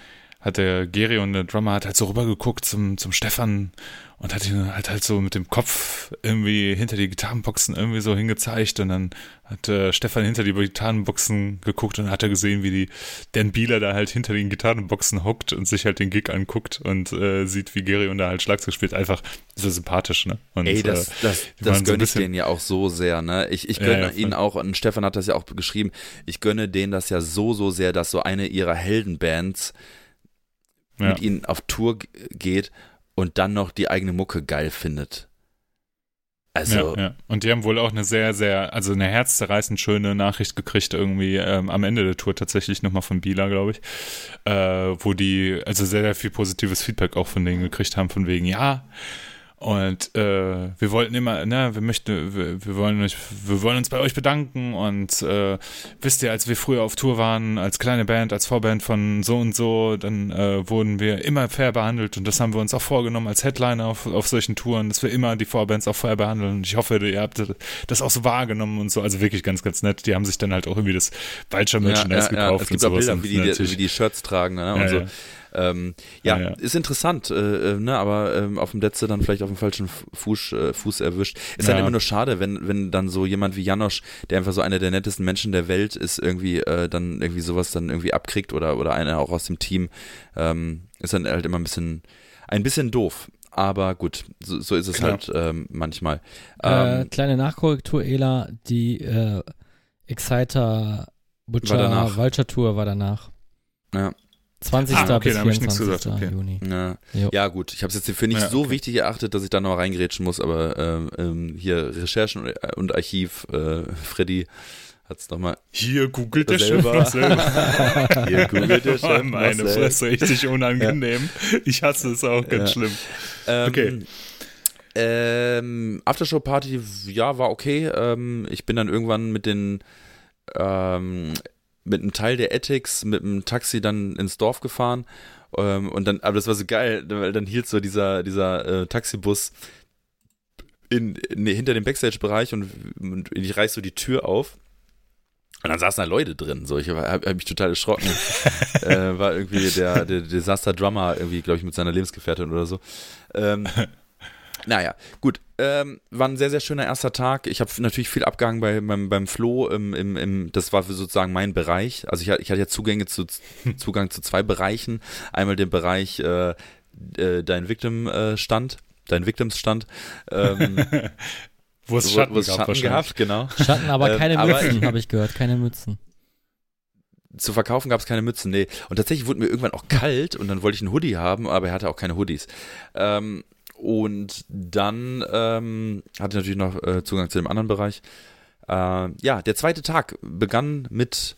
hat der Geri und der Drummer hat halt so rübergeguckt zum, zum Stefan und hat ihn halt halt so mit dem Kopf irgendwie hinter die Gitarrenboxen irgendwie so hingezeigt und dann hat äh, Stefan hinter die Gitarrenboxen geguckt und hat er gesehen, wie die Dan Bieler da halt hinter den Gitarrenboxen hockt und sich halt den Gig anguckt und äh, sieht, wie Geri und da halt Schlagzeug spielt. Einfach so sympathisch, ne? Und, Ey, das, äh, das, das waren so gönne ich denen ja auch so sehr, ne? Ich, ich Ja, gönne ja, voll. ihnen auch, und Stefan hat das ja auch geschrieben, ich gönne denen das ja so, so sehr, dass so eine ihrer Heldenbands Ja. mit ihnen auf Tour geht und dann noch die eigene Mucke geil findet. Also, ja, ja. Und die haben wohl auch eine sehr, sehr, also eine herzzerreißend schöne Nachricht gekriegt, irgendwie ähm, am Ende der Tour tatsächlich nochmal von Bila, glaube ich, äh, wo die also sehr, sehr viel positives Feedback auch von denen gekriegt haben, von wegen, ja, und äh, wir wollten immer, ne, wir möchten, wir, wir wollen euch, wir wollen uns bei euch bedanken und äh, wisst ihr, als wir früher auf Tour waren, als kleine Band, als Vorband von so und so, dann äh, wurden wir immer fair behandelt und das haben wir uns auch vorgenommen als Headliner auf, auf solchen Touren, dass wir immer die Vorbands auch fair behandeln und ich hoffe, ihr habt das auch so wahrgenommen und so, also wirklich ganz, ganz nett. Die haben sich dann halt auch irgendwie das Vulture Merchandise gekauft Es gibt und auch sowas Bilder, und wie die, wie die Shirts tragen ne? und Ja, so. Ja. Ähm, ja, Ja, ja. ist interessant, äh, äh, ne, aber ähm, auf dem Netze dann vielleicht auf dem falschen Fu- Fuß, äh, Fuß erwischt. Ist dann Ja. immer nur schade, wenn, wenn dann so jemand wie Janosch, der einfach so einer der nettesten Menschen der Welt ist, irgendwie äh, dann irgendwie sowas dann irgendwie abkriegt oder, oder einer auch aus dem Team, ähm, ist dann halt immer ein bisschen, ein bisschen doof. Aber gut, so, so ist es Klar. halt ähm, manchmal. Äh, Ähm, kleine Nachkorrektur, Ela, die äh, Exciter Butcher War danach. Vulture Tour war danach. Ja. 20. Ah, okay, bis da hab ich nichts 24. gesagt, okay. Juni. Ja, ja gut, ich habe es jetzt für nicht Ja, so okay. wichtig erachtet, dass ich da noch reingrätschen muss, aber ähm, ähm, hier Recherchen und- und Archiv, äh, Freddy Hat's noch mal. Hier googelt der Selber. selber. Hier googelt der Chef Meine. Fresse, richtig unangenehm. Ich hasse es auch ganz Ja. schlimm. Ähm, Okay. Ähm, Aftershow-Party, ja, war okay. Ähm, ich bin dann irgendwann mit den ähm, mit einem Teil der Ethics mit dem Taxi dann ins Dorf gefahren. Ähm, und dann, aber das war so geil, weil dann hielt so dieser, dieser äh, Taxibus in, nee, hinter dem Backstage-Bereich und, und ich reiß so die Tür auf. Und dann saßen da Leute drin, so ich habe hab mich total erschrocken. äh, war irgendwie der, der Disaster Drummer, irgendwie, glaube ich, mit seiner Lebensgefährtin oder so. Ähm, naja, gut. Ähm, war ein sehr, sehr schöner erster Tag. Ich habe natürlich viel abgehangen bei, beim, beim Flo. Im, im, im, das war sozusagen mein Bereich. Also ich, hatte- ich hatte ja Zugänge zu, Zugang zu zwei Bereichen. Einmal den Bereich äh, äh, dein Victim-Stand, dein Victims-Stand. Ähm, Wo es Schatten wo es gab Schatten gehabt, genau. Schatten, aber Ähm, keine aber Mützen, ich- habe ich gehört. Keine Mützen. zu verkaufen gab es keine Mützen, nee. Und tatsächlich wurde mir irgendwann auch kalt und dann wollte ich einen Hoodie haben, aber er hatte auch keine Hoodies. Ähm, und dann ähm, hatte ich natürlich noch äh, Zugang zu dem anderen Bereich. Äh, ja, der zweite Tag begann mit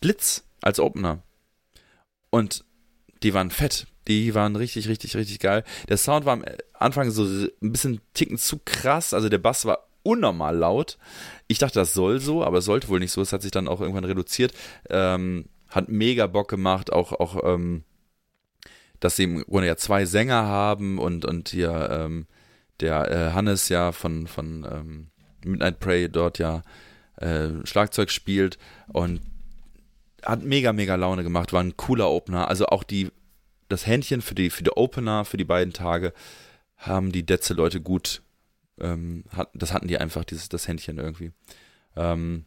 Blitz als Opener. Und die waren fett. Die waren richtig, richtig, richtig geil. Der Sound war am Anfang so ein bisschen ticken zu krass. Also der Bass war unnormal laut. Ich dachte, das soll so, aber es sollte wohl nicht so. Es hat sich dann auch irgendwann reduziert. Ähm, hat mega Bock gemacht, auch, auch ähm, dass sie im Grunde ja zwei Sänger haben und, und hier ähm, der äh, Hannes ja von, von ähm, Midnight Prey dort ja äh, Schlagzeug spielt und hat mega, mega Laune gemacht, war ein cooler Opener. Also auch die, das Händchen für die, für die Opener, für die beiden Tage, haben die Detze-Leute gut, ähm, hat, das hatten die einfach, dieses, das Händchen irgendwie. Ähm,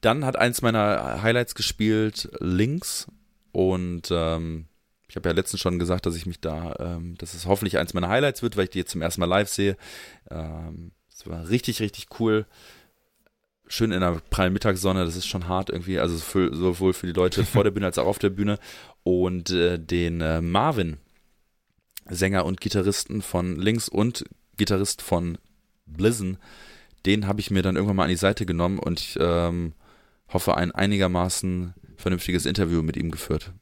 dann hat eins meiner Highlights gespielt, Links. Und ähm, ich habe ja letztens schon gesagt, dass ich mich da, ähm, dass es hoffentlich eins meiner Highlights wird, weil ich die jetzt zum ersten Mal live sehe. Ähm, es war richtig, richtig cool. Schön in der prallen Mittagssonne, das ist schon hart irgendwie, also für, sowohl für die Leute vor der Bühne als auch auf der Bühne. Und äh, den äh, Marvin, Sänger und Gitarristen von Links und Gitarrist von Blizzon, den habe ich mir dann irgendwann mal an die Seite genommen und ich ähm, hoffe, ein einigermaßen vernünftiges Interview mit ihm geführt.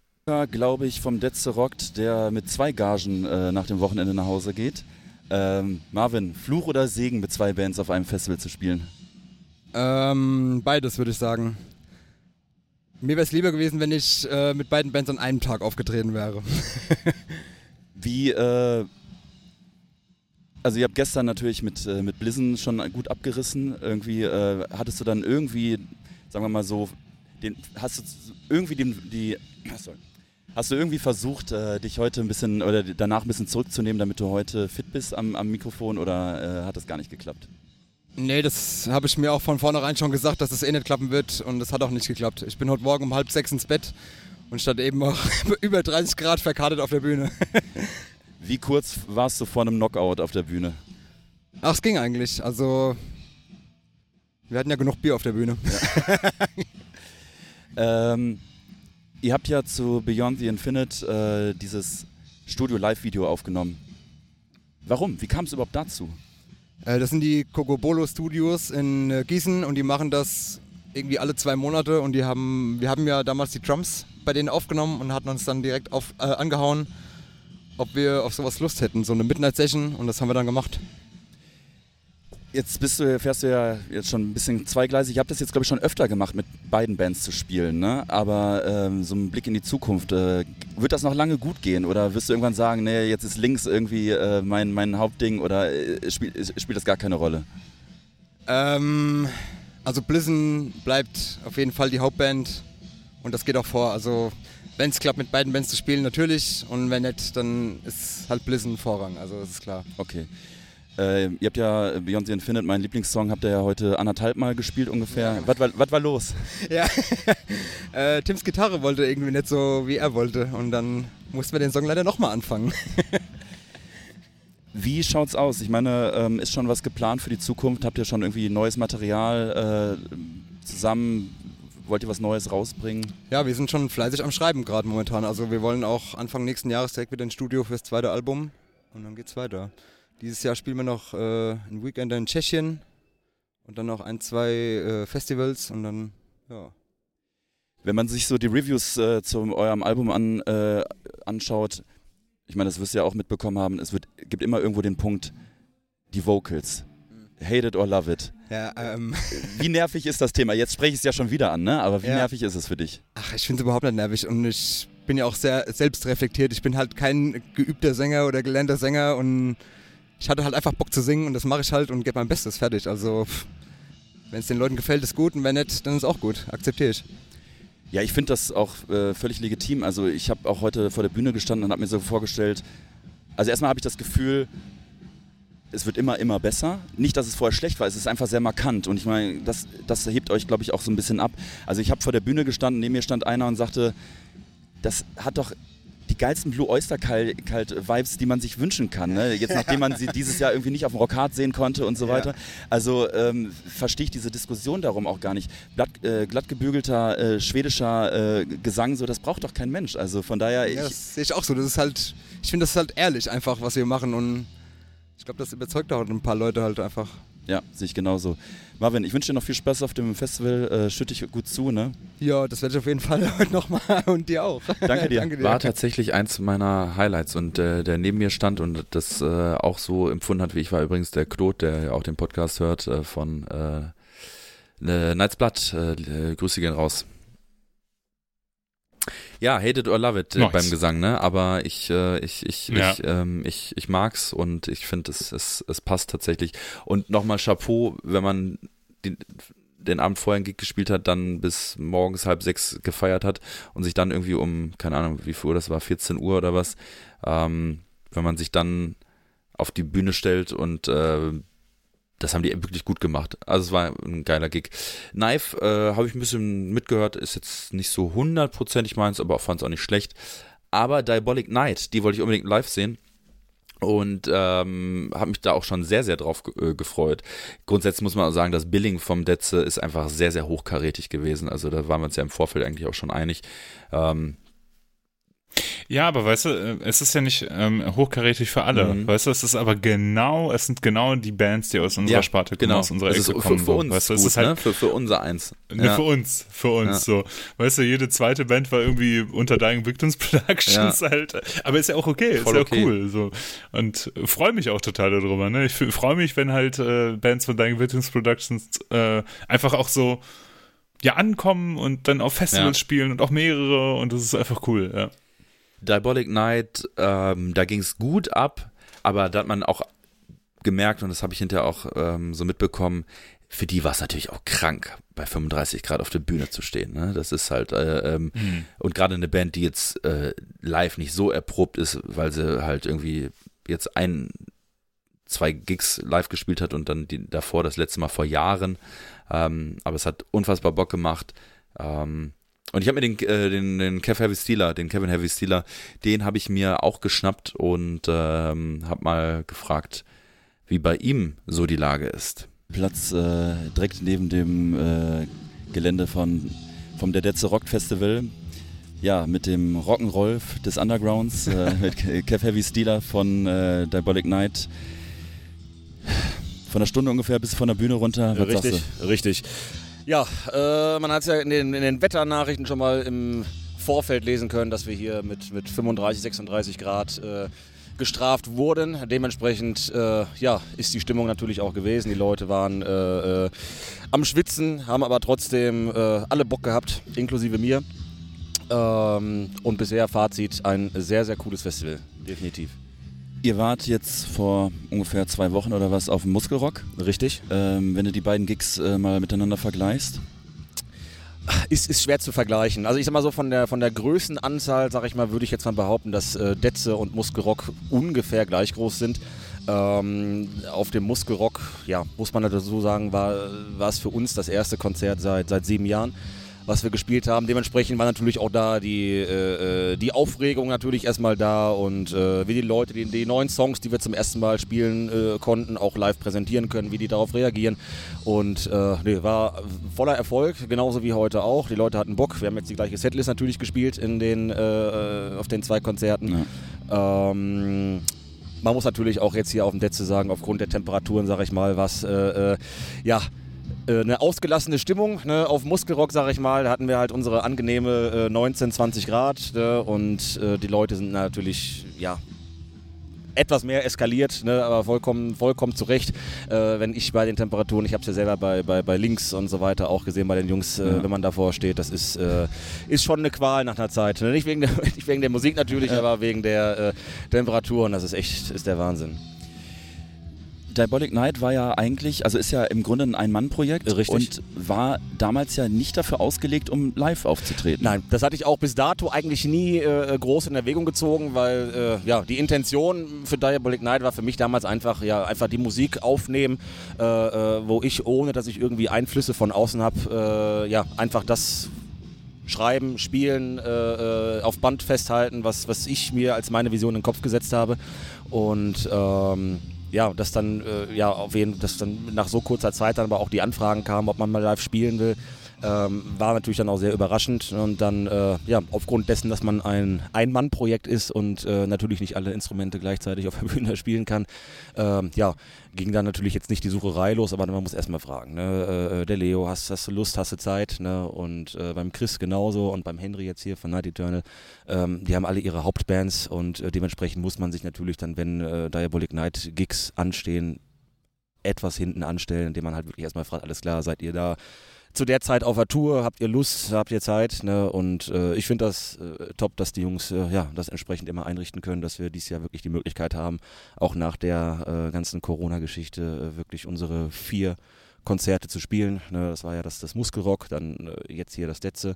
glaube ich, vom Detze Rockt, der mit zwei Gagen äh, nach dem Wochenende nach Hause geht. Ähm, Marvin, Fluch oder Segen mit zwei Bands auf einem Festival zu spielen? Ähm, beides würde ich sagen. Mir wäre es lieber gewesen, wenn ich äh, mit beiden Bands an einem Tag aufgetreten wäre. Wie, äh, also ihr habt gestern natürlich mit, äh, mit Blizzon schon gut abgerissen. Irgendwie äh, hattest du dann irgendwie, sagen wir mal so, den, hast du irgendwie den, die, sorry, hast du irgendwie versucht, äh, dich heute ein bisschen oder danach ein bisschen zurückzunehmen, damit du heute fit bist am, am Mikrofon oder äh, hat das gar nicht geklappt? nee, das habe ich mir auch von vornherein schon gesagt, dass es eh nicht klappen wird und das hat auch nicht geklappt. Ich bin heute Morgen um halb sechs ins Bett und stand eben auch über 30 Grad verkartet auf der Bühne. Wie kurz warst du vor einem Knockout auf der Bühne? Ach, es ging eigentlich. Also, wir hatten ja genug Bier auf der Bühne. Ähm, ihr habt ja zu Beyond the Infinite äh, dieses Studio-Live-Video aufgenommen. Warum? Wie kam es überhaupt dazu? Äh, das sind die Cocobolo Studios in äh, Gießen und die machen das irgendwie alle zwei Monate und die haben, wir haben ja damals die Drums bei denen aufgenommen und hatten uns dann direkt auf, äh, angehauen, ob wir auf sowas Lust hätten, so eine Midnight Session und das haben wir dann gemacht. Jetzt bist du, fährst du ja jetzt schon ein bisschen zweigleisig. Ich habe das jetzt, glaube ich, schon öfter gemacht, mit beiden Bands zu spielen. Ne? Aber ähm, so ein Blick in die Zukunft, äh, wird das noch lange gut gehen? Oder wirst du irgendwann sagen, nee, jetzt ist links irgendwie äh, mein, mein Hauptding oder äh, spielt, das gar keine Rolle? Ähm, also Blizzon bleibt auf jeden Fall die Hauptband und das geht auch vor. Also wenn es klappt, mit beiden Bands zu spielen, natürlich. Und wenn nicht, dann ist halt Blizzon Vorrang. Also das ist klar. Okay. Äh, ihr habt ja Beyond the Infinite, mein Lieblingssong, habt ihr ja heute anderthalb Mal gespielt ungefähr. Was, war, was war los? Ja, äh, Tims Gitarre wollte irgendwie nicht so, wie er wollte. Und dann mussten wir den Song leider nochmal anfangen. Wie schaut's aus? Ich meine, ähm, ist schon was geplant für die Zukunft? Habt ihr schon irgendwie neues Material äh, zusammen? Wollt ihr was Neues rausbringen? Ja, wir sind schon fleißig am Schreiben gerade momentan. Also wir wollen auch Anfang nächsten Jahres direkt wieder ins Studio fürs zweite Album. Und dann geht's weiter. Dieses Jahr spielen wir noch äh, ein Weekend in Tschechien. Und dann noch ein, zwei äh, Festivals und dann, ja. Wenn man sich so die Reviews äh, zu eurem Album an, äh, anschaut, ich meine, das wirst du ja auch mitbekommen haben, es wird, gibt immer irgendwo den Punkt, die Vocals. Hate it or love it. Ja, ähm. Wie nervig ist das Thema? Jetzt spreche ich es ja schon wieder an, ne? Aber wie Ja. nervig ist es für dich? Ach, ich finde es überhaupt nicht nervig und ich bin ja auch sehr selbstreflektiert. Ich bin halt kein geübter Sänger oder gelernter Sänger und ich hatte halt einfach Bock zu singen und das mache ich halt und gebe mein Bestes fertig. Also, wenn es den Leuten gefällt, ist gut und wenn nicht, dann ist auch gut. Akzeptiere ich. Ja, ich finde das auch äh, völlig legitim. Also ich habe auch heute vor der Bühne gestanden und habe mir so vorgestellt, also erstmal habe ich das Gefühl, es wird immer, immer besser. Nicht, dass es vorher schlecht war, es ist einfach sehr markant. Und ich meine, das, das hebt euch, glaube ich, auch so ein bisschen ab. Also ich habe vor der Bühne gestanden, neben mir stand einer und sagte, das hat doch die geilsten Blue Oyster Cult Vibes, die man sich wünschen kann. Ne? Jetzt nachdem man sie dieses Jahr irgendwie nicht auf dem Rockhard sehen konnte und so weiter. Also ähm, verstehe ich diese Diskussion darum auch gar nicht. Blatt, äh, glattgebügelter äh, schwedischer äh, Gesang, so das braucht doch kein Mensch. Also von daher, Ja, das sehe ich auch so. Das ist halt, ich finde das ist halt ehrlich einfach, was wir machen und ich glaube, das überzeugt auch ein paar Leute halt einfach. Ja, sehe ich genauso. Marvin, ich wünsche dir noch viel Spaß auf dem Festival. Äh, schütt dich gut zu, ne? Ja, das werde ich auf jeden Fall heute nochmal und dir auch. Danke dir. Danke dir. War tatsächlich eins meiner Highlights und äh, der neben mir stand und das äh, auch so empfunden hat, wie ich war übrigens der Claude, der ja auch den Podcast hört äh, von äh, äh, Night's Blood. Äh, Grüße gehen raus. Ja, hate it or love it äh, Nice. beim Gesang, ne? Aber ich, äh, ich, ich, Ja. ich, ähm, ich, ich mag's und ich finde, es, es, es passt tatsächlich. Und nochmal Chapeau, wenn man den, den Abend vorher einen Gig gespielt hat, dann bis morgens halb sechs gefeiert hat und sich dann irgendwie um, keine Ahnung, wie viel Uhr das war, 14 Uhr oder was, ähm, wenn man sich dann auf die Bühne stellt und äh, das haben die wirklich gut gemacht. Also es war ein geiler Gig. Knife äh, habe ich ein bisschen mitgehört, ist jetzt nicht so hundertprozentig meins, aber fand es auch nicht schlecht. Aber Diabolic Night, die wollte ich unbedingt live sehen. Und ähm, habe mich da auch schon sehr, sehr drauf äh, gefreut. Grundsätzlich muss man auch sagen, das Billing vom Detze ist einfach sehr, sehr hochkarätig gewesen. Also da waren wir uns ja im Vorfeld eigentlich auch schon einig. Ähm, Ja, aber weißt du, äh, es ist ja nicht ähm, hochkarätig für alle. Mhm. Weißt du, es ist aber genau, es sind genau die Bands, die aus unserer Ja, Sparte kommen, genau. aus unserer Es Ecke für- kommen. für so. uns weißt du, es gut, ist halt ne? Für- für unser eins. Ne, Ja. Für uns, für uns Ja. so. Weißt du, jede zweite Band war irgendwie unter Dying Victims Productions halt. Aber ist ja auch okay, Voll ist ja okay. cool. So. Und freue mich auch total darüber. Ne? Ich freue mich, wenn halt äh, Bands von Dying Victims Productions äh, einfach auch so ja ankommen und dann auf Festivals spielen und auch mehrere und das ist einfach cool, ja. Diabolic Night, ähm, da ging es gut ab, aber da hat man auch gemerkt, und das habe ich hinterher auch ähm, so mitbekommen, für die war es natürlich auch krank, bei 35 Grad auf der Bühne zu stehen. Ne? Das ist halt, äh, ähm, Mhm. und gerade eine Band, die jetzt äh, live nicht so erprobt ist, weil sie halt irgendwie jetzt ein, zwei Gigs live gespielt hat und dann die, davor das letzte Mal vor Jahren. Ähm, aber es hat unfassbar Bock gemacht. Ähm, und ich habe mir den, äh, den, den Kev Heavy Steeler, den Kevin Heavy Steeler, den habe ich mir auch geschnappt und ähm, habe mal gefragt, wie bei ihm so die Lage ist. Platz äh, direkt neben dem äh, Gelände von, vom Der Detze Rock Festival. Ja, mit dem Rock'n'Roll des Undergrounds, äh, mit Ke- Kev Heavy Steeler von äh, Diabolic Night. Von der Stunde ungefähr bis von der Bühne runter. Was richtig, sagst du? richtig. Ja, äh, man hat es ja in den, in den Wetternachrichten schon mal im Vorfeld lesen können, dass wir hier mit, mit 35, 36 Grad äh, gestraft wurden. Dementsprechend äh, ja, ist die Stimmung natürlich auch gewesen. Die Leute waren äh, äh, am Schwitzen, haben aber trotzdem äh, alle Bock gehabt, inklusive mir. Ähm, und bisher Fazit, ein sehr, sehr cooles Festival, definitiv. Ihr wart jetzt vor ungefähr zwei Wochen oder was auf dem Muskelrock. Richtig. Ähm, wenn du die beiden Gigs äh, mal miteinander vergleichst. Ist, ist schwer zu vergleichen. Also ich sag mal so von der, von der Größenanzahl, sag ich mal, würde ich jetzt mal behaupten, dass äh, Detze und Muskelrock ungefähr gleich groß sind. Ähm, auf dem Muskelrock, ja, muss man dazu sagen, war, war es für uns das erste Konzert seit, seit sieben Jahren, was wir gespielt haben. Dementsprechend war natürlich auch da die, äh, äh, die Aufregung natürlich erstmal da und äh, wie die Leute die, die neuen Songs, die wir zum ersten Mal spielen äh, konnten, auch live präsentieren können, wie die darauf reagieren. Und äh, nee, war voller Erfolg, genauso wie heute auch. Die Leute hatten Bock. Wir haben jetzt die gleiche Setlist natürlich gespielt in den, äh, auf den zwei Konzerten. Ähm, man muss natürlich auch jetzt hier auf dem Detze sagen, aufgrund der Temperaturen, sage ich mal, was ja äh, eine ausgelassene Stimmung ne, auf Muskelrock, sag ich mal. Da hatten wir halt unsere angenehme äh, 19, 20 Grad ne, und äh, die Leute sind natürlich, ja, etwas mehr eskaliert, ne, aber vollkommen, vollkommen zu Recht. Äh, wenn ich bei den Temperaturen, ich habe es ja selber bei, bei, bei Links und so weiter auch gesehen bei den Jungs, äh, Ja. wenn man davor steht, das ist, äh, ist schon eine Qual nach einer Zeit. Ne? Nicht, wegen der, nicht wegen der Musik natürlich, aber wegen der äh, Temperaturen. Das ist echt ist der Wahnsinn. Diabolic Night war ja eigentlich, also ist ja im Grunde ein Ein-Mann-Projekt und war damals ja nicht dafür ausgelegt, um live aufzutreten. Nein, das hatte ich auch bis dato eigentlich nie äh, groß in Erwägung gezogen, weil äh, ja, die Intention für Diabolic Night war für mich damals einfach, ja, einfach die Musik aufnehmen, äh, äh, wo ich, ohne dass ich irgendwie Einflüsse von außen habe, äh, ja, einfach das schreiben, spielen, äh, äh, auf Band festhalten, was, was ich mir als meine Vision in den Kopf gesetzt habe. Und ähm, ja, dass dann, äh, ja, auf jeden dass dann nach so kurzer Zeit dann aber auch die Anfragen kamen, ob man mal live spielen will. Ähm, war natürlich dann auch sehr überraschend und dann, äh, ja, aufgrund dessen, dass man ein Ein-Mann-Projekt ist und äh, natürlich nicht alle Instrumente gleichzeitig auf der Bühne spielen kann, ähm, ja, ging dann natürlich jetzt nicht die Sucherei los, aber man muss erstmal fragen, ne? äh, der Leo, hast, hast du Lust, hast du Zeit, ne? und äh, beim Chris genauso und beim Henry jetzt hier von Night Eternal, ähm, die haben alle ihre Hauptbands und äh, dementsprechend muss man sich natürlich dann, wenn äh, Diabolic Night Gigs anstehen, etwas hinten anstellen, indem man halt wirklich erstmal fragt, alles klar, seid ihr da zu der Zeit auf der Tour, habt ihr Lust, habt ihr Zeit, ne? Und äh, ich finde das äh, top, dass die Jungs äh, ja das entsprechend immer einrichten können, dass wir dieses Jahr wirklich die Möglichkeit haben, auch nach der äh, ganzen Corona-Geschichte äh, wirklich unsere vier Konzerte zu spielen. Ne? Das war ja das, das Muskelrock, dann äh, jetzt hier das Detze.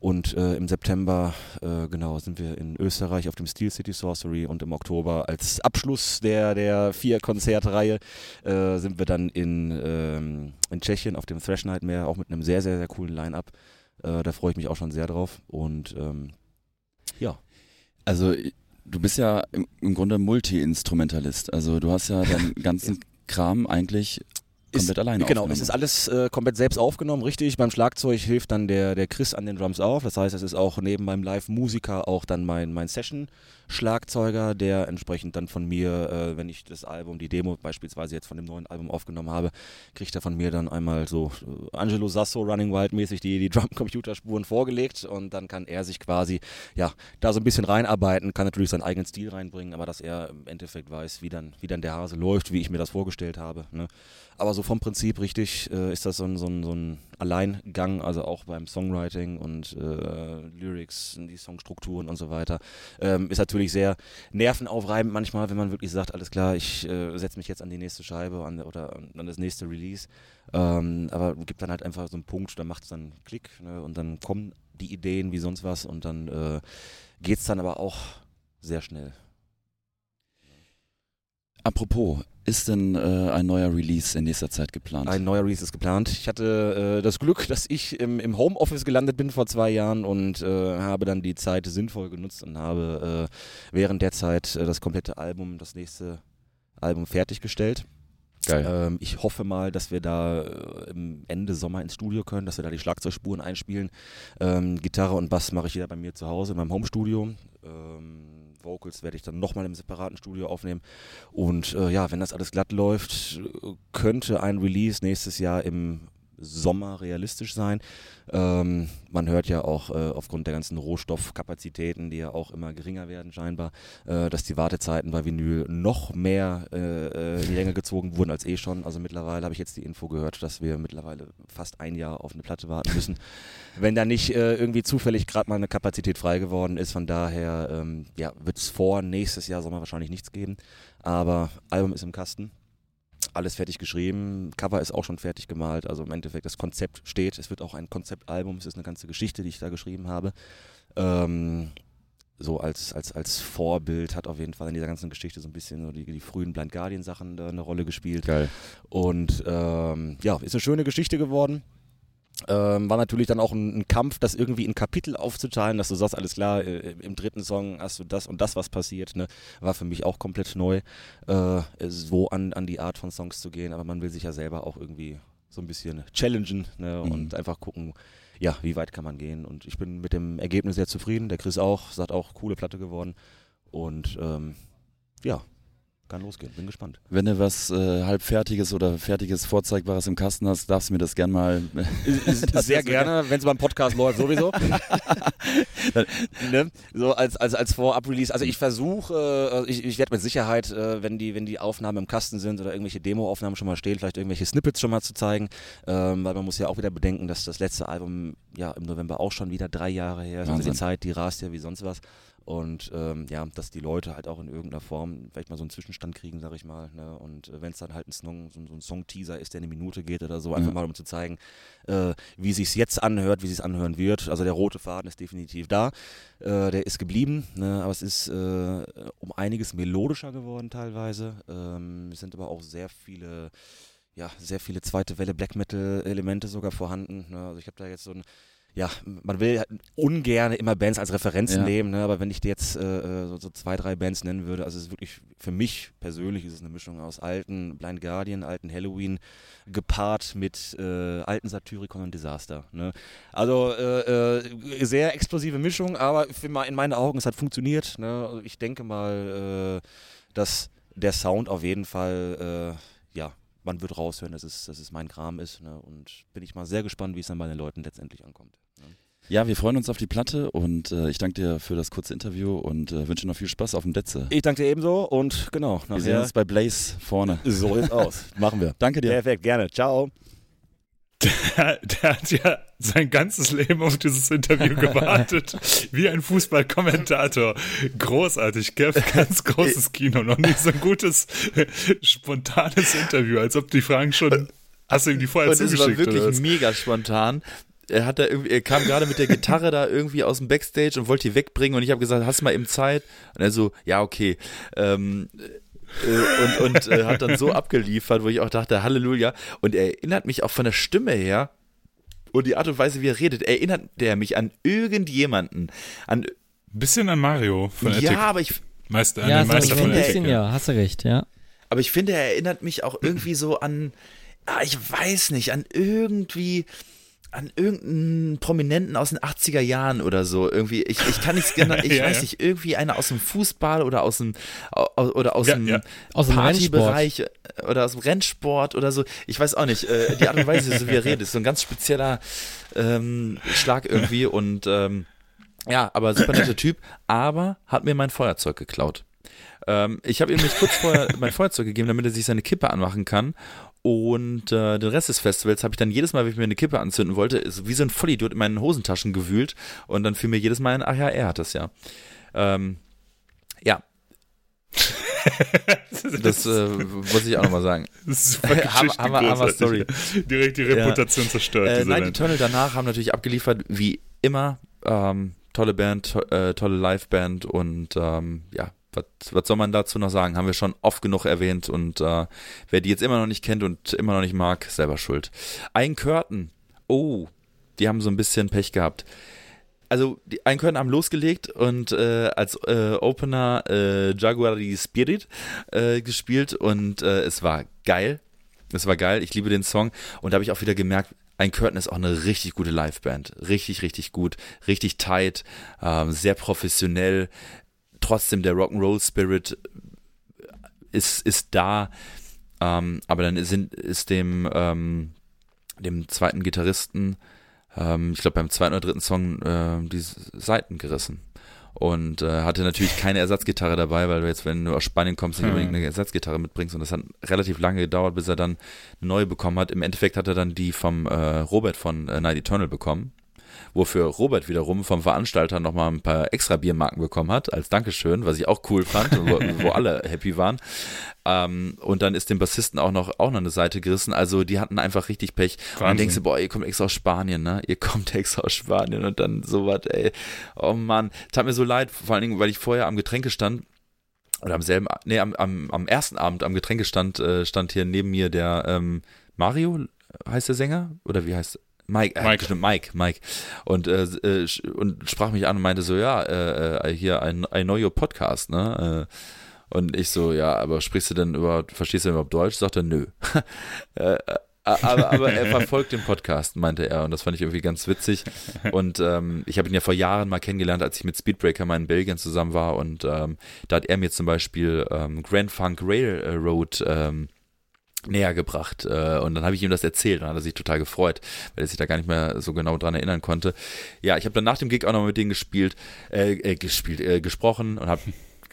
Und äh, im September, äh, genau, sind wir in Österreich auf dem Steel City Sorcery und im Oktober als Abschluss der, der vier Konzertreihe äh, sind wir dann in, ähm, in Tschechien auf dem Thrash Nightmare, auch mit einem sehr, sehr, sehr coolen Line-Up. Äh, da freue ich mich auch schon sehr drauf. Und ähm, ja. Also du bist ja im, im Grunde Multi-Instrumentalist. Also du hast ja deinen ganzen Kram eigentlich komplett ist, alleine Genau, es ist alles äh, komplett selbst aufgenommen, richtig. Beim Schlagzeug hilft dann der, der Chris an den Drums auf. Das heißt, es ist auch neben meinem Live-Musiker auch dann mein, mein Session-Schlagzeuger, der entsprechend dann von mir, äh, wenn ich das Album, die Demo beispielsweise jetzt von dem neuen Album aufgenommen habe, kriegt er von mir dann einmal so äh, Angelo Sasso Running Wild mäßig die, die Drum-Computer-Spuren vorgelegt und dann kann er sich quasi, ja, da so ein bisschen reinarbeiten, kann natürlich seinen eigenen Stil reinbringen, aber dass er im Endeffekt weiß, wie dann, wie dann der Hase läuft, wie ich mir das vorgestellt habe. Ne? Aber so vom Prinzip richtig äh, ist das so ein, so, ein, so ein Alleingang, also auch beim Songwriting und äh, Lyrics, die Songstrukturen und so weiter. Ähm, ist natürlich sehr nervenaufreibend manchmal, wenn man wirklich sagt, alles klar, ich äh, setze mich jetzt an die nächste Scheibe an, oder an das nächste Release. Ähm, aber gibt dann halt einfach so einen Punkt, da macht es dann Klick ne, und dann kommen die Ideen wie sonst was und dann äh, geht es dann aber auch sehr schnell. Apropos, ist denn äh, ein neuer Release in nächster Zeit geplant? Ein neuer Release ist geplant. Ich hatte äh, das Glück, dass ich im, im Homeoffice gelandet bin vor zwei Jahren und äh, habe dann die Zeit sinnvoll genutzt und habe äh, während der Zeit äh, das komplette Album, das nächste Album fertiggestellt. Geil. Ähm, ich hoffe mal, dass wir da äh, Ende Sommer ins Studio können, dass wir da die Schlagzeugspuren einspielen. Ähm, Gitarre und Bass mache ich wieder bei mir zu Hause in meinem Homestudio. Ähm, Vocals werde ich dann nochmal im separaten Studio aufnehmen. Und äh, ja, wenn das alles glatt läuft, äh, könnte ein Release nächstes Jahr im Sommer realistisch sein. Ähm, man hört ja auch äh, aufgrund der ganzen Rohstoffkapazitäten, die ja auch immer geringer werden scheinbar, äh, dass die Wartezeiten bei Vinyl noch mehr äh, äh, in die Länge gezogen wurden als eh schon. Also mittlerweile habe ich jetzt die Info gehört, dass wir mittlerweile fast ein Jahr auf eine Platte warten müssen. Wenn da nicht äh, irgendwie zufällig gerade mal eine Kapazität frei geworden ist, von daher ähm, ja, wird es vor nächstes Jahr Sommer wahrscheinlich nichts geben. Aber Album ist im Kasten alles fertig geschrieben, Cover ist auch schon fertig gemalt, also im Endeffekt das Konzept steht, es wird auch ein Konzeptalbum, es ist eine ganze Geschichte, die ich da geschrieben habe. Ähm, so als, als, als Vorbild hat auf jeden Fall in dieser ganzen Geschichte so ein bisschen so die, die frühen Blind Guardian Sachen eine Rolle gespielt. Geil. Und ähm, ja, ist eine schöne Geschichte geworden. Ähm, war natürlich dann auch ein, ein, Kampf, das irgendwie in Kapitel aufzuteilen, dass du sagst, alles klar, äh, im dritten Song hast du das und das, was passiert. Ne? War für mich auch komplett neu, äh, so an, an die Art von Songs zu gehen, aber man will sich ja selber auch irgendwie so ein bisschen challengen ne? Mhm. und einfach gucken, ja, wie weit kann man gehen. Und ich bin mit dem Ergebnis sehr zufrieden. Der Chris auch, sagt auch, coole Platte geworden. Und ähm, ja, kann losgehen. Bin gespannt. Wenn du was äh, halbfertiges oder fertiges Vorzeigbares im Kasten hast, darfst du mir das gern mal. Sehr gerne, wenn es beim Podcast läuft, sowieso. ne? So als, als, als Vorab-Release. Also ich versuche, äh, ich, ich werde mit Sicherheit, äh, wenn, die, wenn die Aufnahmen im Kasten sind oder irgendwelche Demo-Aufnahmen schon mal stehen, vielleicht irgendwelche Snippets schon mal zu zeigen. Ähm, weil man muss ja auch wieder bedenken, dass das letzte Album ja im November auch schon wieder drei Jahre her ist. Also die. Zeit, die rast ja wie sonst was. Und ähm, ja, dass die Leute halt auch in irgendeiner Form vielleicht mal so einen Zwischenstand kriegen, sag ich mal. Ne? Und äh, wenn es dann halt ein Song, so, so ein Song-Teaser ist, der eine Minute geht oder so, einfach Ja. mal um zu zeigen, äh, wie sich's jetzt anhört, wie sich's anhören wird. Also der rote Faden ist definitiv da. Äh, der ist geblieben, ne? aber es ist äh, um einiges melodischer geworden teilweise. Ähm, es sind aber auch sehr viele, ja, sehr viele zweite Welle Black Metal Elemente sogar vorhanden. Ne? Also ich habe da jetzt so ein ja, man will ungern immer Bands als Referenzen Ja. nehmen, ne? aber wenn ich dir jetzt äh, so, so zwei, drei Bands nennen würde, also es ist wirklich, für mich persönlich ist es eine Mischung aus alten Blind Guardian, alten Halloween, gepaart mit äh, alten Satyricon und Disaster. Ne? Also äh, äh, sehr explosive Mischung, aber für, in meinen Augen, es hat funktioniert. Ne? Also ich denke mal, äh, dass der Sound auf jeden Fall, äh, ja, man wird raushören, dass es, dass es mein Kram ist. Ne? Und bin ich mal sehr gespannt, wie es dann bei den Leuten letztendlich ankommt. Ne? Ja, wir freuen uns auf die Platte und äh, ich danke dir für das kurze Interview und äh, wünsche noch viel Spaß auf dem Detze. Ich danke dir ebenso und genau, Wir sehen uns bei Blaze vorne. So sieht's aus. Machen wir. Danke dir. Perfekt, gerne. Ciao. Der, der hat ja sein ganzes Leben auf dieses Interview gewartet. Wie ein Fußballkommentator. Großartig, Kev, ganz großes Kino. Noch nie so ein gutes, spontanes Interview, als ob die Fragen schon. Hast du ihm die vorher Und es war zugeschickt? oder wirklich was? mega spontan. Er, hat da irgendwie, er kam gerade mit der Gitarre da irgendwie aus dem Backstage und wollte die wegbringen und ich habe gesagt, hast du mal eben Zeit? Und er so, ja, okay. Ähm, äh, und und äh, hat dann so abgeliefert, wo ich auch dachte, Halleluja. Und er erinnert mich auch von der Stimme her und die Art und Weise, wie er redet, erinnert der mich an irgendjemanden. An Bisschen an Mario von Ja, Attic. aber ich Meister, an Ja, den Meister von Attic. ja, hast du recht, ja. Aber ich finde, er erinnert mich auch irgendwie so an, ah, ich weiß nicht, an irgendwie, an irgendeinen Prominenten aus den 80er Jahren oder so. Irgendwie, ich, ich kann nichts genau, ich Ja, weiß ja. nicht, irgendwie einer aus dem Fußball oder aus dem, oder aus Ja, dem ja. Partybereich oder aus dem Rennsport oder so. Ich weiß auch nicht. Äh, die Art und Weise, so wie er redet, ist so ein ganz spezieller ähm, Schlag irgendwie und ähm, ja, aber super netter Typ, aber hat mir mein Feuerzeug geklaut. Ähm, ich habe ihm nicht kurz vorher mein Feuerzeug gegeben, damit er sich seine Kippe anmachen kann. Und äh, den Rest des Festivals habe ich dann jedes Mal, wenn ich mir eine Kippe anzünden wollte, ist wie so ein Vollidiot in meinen Hosentaschen gewühlt. Und dann fiel mir jedes Mal ein, ach ja, er hat das ja. Ähm, ja. das äh, muss ich auch nochmal sagen. Super Hammer, Hammer. Story. Direkt die Reputation zerstört, Äh, Band. Eternal danach haben natürlich abgeliefert, wie immer. Ähm, tolle Band, to äh, tolle Liveband und ähm, ja, was soll man dazu noch sagen? Haben wir schon oft genug erwähnt und äh, wer die jetzt immer noch nicht kennt und immer noch nicht mag, selber schuld. Ein Curtain, oh, die haben so ein bisschen Pech gehabt. Also, die ein Curtain haben losgelegt und äh, als äh, Opener äh, Jaguar die Spirit äh, gespielt und äh, es war geil. Es war geil, ich liebe den Song und da habe ich auch wieder gemerkt, ein Curtain ist auch eine richtig gute Liveband. Richtig, richtig gut, richtig tight, ähm, sehr professionell. Trotzdem der Rock'n'Roll Spirit ist, ist da. Ähm, aber dann sind, ist dem, ähm, dem zweiten Gitarristen, ähm, ich glaube beim zweiten oder dritten Song, äh, die Seiten gerissen. Und äh, hatte natürlich keine Ersatzgitarre dabei, weil du jetzt, wenn du aus Spanien kommst, nicht Hm. unbedingt eine Ersatzgitarre mitbringst. Und das hat relativ lange gedauert, bis er dann eine neue bekommen hat. Im Endeffekt hat er dann die vom äh, Robert von äh, Night Eternal bekommen. Wofür Robert wiederum vom Veranstalter nochmal ein paar extra Biermarken bekommen hat, als Dankeschön, was ich auch cool fand, wo, wo alle happy waren. Ähm, und dann ist dem Bassisten auch noch, auch noch eine Seite gerissen. Also die hatten einfach richtig Pech. Und dann Wahnsinn. denkst du, boah, ihr kommt extra aus Spanien, ne? Ihr kommt extra aus Spanien und dann sowas, ey. Oh Mann, tat mir so leid, vor allen Dingen, weil ich vorher am Getränkestand oder am selben, nee, am, am, am ersten Abend am Getränkestand äh, stand hier neben mir der ähm, Mario, heißt der Sänger? Oder wie heißt Mike, äh, Mike. Stimmt, Mike, Mike. Und, äh, äh, und sprach mich an und meinte so, ja, äh, äh, hier ein, ein neuer Podcast, ne? Äh, und ich so, ja, aber sprichst du denn überhaupt, verstehst du denn überhaupt Deutsch? Sagt er, nö. aber, aber er verfolgt den Podcast, meinte er. Und das fand ich irgendwie ganz witzig. Und ähm, ich habe ihn ja vor Jahren mal kennengelernt, als ich mit Speedbreaker mal in Belgien zusammen war. Und ähm, da hat er mir zum Beispiel ähm, Grand Funk Railroad ähm, näher gebracht äh, und dann habe ich ihm das erzählt und hat er sich total gefreut, weil er sich da gar nicht mehr so genau dran erinnern konnte. Ja, ich habe dann nach dem Gig auch noch mit denen gespielt, äh, äh, gespielt, äh, gesprochen und habe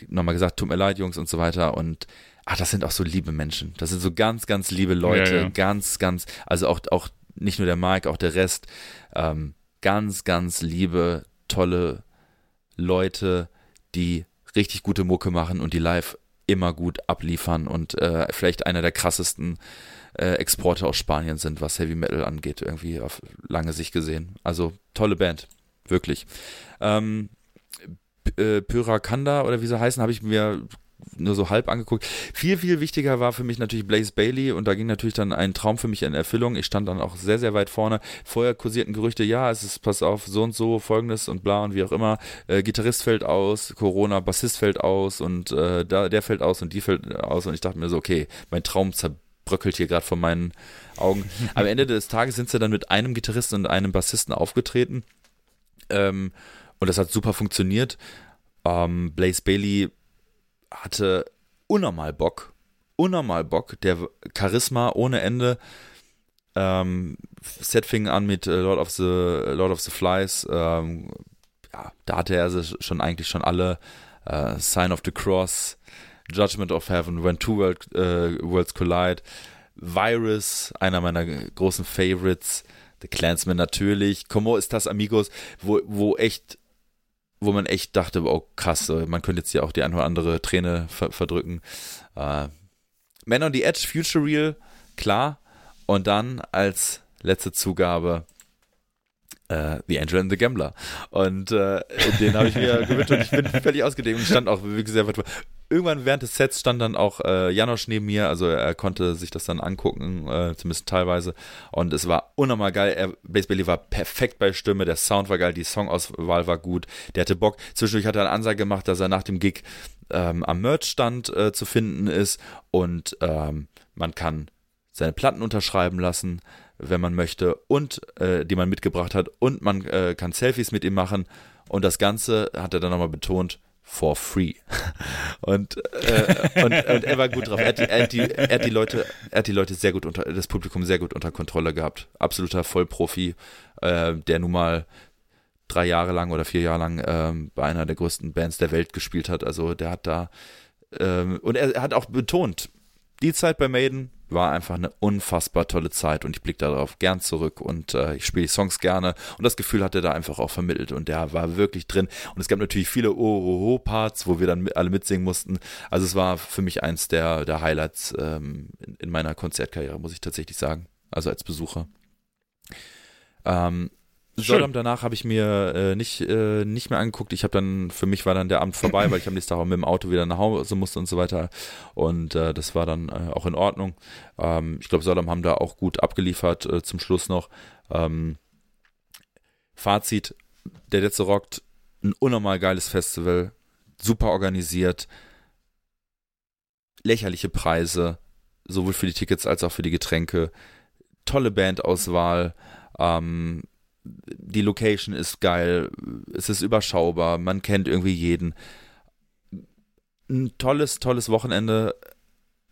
nochmal gesagt, tut mir leid, Jungs und so weiter und ach, das sind auch so liebe Menschen. Das sind so ganz, ganz liebe Leute, Ja, ja. ganz, ganz, also auch, auch nicht nur der Mike, auch der Rest, ähm, ganz, ganz liebe, tolle Leute, die richtig gute Mucke machen und die live immer gut abliefern und äh, vielleicht einer der krassesten äh, Exporte aus Spanien sind, was Heavy Metal angeht, irgendwie auf lange Sicht gesehen. Also tolle Band, wirklich. Ähm, äh, Pyrakanda oder wie sie heißen, habe ich mir nur so halb angeguckt. Viel, viel wichtiger war für mich natürlich Blaze Bailey und da ging natürlich dann ein Traum für mich in Erfüllung. Ich stand dann auch sehr, sehr weit vorne. Vorher kursierten Gerüchte, ja, es ist, pass auf, so und so, folgendes und bla und wie auch immer. Äh, Gitarrist fällt aus, Corona, Bassist fällt aus und äh, da, der fällt aus und die fällt aus und ich dachte mir so, okay, mein Traum zerbröckelt hier gerade vor meinen Augen. Am Ende des Tages sind sie dann mit einem Gitarristen und einem Bassisten aufgetreten. Ähm, und das hat super funktioniert. Ähm, Blaze Bailey hatte unnormal Bock. Unnormal Bock. Der Charisma ohne Ende. Ähm, Set fing an mit äh, Lord of the Lord of the Flies. Ähm, ja, da hatte er schon eigentlich schon alle. Äh, Sign of the Cross, Judgment of Heaven, When Two World, äh, Worlds Collide, Virus, einer meiner großen Favorites, The Clansman natürlich, Como ist das Amigos, wo, wo echt, wo man echt dachte, oh krass, äh, man könnte jetzt hier auch die eine oder andere Träne ver verdrücken. Äh, Man on the Edge, Future Real, klar. Und dann als letzte Zugabe äh, The Angel and the Gambler. Und äh, den habe ich mir gewünscht und ich bin völlig ausgedehnt und stand auch wirklich sehr weit vor. Irgendwann während des Sets stand dann auch äh, Janosch neben mir, also er konnte sich das dann angucken, zumindest teilweise. Und es war unnormal geil. Er, Blaze Bailey war perfekt bei Stimme, der Sound war geil, die Songauswahl war gut, der hatte Bock. Zwischendurch hat er eine Ansage gemacht, dass er nach dem Gig ähm, am Merchstand äh, zu finden ist und ähm, man kann seine Platten unterschreiben lassen, wenn man möchte, und äh, die man mitgebracht hat, und man äh, kann Selfies mit ihm machen. Und das Ganze hat er dann nochmal betont, for free. Und, äh, und, und er war gut drauf. Er hat, die, er, hat die, er hat die Leute, er hat die Leute sehr gut unter, das Publikum sehr gut unter Kontrolle gehabt. Absoluter Vollprofi, äh, der nun mal drei Jahre lang oder vier Jahre lang ähm, bei einer der größten Bands der Welt gespielt hat. Also der hat da ähm, und er, er hat auch betont, die Zeit bei Maiden war einfach eine unfassbar tolle Zeit und ich blicke darauf gern zurück und äh, ich spiele die Songs gerne und das Gefühl hat er da einfach auch vermittelt und der war wirklich drin und es gab natürlich viele Ohoho-Parts, wo wir dann alle mitsingen mussten. Also es war für mich eins der, der Highlights ähm, in, in meiner Konzertkarriere, muss ich tatsächlich sagen. Also als Besucher. Ähm. Sodom danach habe ich mir äh, nicht, äh, nicht mehr angeguckt. Ich habe dann, für mich war dann der Abend vorbei, weil ich am nächsten Tag auch mit dem Auto wieder nach Hause musste und so weiter. Und äh, das war dann äh, auch in Ordnung. Ähm, ich glaube, Sodom haben da auch gut abgeliefert äh, zum Schluss noch. Ähm, Fazit, der letzte rockt, ein unnormal geiles Festival, super organisiert, lächerliche Preise, sowohl für die Tickets als auch für die Getränke, tolle Bandauswahl, ähm, die Location ist geil, es ist überschaubar, man kennt irgendwie jeden. Ein tolles, tolles Wochenende.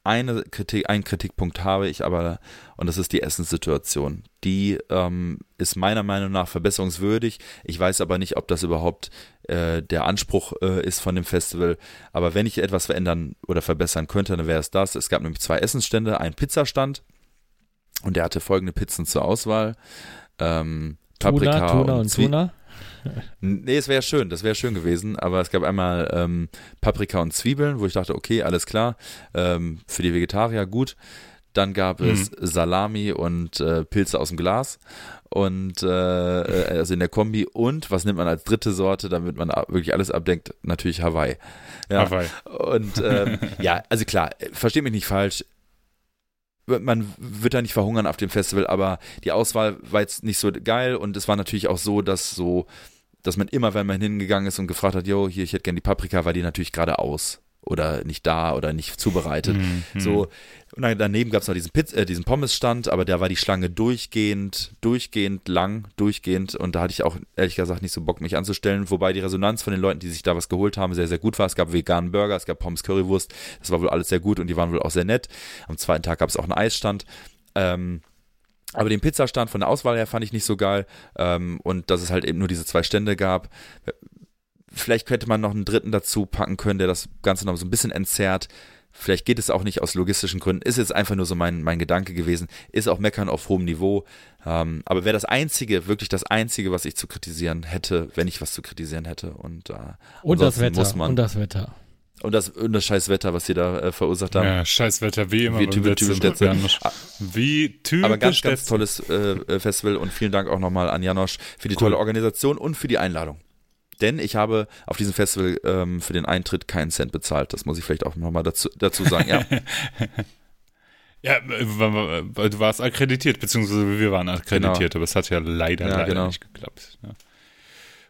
Eine Kritik, einen Kritikpunkt habe ich aber, und das ist die Essenssituation. Die ähm, ist meiner Meinung nach verbesserungswürdig. Ich weiß aber nicht, ob das überhaupt äh, der Anspruch äh, ist von dem Festival. Aber wenn ich etwas verändern oder verbessern könnte, dann wäre es das. Es gab nämlich zwei Essensstände, einen Pizzastand und der hatte folgende Pizzen zur Auswahl. Ähm, Paprika Tuna, Tuna und Zwie- Tuna. Nee, es wäre schön, das wäre schön gewesen, aber es gab einmal ähm, Paprika und Zwiebeln, wo ich dachte, okay, alles klar, ähm, für die Vegetarier gut. Dann gab es Salami und äh, Pilze aus dem Glas und äh, äh, also in der Kombi und was nimmt man als dritte Sorte, damit man wirklich alles abdenkt? Natürlich Hawaii. Ja. Hawaii. Und ähm, ja, also klar, versteht mich nicht falsch, man wird da nicht verhungern auf dem Festival, aber die Auswahl war jetzt nicht so geil und es war natürlich auch so, dass so, dass man immer, wenn man hingegangen ist und gefragt hat, yo, hier, ich hätte gerne die Paprika, war die natürlich gerade aus. Oder nicht da oder nicht zubereitet. Mhm. So, und dann daneben gab es noch diesen, Piz äh, diesen Pommesstand, aber da war die Schlange durchgehend, durchgehend lang, durchgehend und da hatte ich auch ehrlich gesagt nicht so Bock, mich anzustellen, wobei die Resonanz von den Leuten, die sich da was geholt haben, sehr, sehr gut war. Es gab veganen Burger, es gab Pommes Currywurst, das war wohl alles sehr gut und die waren wohl auch sehr nett. Am zweiten Tag gab es auch einen Eisstand. Ähm, aber den Pizzastand von der Auswahl her fand ich nicht so geil ähm, und dass es halt eben nur diese zwei Stände gab. Vielleicht könnte man noch einen dritten dazu packen können, der das Ganze noch so ein bisschen entzerrt. Vielleicht geht es auch nicht aus logistischen Gründen. Ist jetzt einfach nur so mein, mein Gedanke gewesen. Ist auch Meckern auf hohem Niveau. Ähm, aber wäre das Einzige, wirklich das Einzige, was ich zu kritisieren hätte, wenn ich was zu kritisieren hätte. Und, äh, Und das ansonsten Wetter. Muss man, und das Wetter. und das, und das scheiß Wetter, was sie da äh, verursacht haben. Ja, scheiß Wetter, wie immer. Wie typisch, typisch. Mal. Ah, Wie typisch Aber ganz, ganz tolles äh, Festival und vielen Dank auch nochmal an Janosch für die tolle Organisation und für die Einladung. Denn ich habe auf diesem Festival ähm, für den Eintritt keinen Cent bezahlt. Das muss ich vielleicht auch nochmal dazu, dazu sagen. Ja. Ja, äh, du warst akkreditiert, beziehungsweise wir waren akkreditiert, Genau. aber es hat ja leider, Ja, leider genau. nicht geklappt. Ja.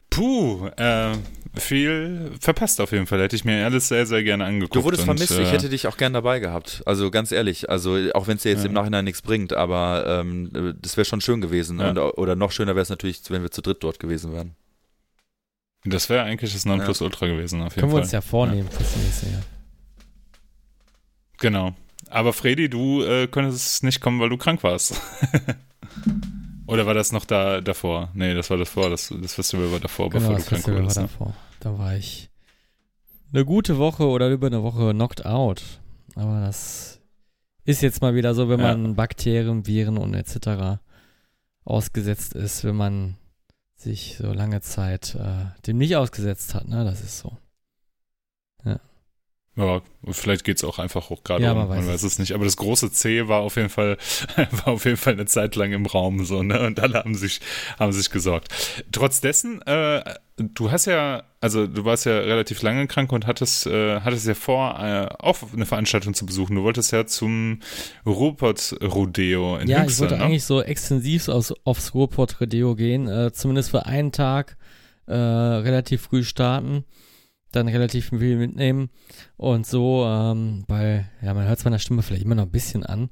Puh, äh, viel verpasst auf jeden Fall. Hätte ich mir alles sehr, sehr gerne angeguckt. Du wurdest und, vermisst, äh, ich hätte dich auch gern dabei gehabt. Also ganz ehrlich, also auch wenn es dir jetzt Ja. im Nachhinein nichts bringt, aber ähm, das wäre schon schön gewesen. Und, oder noch schöner wäre es natürlich, wenn wir zu dritt dort gewesen wären. Das wäre eigentlich das Nonplusultra gewesen, auf jeden Können wir Fall. uns ja vornehmen fürs nächste Jahr. Genau. Aber Freddy, du äh, konntest nicht kommen, weil du krank warst. Oder war das noch da davor? Nee, das war davor. Das, das Festival war davor, Genau, bevor das du krank Festival war wurdest. ne? davor. Da war ich eine gute Woche oder über eine Woche knocked out. Aber das ist jetzt mal wieder so, wenn Ja. man Bakterien, Viren und etc. ausgesetzt ist, wenn man sich so lange Zeit äh, dem nicht ausgesetzt hat. Ne? Das ist so. Ja, vielleicht geht's auch einfach hoch gerade Ja, um, man weiß man weiß es nicht. Aber das große C war auf jeden Fall, war auf jeden Fall eine Zeit lang im Raum so, ne? Und alle haben sich, haben sich gesorgt. Trotz dessen, äh, du hast ja, also du warst ja relativ lange krank und hattest, äh, hattest ja vor, äh, auch eine Veranstaltung zu besuchen. Du wolltest ja zum Ruhrpott-Rodeo in ja, ich Höxter, wollte ne? eigentlich so extensiv aufs Ruhrpott Rodeo gehen, äh, zumindest für einen Tag äh, relativ früh starten, dann relativ viel mitnehmen und so, ähm, weil, ja, man hört es meiner Stimme vielleicht immer noch ein bisschen an,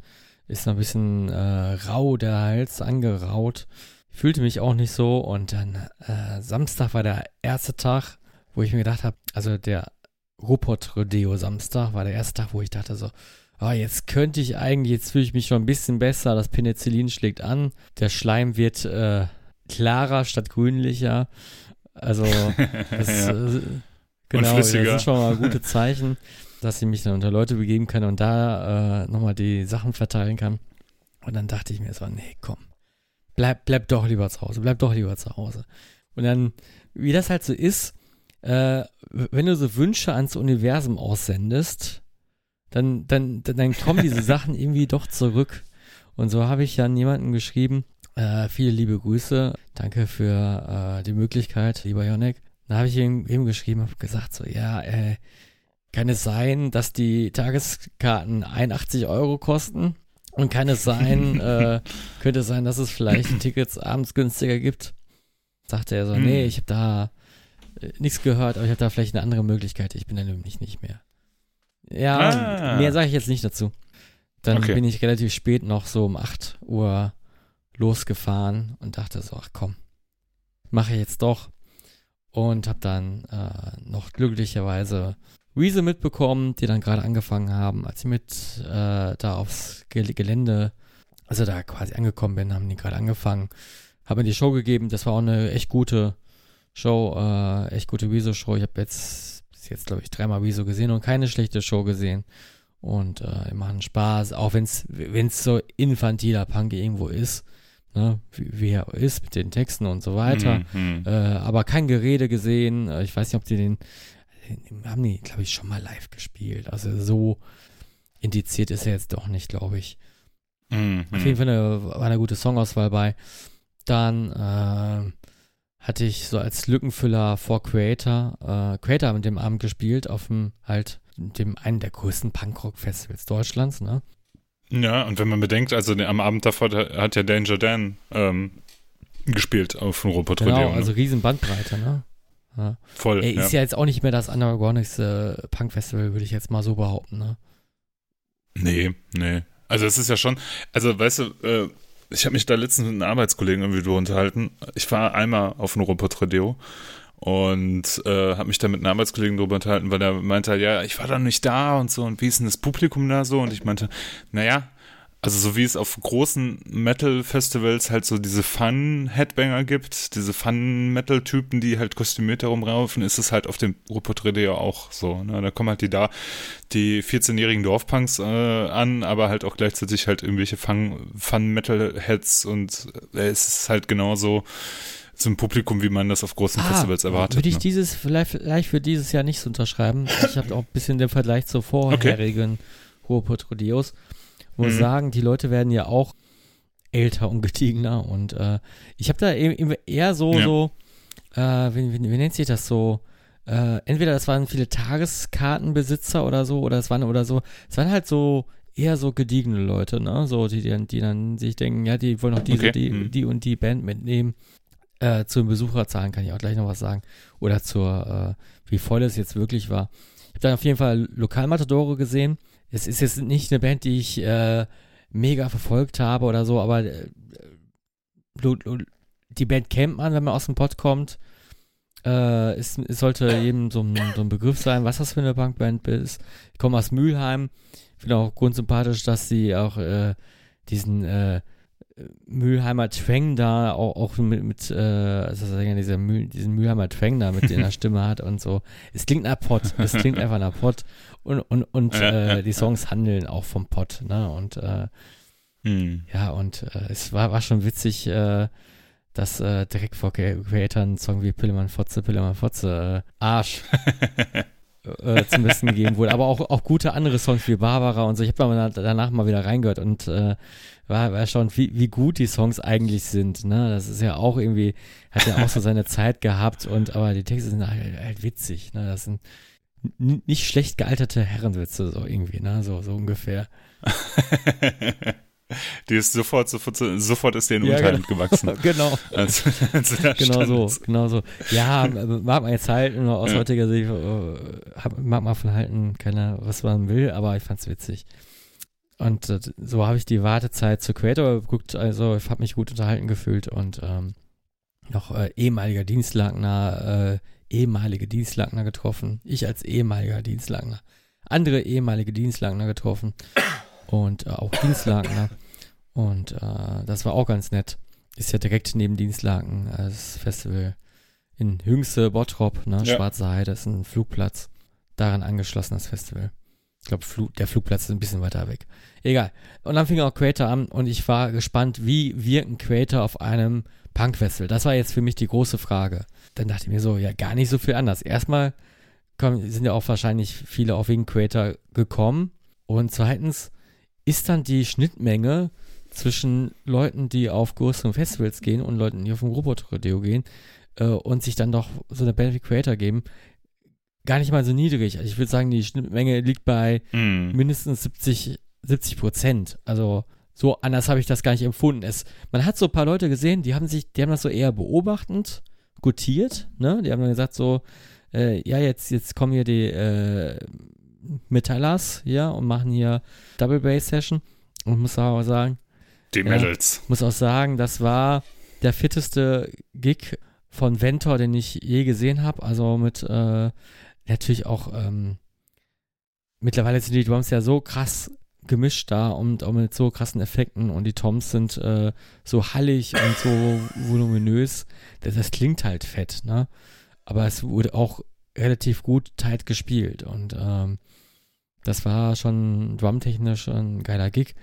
ist noch ein bisschen äh, rau, der Hals angeraut, fühlte mich auch nicht so und dann äh, Samstag war der erste Tag, wo ich mir gedacht habe, also der Ruhrpott Rodeo Samstag war der erste Tag, wo ich dachte so, Ah, jetzt könnte ich eigentlich, jetzt fühle ich mich schon ein bisschen besser, das Penicillin schlägt an, der Schleim wird äh, klarer statt grünlicher. Also, das, Ja. Genau, das flüssiger. sind schon mal gute Zeichen, dass ich mich dann unter Leute begeben kann und da äh, nochmal die Sachen verteilen kann. Und dann dachte ich mir so, nee, komm, bleib, bleib doch lieber zu Hause, bleib doch lieber zu Hause. Und dann, wie das halt so ist, äh, wenn du so Wünsche ans Universum aussendest, dann, dann, dann, dann kommen diese Sachen irgendwie doch zurück. Und so habe ich dann jemanden geschrieben, äh, viele liebe Grüße, danke für äh, die Möglichkeit, lieber Jonek. Dann habe ich ihm, ihm geschrieben, habe gesagt so, ja, äh, kann es sein, dass die Tageskarten 81 Euro kosten? Und kann es sein, äh, könnte es sein, dass es vielleicht Tickets abends günstiger gibt? Sagte er so, Hm. nee, ich habe da äh, nichts gehört, aber ich habe da vielleicht eine andere Möglichkeit. Ich bin da nämlich nicht mehr. Ja, Ah. mehr sage ich jetzt nicht dazu. Dann Okay. bin ich relativ spät noch so um 8 Uhr losgefahren und dachte so, ach komm, mache ich jetzt doch. Und habe dann äh, noch glücklicherweise Wiese mitbekommen, die dann gerade angefangen haben, als ich mit äh, da aufs Gel- Gelände, also da quasi angekommen bin, haben die gerade angefangen, haben mir die Show gegeben. Das war auch eine echt gute Show, äh, echt gute Wieso-Show. Ich habe jetzt bis jetzt, glaube ich, dreimal Wieso gesehen und keine schlechte Show gesehen. Und äh, die machen Spaß, auch wenn es so infantiler Punk irgendwo ist, ne, wie, wie er ist mit den Texten und so weiter. Mhm. Äh, aber kein Gerede gesehen. Äh, Ich weiß nicht, ob die den, den haben die, glaube ich, schon mal live gespielt. Also so indiziert ist er jetzt doch nicht, glaube ich. Mhm. Auf jeden Fall eine, war eine gute Songauswahl bei. Dann äh, hatte ich so als Lückenfüller vor Creator, äh, Creator mit dem Abend gespielt auf dem halt dem einen der größten Punkrock-Festivals Deutschlands, ne? Ja, und wenn man bedenkt, also am Abend davor da hat ja Danger Dan ähm, gespielt auf dem Robot Genau, Rodeo. also ne? riesen Bandbreite, ne? Ja. Voll, Ey, ist ja. ja jetzt auch nicht mehr das undergroundigste Punk-Festival, würde ich jetzt mal so behaupten, ne? Nee, nee. Also es ist ja schon, also weißt du, äh, ich habe mich da letztens mit einem Arbeitskollegen irgendwie drüber unterhalten. Ich war einmal auf dem Rodeo und äh, habe mich da mit einem Arbeitskollegen drüber unterhalten, weil er meinte, halt, ja, ich war da nicht da und so und wie ist denn das Publikum da so? Und ich meinte, naja, also so wie es auf großen Metal-Festivals halt so diese Fun-Headbanger gibt, diese Fun-Metal-Typen, die halt kostümiert herumraufen, ist es halt auf dem Rupert Rodeo auch so. Ne? Da kommen halt die da, die 14-jährigen Dorfpunks äh, an, aber halt auch gleichzeitig halt irgendwelche Fun- Fun-Metal-Heads und äh, es ist halt genauso ein Publikum, wie man das auf großen Festivals erwartet. Ah, Würde ich ne? dieses vielleicht, vielleicht für dieses Jahr nicht unterschreiben. Ich habe auch ein bisschen den Vergleich zur vorherigen Ruhrpott Rodeos. Muss Mhm. sagen, die Leute werden ja auch älter und gediegener und äh, ich habe da eben eher so, Ja. so äh, wie, wie, wie nennt sich das so? Äh, entweder das waren viele Tageskartenbesitzer oder so, oder es waren oder so, es waren halt so eher so gediegene Leute, ne? So, die, die, die dann sich denken, ja, die wollen noch diese, Okay. die, Mhm. die und die Band mitnehmen. Äh, zu den Besucherzahlen kann ich auch gleich noch was sagen. Oder zur, äh, wie voll es jetzt wirklich war. Ich habe dann auf jeden Fall Lokalmatadore gesehen. Es ist jetzt nicht eine Band, die ich äh, mega verfolgt habe oder so, aber äh, die Band kennt man, wenn man aus dem Pott kommt. Äh, es, es sollte jedem so ein, so ein Begriff sein, was das für eine Punkband ist. Ich komme aus Mülheim. Finde auch grundsympathisch, dass sie auch äh, diesen äh, Mülheimer Twang da auch, auch mit, mit äh, also dieser Mühl, diesen Mülheimer Twang da mit in der Stimme hat und so. Es klingt nach Pott. Es klingt einfach nach Pott. Und, und, und äh, die Songs handeln auch vom Pott, ne? Und äh, Hm. ja, und äh, es war, war schon witzig, äh, dass äh, direkt vor Cre- Creator ein Song wie Pillemann Fotze, Pillemann Fotze, äh, Arsch äh, zum Besten gegeben wurde. Aber auch, auch gute andere Songs wie Barbara und so. Ich habe mal danach mal wieder reingehört und äh, war, war erstaunt, wie, wie gut die Songs eigentlich sind. Ne? Das ist ja auch irgendwie, hat ja auch so seine Zeit gehabt und aber die Texte sind halt, halt witzig. Ne? Das sind nicht schlecht gealterte Herrenwitze, so irgendwie, ne? So, so ungefähr. Die ist sofort, sofort, sofort ist denen Ja, Unterhalt genau. gewachsen. genau. Als, als genau so, genau so. Ja, mag man jetzt halten, aus Ja. heutiger Sicht, äh, mag man von halten, keiner, was man will, aber ich fand's witzig. Und äh, so habe ich die Wartezeit zu Creator geguckt, also ich habe mich gut unterhalten gefühlt und ähm, noch äh, ehemaliger Dienstlagner, äh, ehemalige Dienstlagner getroffen. Ich als ehemaliger Dienstlagner. Andere ehemalige Dienstlagner getroffen und äh, auch Dienstlagner. Und äh, das war auch ganz nett. Ist ja direkt neben Dienstlaken äh, das Festival in Hüngste, Bottrop, ne? Ja. Schwarze Heide ist ein Flugplatz. Daran angeschlossen das Festival. Ich glaube, Flu der Flugplatz ist ein bisschen weiter weg. Egal. Und dann fing auch Creator an und ich war gespannt, wie wirken Creator auf einem Punk-Festival? Das war jetzt für mich die große Frage. Dann dachte ich mir so, ja, gar nicht so viel anders. Erstmal kommen, sind ja auch wahrscheinlich viele auch wegen Creator gekommen. Und zweitens ist dann die Schnittmenge zwischen Leuten, die auf größeren Festivals gehen und Leuten, die auf ein Robot-Rodeo gehen äh, und sich dann doch so eine wie Creator geben, gar nicht mal so niedrig. Also ich würde sagen, die Schnittmenge liegt bei Mhm. mindestens 70, 70 Prozent. Also so anders habe ich das gar nicht empfunden. Es, man hat so ein paar Leute gesehen, die haben sich, die haben das so eher beobachtend gutiert, ne? Die haben dann gesagt so, äh, ja, jetzt, jetzt kommen hier die äh, Metallers hier und machen hier Double Bass Session. Und muss auch sagen, Die ja, Mädels. muss auch sagen, das war der fitteste Gig von Ventor, den ich je gesehen habe. Also mit äh, natürlich auch ähm, mittlerweile sind die Drums ja so krass gemischt da und auch mit so krassen Effekten und die Toms sind äh, so hallig und so voluminös. Das, das klingt halt fett, ne? Aber es wurde auch relativ gut tight gespielt und ähm, das war schon drumtechnisch ein geiler Gig.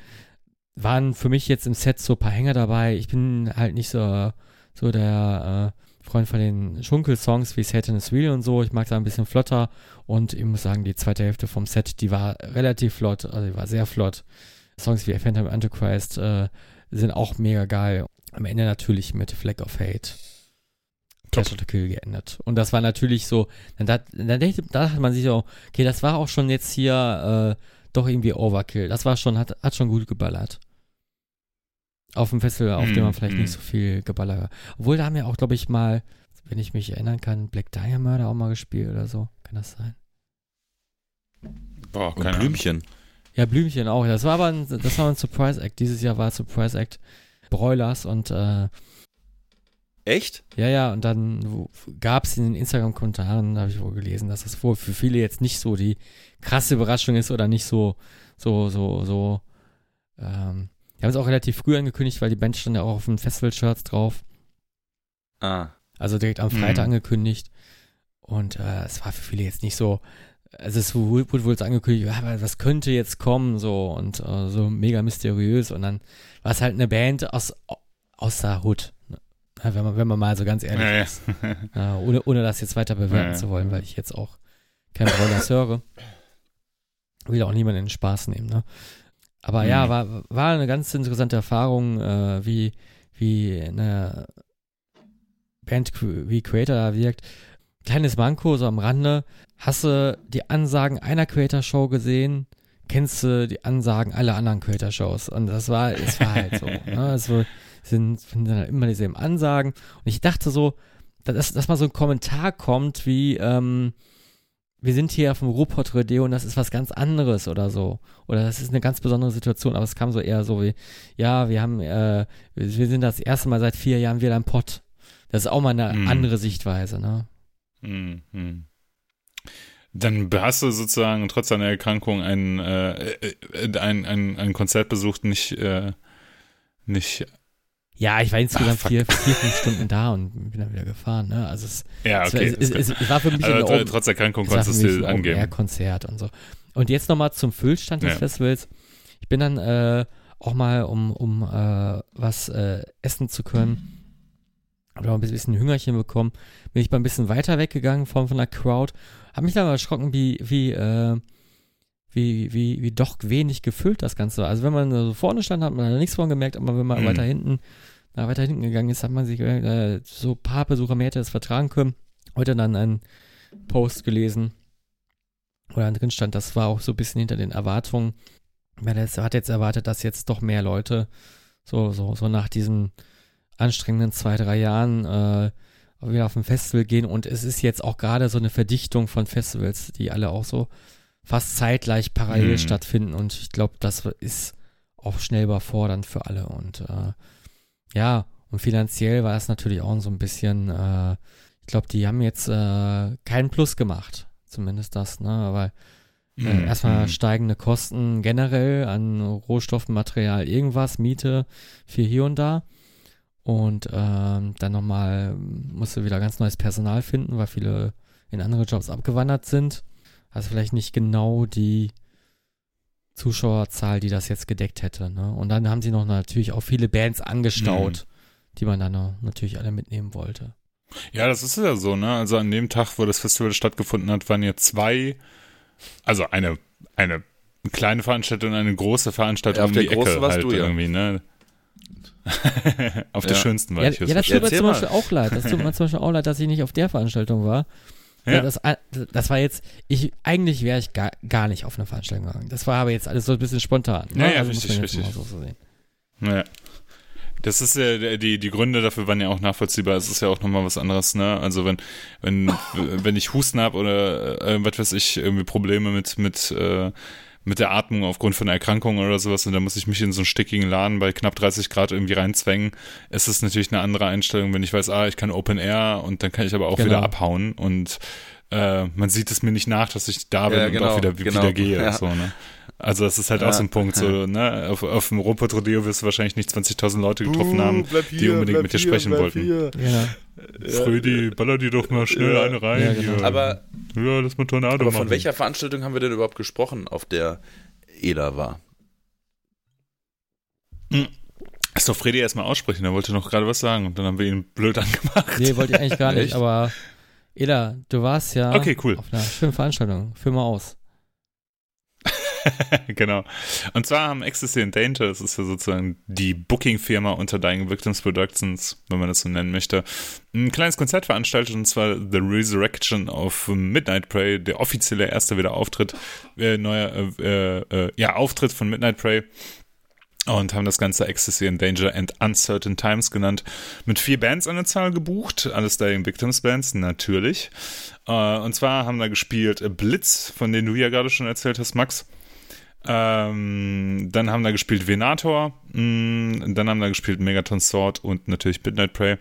Waren für mich jetzt im Set so ein paar Hänger dabei. Ich bin halt nicht so, so der äh, Freund von den Schunkel-Songs wie Satan is Real und so. Ich mag da ein bisschen flotter und ich muss sagen, die zweite Hälfte vom Set, die war relativ flott, also die war sehr flott. Songs wie Phantom Antichrist äh, sind auch mega geil. Am Ende natürlich mit Flag of Hate. Clash of the Kill geendet. Und das war natürlich so, dann, da, da dachte man sich so, okay, das war auch schon jetzt hier äh, doch irgendwie Overkill. Das war schon, hat, hat schon gut geballert. Auf dem Festival, auf dem man Mm, vielleicht mm. nicht so viel geballert hat. Obwohl, da haben wir auch, glaube ich, mal, wenn ich mich erinnern kann, Black Diamond auch mal gespielt oder so. Kann das sein? Boah, Und keine Blümchen. Ja, Blümchen auch. Das war aber ein, das war ein Surprise Act. Dieses Jahr war Surprise Act Broilers und äh, Echt? ja, ja, und dann gab es in den Instagram-Kommentaren, habe ich wohl gelesen, dass das wohl für viele jetzt nicht so die krasse Überraschung ist oder nicht so, so, so, so. Ähm, die haben es auch relativ früh angekündigt, weil die Band stand ja auch auf den Festival-Shirts drauf. Ah. Also direkt am Freitag Mhm. angekündigt. Und äh, es war für viele jetzt nicht so, also es wurde wohl angekündigt, aber was könnte jetzt kommen, so und äh, so mega mysteriös. Und dann war es halt eine Band aus, aus der Hood. ne? Wenn, man, wenn man mal so ganz ehrlich Ja, ist. Ja, ohne, ohne das jetzt weiter bewerten Ja, zu wollen, weil ich jetzt auch kein Broilers höre. Will auch niemand in den Spaß nehmen, ne? Aber ja, Mhm. war, war eine ganz interessante Erfahrung, äh, wie, wie eine Band wie Creator da wirkt. Kleines Manko, so am Rande. Hast du die Ansagen einer Creator-Show gesehen? Kennst du die Ansagen aller anderen Creator-Shows? Und das war, es war halt so. ne? Also sind, sind dann immer dieselben Ansagen. Und ich dachte so, dass, dass mal so ein Kommentar kommt wie, ähm, wir sind hier auf dem Ruhrpott Rodeo und das ist was ganz anderes oder so. Oder das ist eine ganz besondere Situation, aber es kam so eher so wie, ja, wir haben, äh, wir sind das erste Mal seit vier Jahren wieder im Pott. Das ist auch mal eine Mhm. andere Sichtweise, ne? Mhm. Dann hast du sozusagen trotz deiner Erkrankung ein, äh, äh, ein, ein, ein Konzert besucht, nicht, äh, nicht. Ja, ich war insgesamt Ach, vier, vier, fünf Stunden da und bin dann wieder gefahren, ne? Also es, Ja, es, war- okay, es, es, es, war für mich tr- Open- trotz Erkrankung konntest du angeben. Open-Air-Konzert und so. Und jetzt nochmal zum Füllstand des Ja. Festivals. Ich bin dann äh, auch mal, um, um äh, was äh, essen zu können, habe auch ein bisschen Hüngerchen bekommen, bin ich mal ein bisschen weiter weggegangen von, von der Crowd. Habe mich dann mal erschrocken, wie, wie, äh, wie, wie, wie doch wenig gefüllt das Ganze war. Also wenn man so vorne stand, hat man da nichts von gemerkt, aber wenn man Mhm. weiter hinten, na, weiter hinten gegangen ist, hat man sich äh, so ein paar Besucher mehr hätte es vertragen können. Heute dann einen Post gelesen, wo dann drin stand, das war auch so ein bisschen hinter den Erwartungen. Man hat hat jetzt erwartet, dass jetzt doch mehr Leute so, so, so nach diesen anstrengenden zwei, drei Jahren äh, wieder auf ein Festival gehen und es ist jetzt auch gerade so eine Verdichtung von Festivals, die alle auch so fast zeitgleich parallel Mhm. stattfinden und ich glaube, das ist auch schnell überfordernd für alle und äh, ja, und finanziell war es natürlich auch so ein bisschen, äh, ich glaube, die haben jetzt äh, keinen Plus gemacht, zumindest das, ne, aber äh, Mhm. erstmal Mhm. steigende Kosten generell an Rohstoffen, Material, irgendwas, Miete für hier und da. Und ähm, dann nochmal musst du wieder ganz neues Personal finden, weil viele in andere Jobs abgewandert sind. Also vielleicht nicht genau die Zuschauerzahl, die das jetzt gedeckt hätte. Ne? Und dann haben sie noch natürlich auch viele Bands angestaut, die man dann natürlich alle mitnehmen wollte. Ja, das ist ja so, ne? Also an dem Tag, wo das Festival stattgefunden hat, waren ja zwei, also eine, eine kleine Veranstaltung und eine große Veranstaltung Ja, auf um der die großen Ecke warst halt du ja. irgendwie, ne? auf der Ja. schönsten war Ja, ich ja, das tut mir zum. Beispiel auch leid. Das tut mir zum Beispiel auch leid, dass ich nicht auf der Veranstaltung war. Ja. Das, das war jetzt, ich, eigentlich wäre ich gar, gar nicht auf eine Veranstaltung gegangen. Das war aber jetzt alles so ein bisschen spontan. Ne? Ja, ja, also richtig, richtig. so sehen. Ja. Das ist ja, die, die Gründe dafür waren ja auch nachvollziehbar. Es ist ja auch nochmal was anderes, ne? Also wenn, wenn, wenn ich Husten habe oder äh, was weiß ich, irgendwie Probleme mit, mit, äh, mit der Atmung aufgrund von einer Erkrankung oder sowas und dann muss ich mich in so einen stickigen Laden bei knapp 30 Grad irgendwie reinzwängen, ist es natürlich eine andere Einstellung, wenn ich weiß, ah, ich kann Open Air und dann kann ich aber auch Genau. wieder abhauen und äh, man sieht es mir nicht nach, dass ich da bin Ja, und genau, auch wieder, genau. wieder gehe. Ja. So, ne? Also das ist halt Ja. auch so ein Punkt, so, ne? Auf, auf dem Robot Rodeo wirst du wahrscheinlich nicht 20.000 Leute getroffen Uh, haben, bleib die hier, unbedingt mit dir hier, sprechen wollten. hier. Ja. Frödi, baller die doch mal schnell Ja. eine rein. Ja, genau. hier. Aber, ja, lass mal Tornado aber machen. von welcher Veranstaltung haben wir denn überhaupt gesprochen, auf der Ela war? Lass doch Fredi erstmal aussprechen, er wollte noch gerade was sagen und dann haben wir ihn blöd angemacht. Nee, wollte ich eigentlich gar nicht, Echt? aber Eda, du warst ja Okay, cool. auf einer schönen Veranstaltung. Führ mal aus. genau. Und zwar haben Ecstasy and Danger, das ist ja sozusagen die Booking-Firma unter Dying Victims Productions, wenn man das so nennen möchte, ein kleines Konzert veranstaltet und zwar The Resurrection of Midnight Prey, der offizielle erste Wiederauftritt, äh, neuer, äh, äh, ja, Auftritt von Midnight Prey. und haben das Ganze Ecstasy in Danger and Uncertain Times genannt. Mit vier Bands an der Zahl gebucht, alles Dying Victims Bands, natürlich. Äh, und zwar haben da gespielt Blitz, von denen du ja gerade schon erzählt hast, Max. Ähm, dann haben da gespielt Venator, mh, dann haben da gespielt Megaton Sword und natürlich Midnight Prey.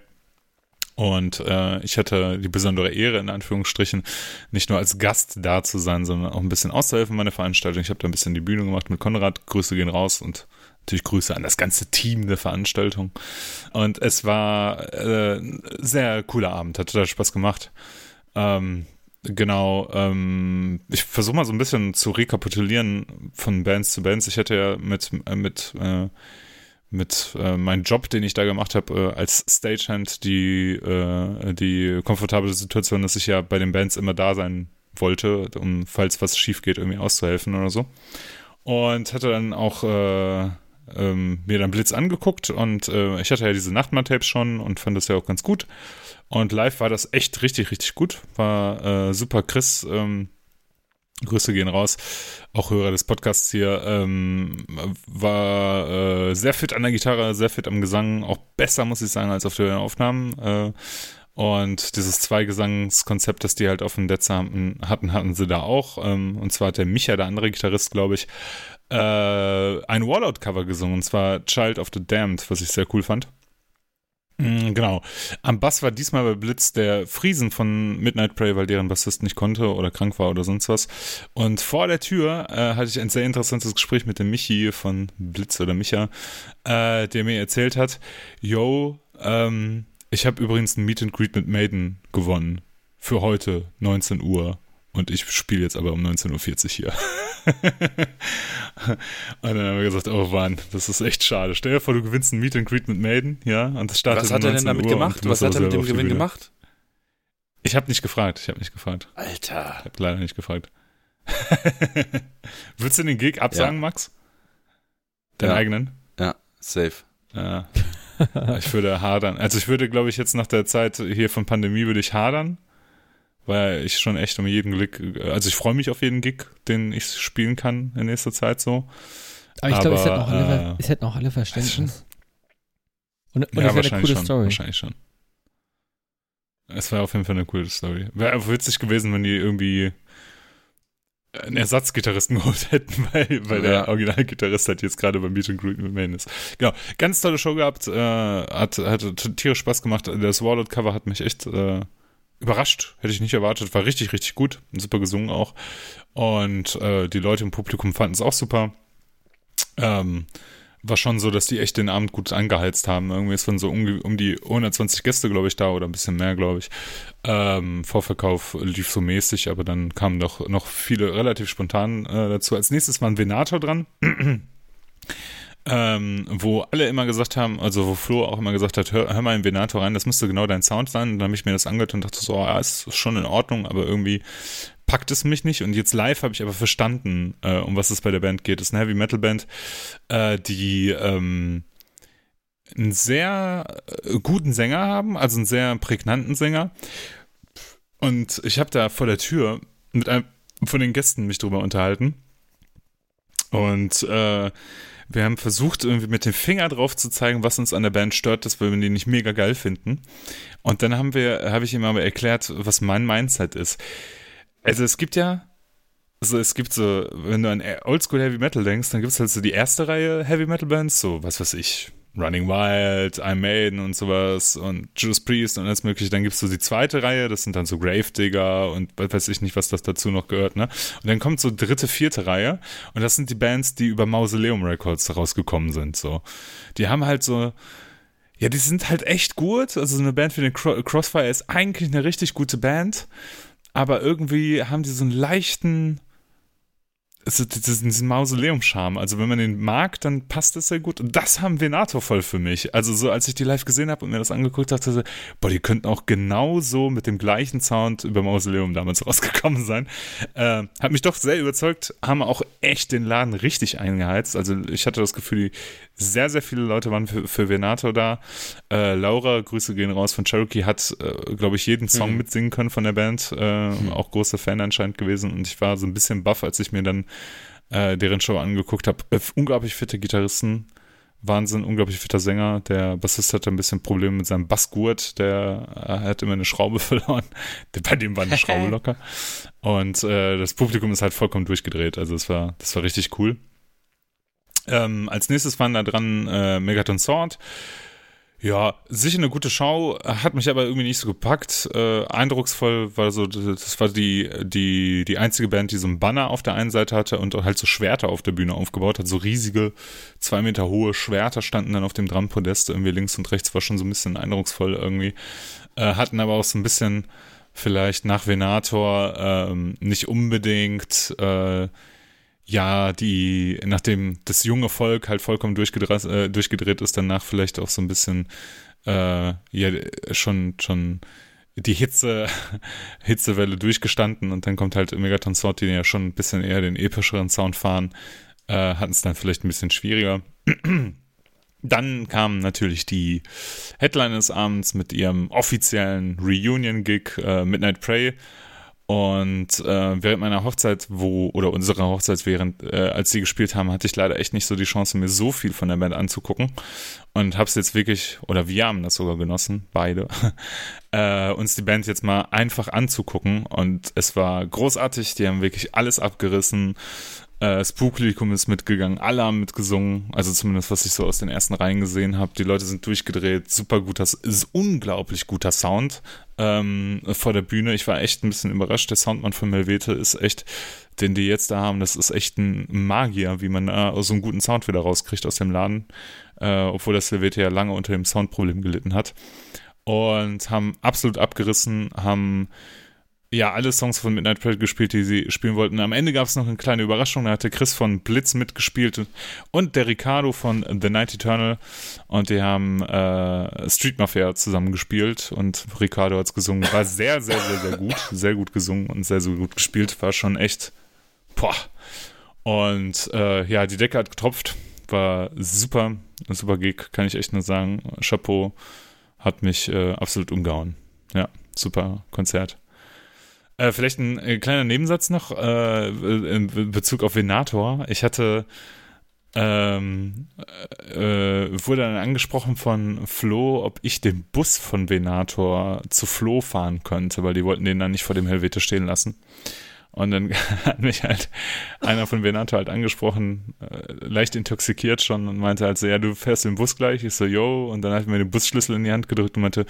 Und äh, ich hatte die besondere Ehre, in Anführungsstrichen, nicht nur als Gast da zu sein, sondern auch ein bisschen auszuhelfen meine Veranstaltung. Ich habe da ein bisschen die Bühne gemacht mit Konrad. Grüße gehen raus und natürlich Grüße an das ganze Team der Veranstaltung. Und es war äh, sehr cooler Abend, hat total Spaß gemacht. Ähm, genau, ähm, ich versuche mal so ein bisschen zu rekapitulieren von Bands zu Bands. Ich hatte ja mit, äh, mit, äh, mit äh, meinem Job, den ich da gemacht habe, äh, als Stagehand die, äh, die komfortable Situation, dass ich ja bei den Bands immer da sein wollte, um falls was schief geht, irgendwie auszuhelfen oder so. Und hatte dann auch äh, ähm, mir dann Blitz angeguckt und äh, ich hatte ja diese Nachtmar-Tapes schon und fand das ja auch ganz gut. Und live war das echt richtig, richtig gut. War äh, super. Chris, ähm, Grüße gehen raus, auch Hörer des Podcasts hier, ähm, war äh, sehr fit an der Gitarre, sehr fit am Gesang, auch besser, muss ich sagen, als auf den Aufnahmen. Äh, und dieses Zweigesangskonzept, das die halt auf dem hatten, hatten, hatten sie da auch. Ähm, und zwar hat der Micha, der andere Gitarrist, glaube ich, äh, ein Wallout-Cover gesungen, und zwar Child of the Damned, was ich sehr cool fand. Mm, Genau. Am Bass war diesmal bei Blitz der Friesen von Midnight Prey, weil deren Bassist nicht konnte oder krank war oder sonst was. Und vor der Tür äh, hatte ich ein sehr interessantes Gespräch mit dem Michi von Blitz oder Micha, äh, der mir erzählt hat, yo, ähm, ich habe übrigens ein Meet and Greet mit Maiden gewonnen für heute 19 Uhr. Und ich spiele jetzt aber um 19.40 Uhr hier. und dann haben wir gesagt, oh Mann, das ist echt schade. Stell dir vor, du gewinnst ein Meet and Greet mit Maiden, ja, und das startet Was hat um er denn 19 damit Uhr gemacht? Was hat er mit dem Gewinn Bühne. gemacht? Ich habe nicht gefragt, ich habe nicht gefragt. Alter. Ich habe leider nicht gefragt. Würdest du den Gig absagen, Ja. Max? Deinen Ja. eigenen? Ja, safe. Ja. Ich würde hadern. Also ich würde, glaube ich, jetzt nach der Zeit hier von Pandemie würde ich hadern, weil ich schon echt um jeden Gig, also ich freue mich auf jeden Gig, den ich spielen kann in nächster Zeit so. Aber ich glaube, es hätten auch alle, äh, hätten auch alle Verständnis. Und, und ja, es wäre eine wahrscheinlich coole schon, Story. Wahrscheinlich schon. Es wäre auf jeden Fall eine coole Story. Wäre witzig gewesen, wenn die irgendwie einen Ersatzgitarristen geholt hätten, weil, weil Ja. der Originalgitarrist halt jetzt gerade beim Meet and Greet mit Main ist. Genau, ganz tolle Show gehabt, äh, hat, hat tierisch Spaß gemacht. Das Wallet-Cover hat mich echt äh, überrascht, hätte ich nicht erwartet. War richtig, richtig gut, super gesungen auch. Und äh, die Leute im Publikum fanden es auch super. Ähm, war schon so, dass die echt den Abend gut angeheizt haben. Irgendwie ist von so um, um die 120 Gäste, glaube ich, da oder ein bisschen mehr, glaube ich. Ähm, Vorverkauf lief so mäßig, aber dann kamen doch noch viele relativ spontan äh, dazu. Als nächstes war ein Venator dran. Ähm, wo alle immer gesagt haben, also wo Flo auch immer gesagt hat, hör, hör mal in Venator rein, das müsste genau dein Sound sein. Und dann habe ich mir das angehört und dachte so, ja, ist schon in Ordnung, aber irgendwie packt es mich nicht. Und jetzt live habe ich aber verstanden, äh, um was es bei der Band geht. Das ist eine Heavy Metal Band, äh, die ähm, einen sehr äh, guten Sänger haben, also einen sehr prägnanten Sänger. Und ich habe da vor der Tür mit einem von den Gästen mich drüber unterhalten. Und äh, wir haben versucht, irgendwie mit dem Finger drauf zu zeigen, was uns an der Band stört, dass wir die nicht mega geil finden. Und dann haben wir, habe ich ihm aber erklärt, was mein Mindset ist. Also es gibt ja, also es gibt so, wenn du an Oldschool Heavy Metal denkst, dann gibt es halt so die erste Reihe Heavy Metal Bands, so was weiß ich, Running Wild, I'm Maiden und sowas und Judas Priest und alles mögliche. Dann gibt es so die zweite Reihe, das sind dann so Gravedigger und weiß ich nicht, was das dazu noch gehört, ne? Und dann kommt so dritte, vierte Reihe und das sind die Bands, die über Mausoleum Records rausgekommen sind, so. Die haben halt so, ja, die sind halt echt gut. Also so eine Band wie den Cro Crossfire ist eigentlich eine richtig gute Band, aber irgendwie haben die so einen leichten, also diesen, diesen Mausoleum-Charme. Also wenn man den mag, dann passt das sehr gut. Und das haben Venator voll für mich. Also so, als ich die live gesehen habe und mir das angeguckt habe, dachte ich so, boah, die könnten auch genauso mit dem gleichen Sound über Mausoleum damals rausgekommen sein. Äh, hat mich doch sehr überzeugt, haben auch echt den Laden richtig eingeheizt. Also ich hatte das Gefühl, sehr, sehr viele Leute waren für, für Venator da. Äh, Laura, Grüße gehen raus von Cherokee, hat, äh, glaube ich, jeden Song Mhm. mitsingen können von der Band. Äh, Auch großer Fan anscheinend gewesen. Und ich war so ein bisschen baff, als ich mir dann äh, deren Show angeguckt habe. Äh, unglaublich fitte Gitarristen. Wahnsinn, unglaublich fitter Sänger. Der Bassist hatte ein bisschen Probleme mit seinem Bassgurt, der äh, hat immer eine Schraube verloren. Bei dem war eine Schraube locker. Und äh, das Publikum ist halt vollkommen durchgedreht. Also das war, das war richtig cool. Ähm, als nächstes waren da dran äh, Megaton Sword. Ja, sicher eine gute Show, hat mich aber irgendwie nicht so gepackt. Äh, eindrucksvoll war so, das war die, die, die einzige Band, die so ein Banner auf der einen Seite hatte und halt so Schwerter auf der Bühne aufgebaut hat. So riesige, zwei Meter hohe Schwerter standen dann auf dem Drumpodest irgendwie links und rechts, war schon so ein bisschen eindrucksvoll irgendwie. Äh, hatten aber auch so ein bisschen vielleicht nach Venator ähm, nicht unbedingt äh, ja, die, nachdem das junge Volk halt vollkommen durchgedreht, äh, durchgedreht ist, danach vielleicht auch so ein bisschen, äh, ja, schon, schon die Hitze, Hitzewelle durchgestanden und dann kommt halt Megaton Sword, die ja schon ein bisschen eher den epischeren Sound fahren, äh, hatten es dann vielleicht ein bisschen schwieriger. Dann kam natürlich die Headline des Abends mit ihrem offiziellen Reunion-Gig äh, Midnight Prey und äh, während meiner Hochzeit, wo, oder unserer Hochzeit, während, äh, als sie gespielt haben, hatte ich leider echt nicht so die Chance, mir so viel von der Band anzugucken. Und hab's jetzt wirklich, oder wir haben das sogar genossen, beide, äh, uns die Band jetzt mal einfach anzugucken. Und es war großartig, die haben wirklich alles abgerissen. Äh, Publikum ist mitgegangen, alle haben mitgesungen, also zumindest was ich so aus den ersten Reihen gesehen habe. Die Leute sind durchgedreht, super guter, ist unglaublich guter Sound ähm, vor der Bühne. Ich war echt ein bisschen überrascht. Der Soundmann von Melvete ist echt, den die jetzt da haben, das ist echt ein Magier, wie man da so einen guten Sound wieder rauskriegt aus dem Laden, äh, obwohl das Melvete ja lange unter dem Soundproblem gelitten hat. Und haben absolut abgerissen, haben ja, alle Songs von Midnight Prayer gespielt, die sie spielen wollten. Am Ende gab es noch eine kleine Überraschung. Da hatte Chris von Blitz mitgespielt und der Ricardo von The Night Eternal. Und die haben äh, Street Mafia zusammen gespielt und Ricardo hat's gesungen. War sehr, sehr, sehr, sehr gut. Sehr gut gesungen und sehr, sehr gut gespielt. War schon echt, boah. Und äh, ja, die Decke hat getropft. War super. Super Gig, kann ich echt nur sagen. Chapeau hat mich äh, absolut umgehauen. Ja, super Konzert. Äh, vielleicht ein äh, kleiner Nebensatz noch äh, in Bezug auf Venator. Ich hatte ähm, äh, wurde dann angesprochen von Flo, ob ich den Bus von Venator zu Flo fahren könnte, weil die wollten den dann nicht vor dem Helvete stehen lassen. Und dann hat mich halt einer von Venato halt angesprochen, äh, leicht intoxikiert schon und meinte halt so, ja, du fährst den Bus gleich. Ich so, yo. Und dann hat er mir den Busschlüssel in die Hand gedrückt und meinte,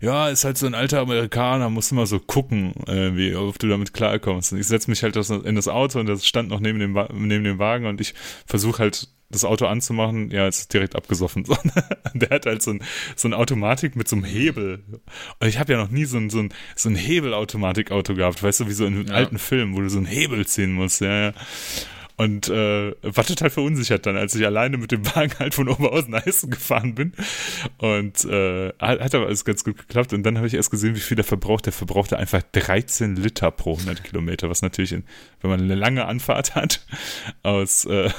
ja, ist halt so ein alter Amerikaner, musst du mal so gucken, äh, wie, ob du damit klarkommst. Und ich setze mich halt in das Auto und das stand noch neben dem, neben dem Wagen und ich versuche halt das Auto anzumachen, ja, ist direkt abgesoffen. der hat halt so ein, so ein Automatik mit so einem Hebel. Und ich habe ja noch nie so ein, so ein, so ein Hebelautomatik-Auto gehabt, weißt du, wie so in ja. alten Filmen, wo du so einen Hebel ziehen musst, ja, ja. Und äh, war total verunsichert dann, als ich alleine mit dem Wagen halt von Oberhausen Eisen gefahren bin. Und äh, hat aber alles ganz gut geklappt. Und dann habe ich erst gesehen, wie viel der verbraucht. Der verbrauchte einfach 13 Liter pro 100 Kilometer, was natürlich, in, wenn man eine lange Anfahrt hat, aus äh,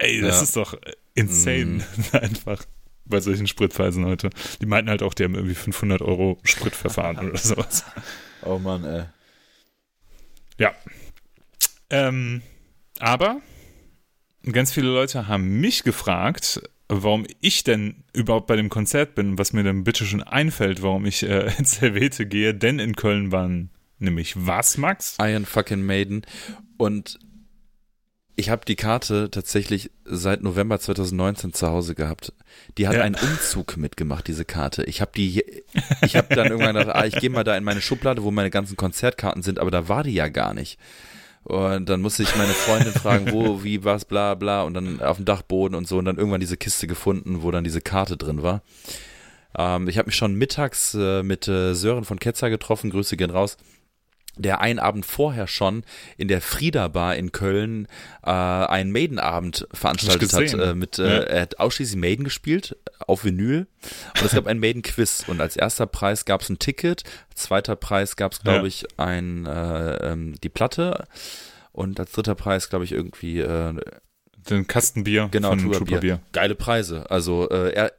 Ey, das ja. ist doch insane. Mm. Einfach bei solchen Spritpreisen heute. Die meinten halt auch, die haben irgendwie 500 Euro Spritverfahren oder sowas. Oh Mann, ey. Ja. Ähm, aber ganz viele Leute haben mich gefragt, warum ich denn überhaupt bei dem Konzert bin, was mir dann bitte schon einfällt, warum ich äh, ins Helvete gehe, denn in Köln waren nämlich was, Max? Iron fucking Maiden. Und ich habe die Karte tatsächlich seit November 2019 zu Hause gehabt. Die hat ja. einen Umzug mitgemacht, diese Karte. Ich habe die, ich habe dann irgendwann gedacht, ah, ich gehe mal da in meine Schublade, wo meine ganzen Konzertkarten sind, aber da war die ja gar nicht. Und dann musste ich meine Freundin fragen, wo, wie, was, bla, bla, und dann auf dem Dachboden und so und dann irgendwann diese Kiste gefunden, wo dann diese Karte drin war. Ähm, ich habe mich schon mittags äh, mit äh, Sören von Ketzer getroffen, Grüße gehen raus der einen Abend vorher schon in der Frieda Bar in Köln äh, einen Maiden-Abend veranstaltet hat. Äh, mit, äh, ja. Er hat ausschließlich Maiden gespielt, auf Vinyl. Und es gab ein Maiden-Quiz. Und als erster Preis gab es ein Ticket, zweiter Preis gab es, glaube ja. ich, ein, äh, ähm, die Platte. Und als dritter Preis, glaube ich, irgendwie äh, den Kastenbier genau, von Trooper Bier. Geile Preise. Also äh, er,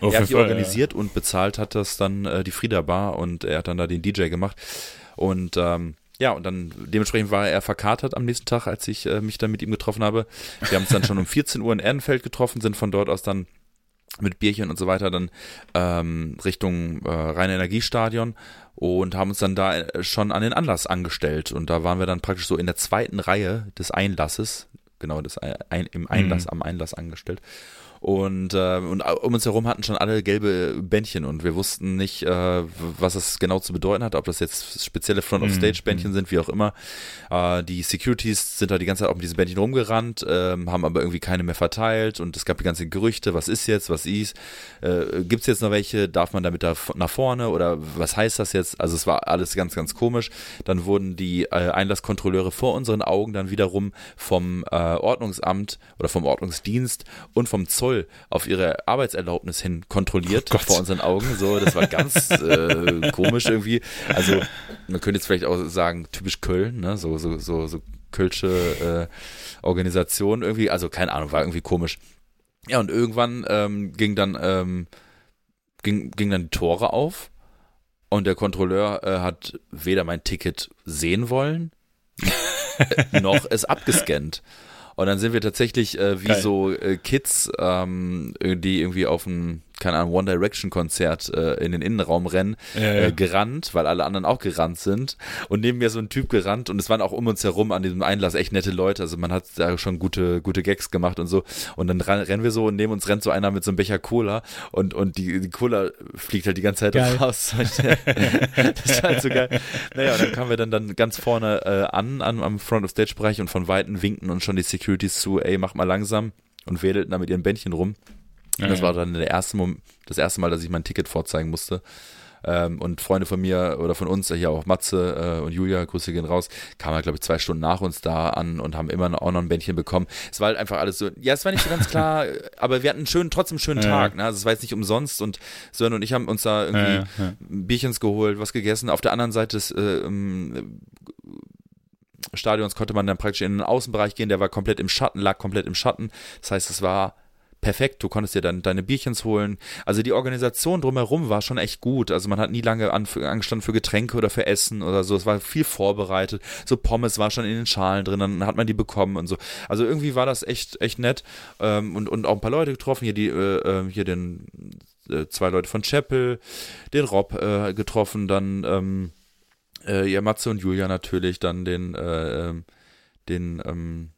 er hat die Fall, organisiert ja. und bezahlt hat das dann äh, die Frieda Bar und er hat dann da den DJ gemacht. Und ähm, ja, und dann dementsprechend war er verkatert am nächsten Tag, als ich äh, mich dann mit ihm getroffen habe. Wir haben uns dann schon um 14 Uhr in Erdenfeld getroffen, sind von dort aus dann mit Bierchen und so weiter dann ähm, Richtung äh, Rhein-Energiestadion und haben uns dann da äh, schon an den Anlass angestellt. Und da waren wir dann praktisch so in der zweiten Reihe des Einlasses, genau, des ein, im Einlass, Mhm. am Einlass angestellt. Und, äh, und um uns herum hatten schon alle gelbe Bändchen und wir wussten nicht, äh, was es genau zu bedeuten hat, ob das jetzt spezielle Front-of-Stage-Bändchen sind, wie auch immer. Äh, die Securities sind da die ganze Zeit auch mit diesen Bändchen rumgerannt, ähm, haben aber irgendwie keine mehr verteilt und es gab die ganzen Gerüchte, was ist jetzt, was ist, äh, gibt es jetzt noch welche, darf man damit da nach vorne oder was heißt das jetzt? Also es war alles ganz, ganz komisch. Dann wurden die äh, Einlasskontrolleure vor unseren Augen dann wiederum vom äh, Ordnungsamt oder vom Ordnungsdienst und vom Zoll auf ihre Arbeitserlaubnis hin kontrolliert vor unseren Augen. So, das war ganz äh, komisch irgendwie. Also man könnte jetzt vielleicht auch sagen, typisch Köln, ne? so, so, so, so kölsche äh, Organisation irgendwie. Also keine Ahnung, war irgendwie komisch. Ja, und irgendwann ähm, ging dann ähm, ging, ging dann die Tore auf und der Kontrolleur äh, hat weder mein Ticket sehen wollen, äh, noch es abgescannt. Und dann sind wir tatsächlich äh, wie Geil. so äh, Kids, ähm, die irgendwie auf ein, keine Ahnung, One Direction Konzert äh, in den Innenraum rennen, Ja, ja. Äh, gerannt, weil alle anderen auch gerannt sind. Und neben mir so ein Typ gerannt und es waren auch um uns herum an diesem Einlass echt nette Leute. Also man hat da schon gute, gute Gags gemacht und so. Und dann ran, rennen wir so und neben uns rennt so einer mit so einem Becher Cola und, und die, die Cola fliegt halt die ganze Zeit Geil. raus. das war halt so geil. Naja, und dann kamen wir dann, dann ganz vorne äh, an, an, am Front-of-Stage-Bereich und von Weitem winkten uns schon die Securities zu, ey, mach mal langsam und wedelten da mit ihren Bändchen rum. Und Ja, das war dann der erste Mom das erste Mal, dass ich mein Ticket vorzeigen musste. Ähm, und Freunde von mir oder von uns, hier auch Matze äh, und Julia, Grüße gehen raus, kamen halt, glaube ich, zwei Stunden nach uns da an und haben immer noch- auch noch ein Bändchen bekommen. Es war halt einfach alles so, ja, es war nicht so ganz klar, aber wir hatten einen schönen, trotzdem einen schönen Ja, Tag. Ne? Also es war jetzt nicht umsonst und Sören und ich haben uns da irgendwie Ja, ja, ja. Bierchens geholt, was gegessen. Auf der anderen Seite des äh, ähm, Stadions konnte man dann praktisch in den Außenbereich gehen, der war komplett im Schatten, lag komplett im Schatten. Das heißt, es war perfekt. Du konntest dir dann deine Bierchens holen. Also die Organisation drumherum war schon echt gut. Also man hat nie lange an, angestanden für Getränke oder für Essen oder so. Es war viel vorbereitet. So Pommes war schon in den Schalen drin, dann hat man die bekommen und so. Also irgendwie war das echt, echt nett. Ähm, und, und auch ein paar Leute getroffen. Hier die, äh, äh, hier den äh, zwei Leute von Chapel, den Rob äh, getroffen, dann ähm, äh, ja, Matze und Julia natürlich, dann den, äh, ähm, den ähm,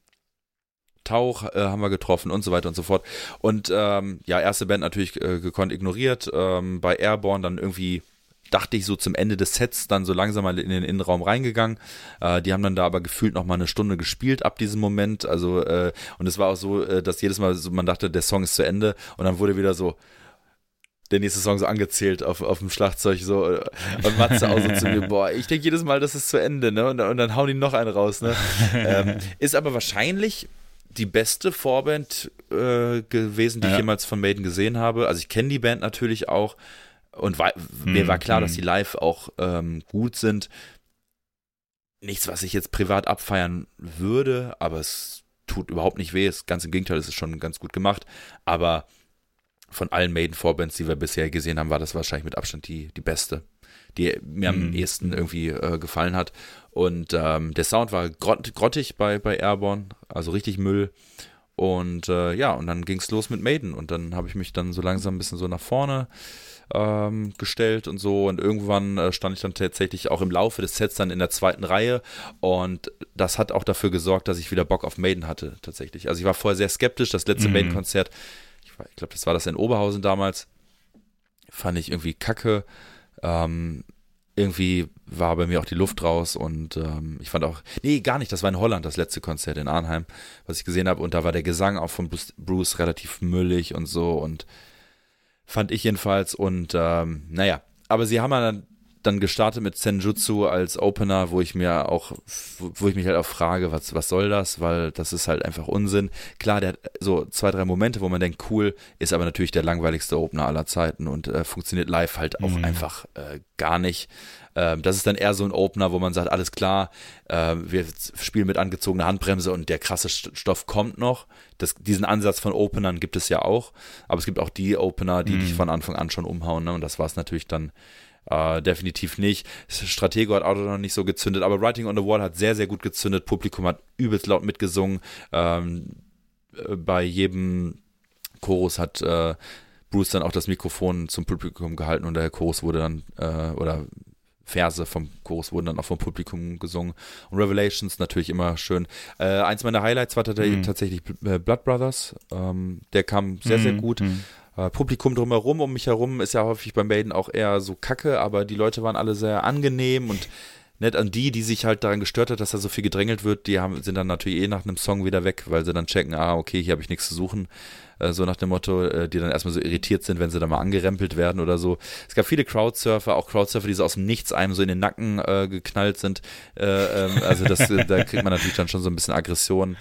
Tauch äh, haben wir getroffen und so weiter und so fort. Und ähm, ja, erste Band natürlich äh, gekonnt ignoriert. Ähm, bei Airborne dann irgendwie dachte ich so zum Ende des Sets dann so langsam mal in den Innenraum reingegangen. Äh, die haben dann da aber gefühlt noch mal eine Stunde gespielt ab diesem Moment. Also äh, und es war auch so, äh, dass jedes Mal so, man dachte, der Song ist zu Ende und dann wurde wieder so der nächste Song so angezählt auf, auf dem Schlagzeug so äh, und Matze auch so zu mir, boah, ich denke jedes Mal, das ist zu Ende, ne? Und, und dann hauen die noch einen raus, ne? ähm, ist aber wahrscheinlich die beste Vorband äh, gewesen, die ich Ja. jemals von Maiden gesehen habe. Also ich kenne die Band natürlich auch und war, mir Hm, war klar, dass hm. die live auch ähm, gut sind. Nichts, was ich jetzt privat abfeiern würde, aber es tut überhaupt nicht weh. Es, ganz im Gegenteil, es ist schon ganz gut gemacht. Aber von allen Maiden-Vorbands, die wir bisher gesehen haben, war das wahrscheinlich mit Abstand die, die beste, die mir am Mhm. ehesten irgendwie äh, gefallen hat. Und ähm, der Sound war grott, grottig bei, bei Airborne, also richtig Müll. Und äh, ja, und dann ging es los mit Maiden. Und dann habe ich mich dann so langsam ein bisschen so nach vorne ähm, gestellt und so. Und irgendwann äh, stand ich dann tatsächlich auch im Laufe des Sets dann in der zweiten Reihe. Und das hat auch dafür gesorgt, dass ich wieder Bock auf Maiden hatte, tatsächlich. Also ich war vorher sehr skeptisch. Das letzte Mhm. Maiden-Konzert, ich, ich glaube, das war das in Oberhausen damals, fand ich irgendwie kacke. Ähm, irgendwie war bei mir auch die Luft raus und ähm, ich fand auch, nee, gar nicht, das war in Holland das letzte Konzert in Arnheim, was ich gesehen habe und da war der Gesang auch von Bruce, Bruce relativ müllig und so und fand ich jedenfalls und ähm, naja, aber sie haben dann, dann gestartet mit Senjutsu als Opener, wo ich mir auch, wo, ich mich halt auch frage, was, was soll das, weil das ist halt einfach Unsinn. Klar, der hat so zwei, drei Momente, wo man denkt, cool, ist aber natürlich der langweiligste Opener aller Zeiten und äh, funktioniert live halt auch Mhm. einfach äh, gar nicht. Ähm, das ist dann eher so ein Opener, wo man sagt, alles klar, äh, wir spielen mit angezogener Handbremse und der krasse St- Stoff kommt noch. Das, diesen Ansatz von Openern gibt es ja auch, aber es gibt auch die Opener, die Mhm. dich von Anfang an schon umhauen, ne? und das war es natürlich dann Äh, definitiv nicht. Stratego hat auch noch nicht so gezündet, aber Writing on the Wall hat sehr, sehr gut gezündet. Publikum hat übelst laut mitgesungen. Ähm, äh, bei jedem Chorus hat äh, Bruce dann auch das Mikrofon zum Publikum gehalten und der Chorus wurde dann, äh, oder Verse vom Chorus wurden dann auch vom Publikum gesungen. Und Revelations natürlich immer schön. Äh, eins meiner Highlights war Mhm. tatsächlich äh, Blood Brothers. Ähm, der kam sehr, sehr Mhm, gut. mhm. Äh, Publikum drumherum, um mich herum, ist ja häufig beim Maiden auch eher so kacke, aber die Leute waren alle sehr angenehm und nett an die, die sich halt daran gestört hat, dass da so viel gedrängelt wird, die haben, sind dann natürlich eh nach einem Song wieder weg, weil sie dann checken, ah, okay, hier habe ich nichts zu suchen. Äh, so nach dem Motto, äh, die dann erstmal so irritiert sind, wenn sie dann mal angerempelt werden oder so. Es gab viele Crowdsurfer, auch Crowdsurfer, die so aus dem Nichts einem so in den Nacken äh, geknallt sind. Äh, ähm, also das, äh, da kriegt man natürlich dann schon so ein bisschen Aggression.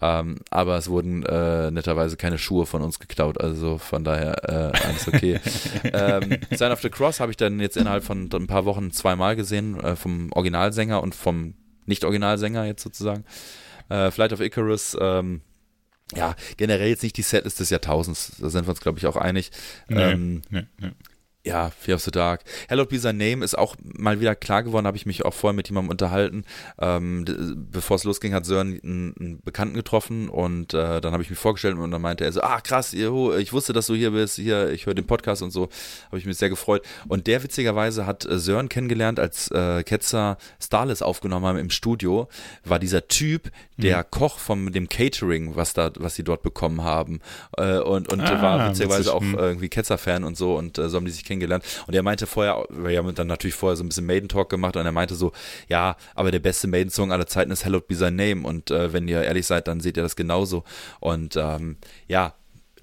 Ähm, aber es wurden äh, netterweise keine Schuhe von uns geklaut, also von daher äh, alles okay. ähm, Sign of the Cross habe ich dann jetzt innerhalb von ein paar Wochen zweimal gesehen, äh, vom Originalsänger und vom Nicht-Originalsänger jetzt sozusagen. Äh, Flight of Icarus, ähm, ja, generell jetzt nicht die Setlist des Jahrtausends, da sind wir uns, glaube ich, auch einig. Nee, ähm, nee, nee. Ja, Fear of the Dark. Hello Be Thy Name ist auch mal wieder klar geworden, habe ich mich auch vorher mit jemandem unterhalten. Ähm, bevor es losging, hat Sören einen, einen Bekannten getroffen und äh, dann habe ich mich vorgestellt und dann meinte er so, ah krass, ich wusste, dass du hier bist, hier, ich höre den Podcast und so, habe ich mich sehr gefreut. Und der witzigerweise hat äh, Sören kennengelernt, als äh, Ketzer Starless aufgenommen haben im Studio, war dieser Typ, der Mhm. Koch von dem Catering, was da, was sie dort bekommen haben. Äh, und und Ah, war witzig, auch mhm. äh, irgendwie Ketzer-Fan und so und äh, so haben die sich kennengelernt. Und er meinte vorher, wir haben dann natürlich vorher so ein bisschen Maiden-Talk gemacht und er meinte so, ja, aber der beste Maiden-Song aller Zeiten ist Hallowed Be Thy Name und äh, wenn ihr ehrlich seid, dann seht ihr das genauso. Und ähm, ja,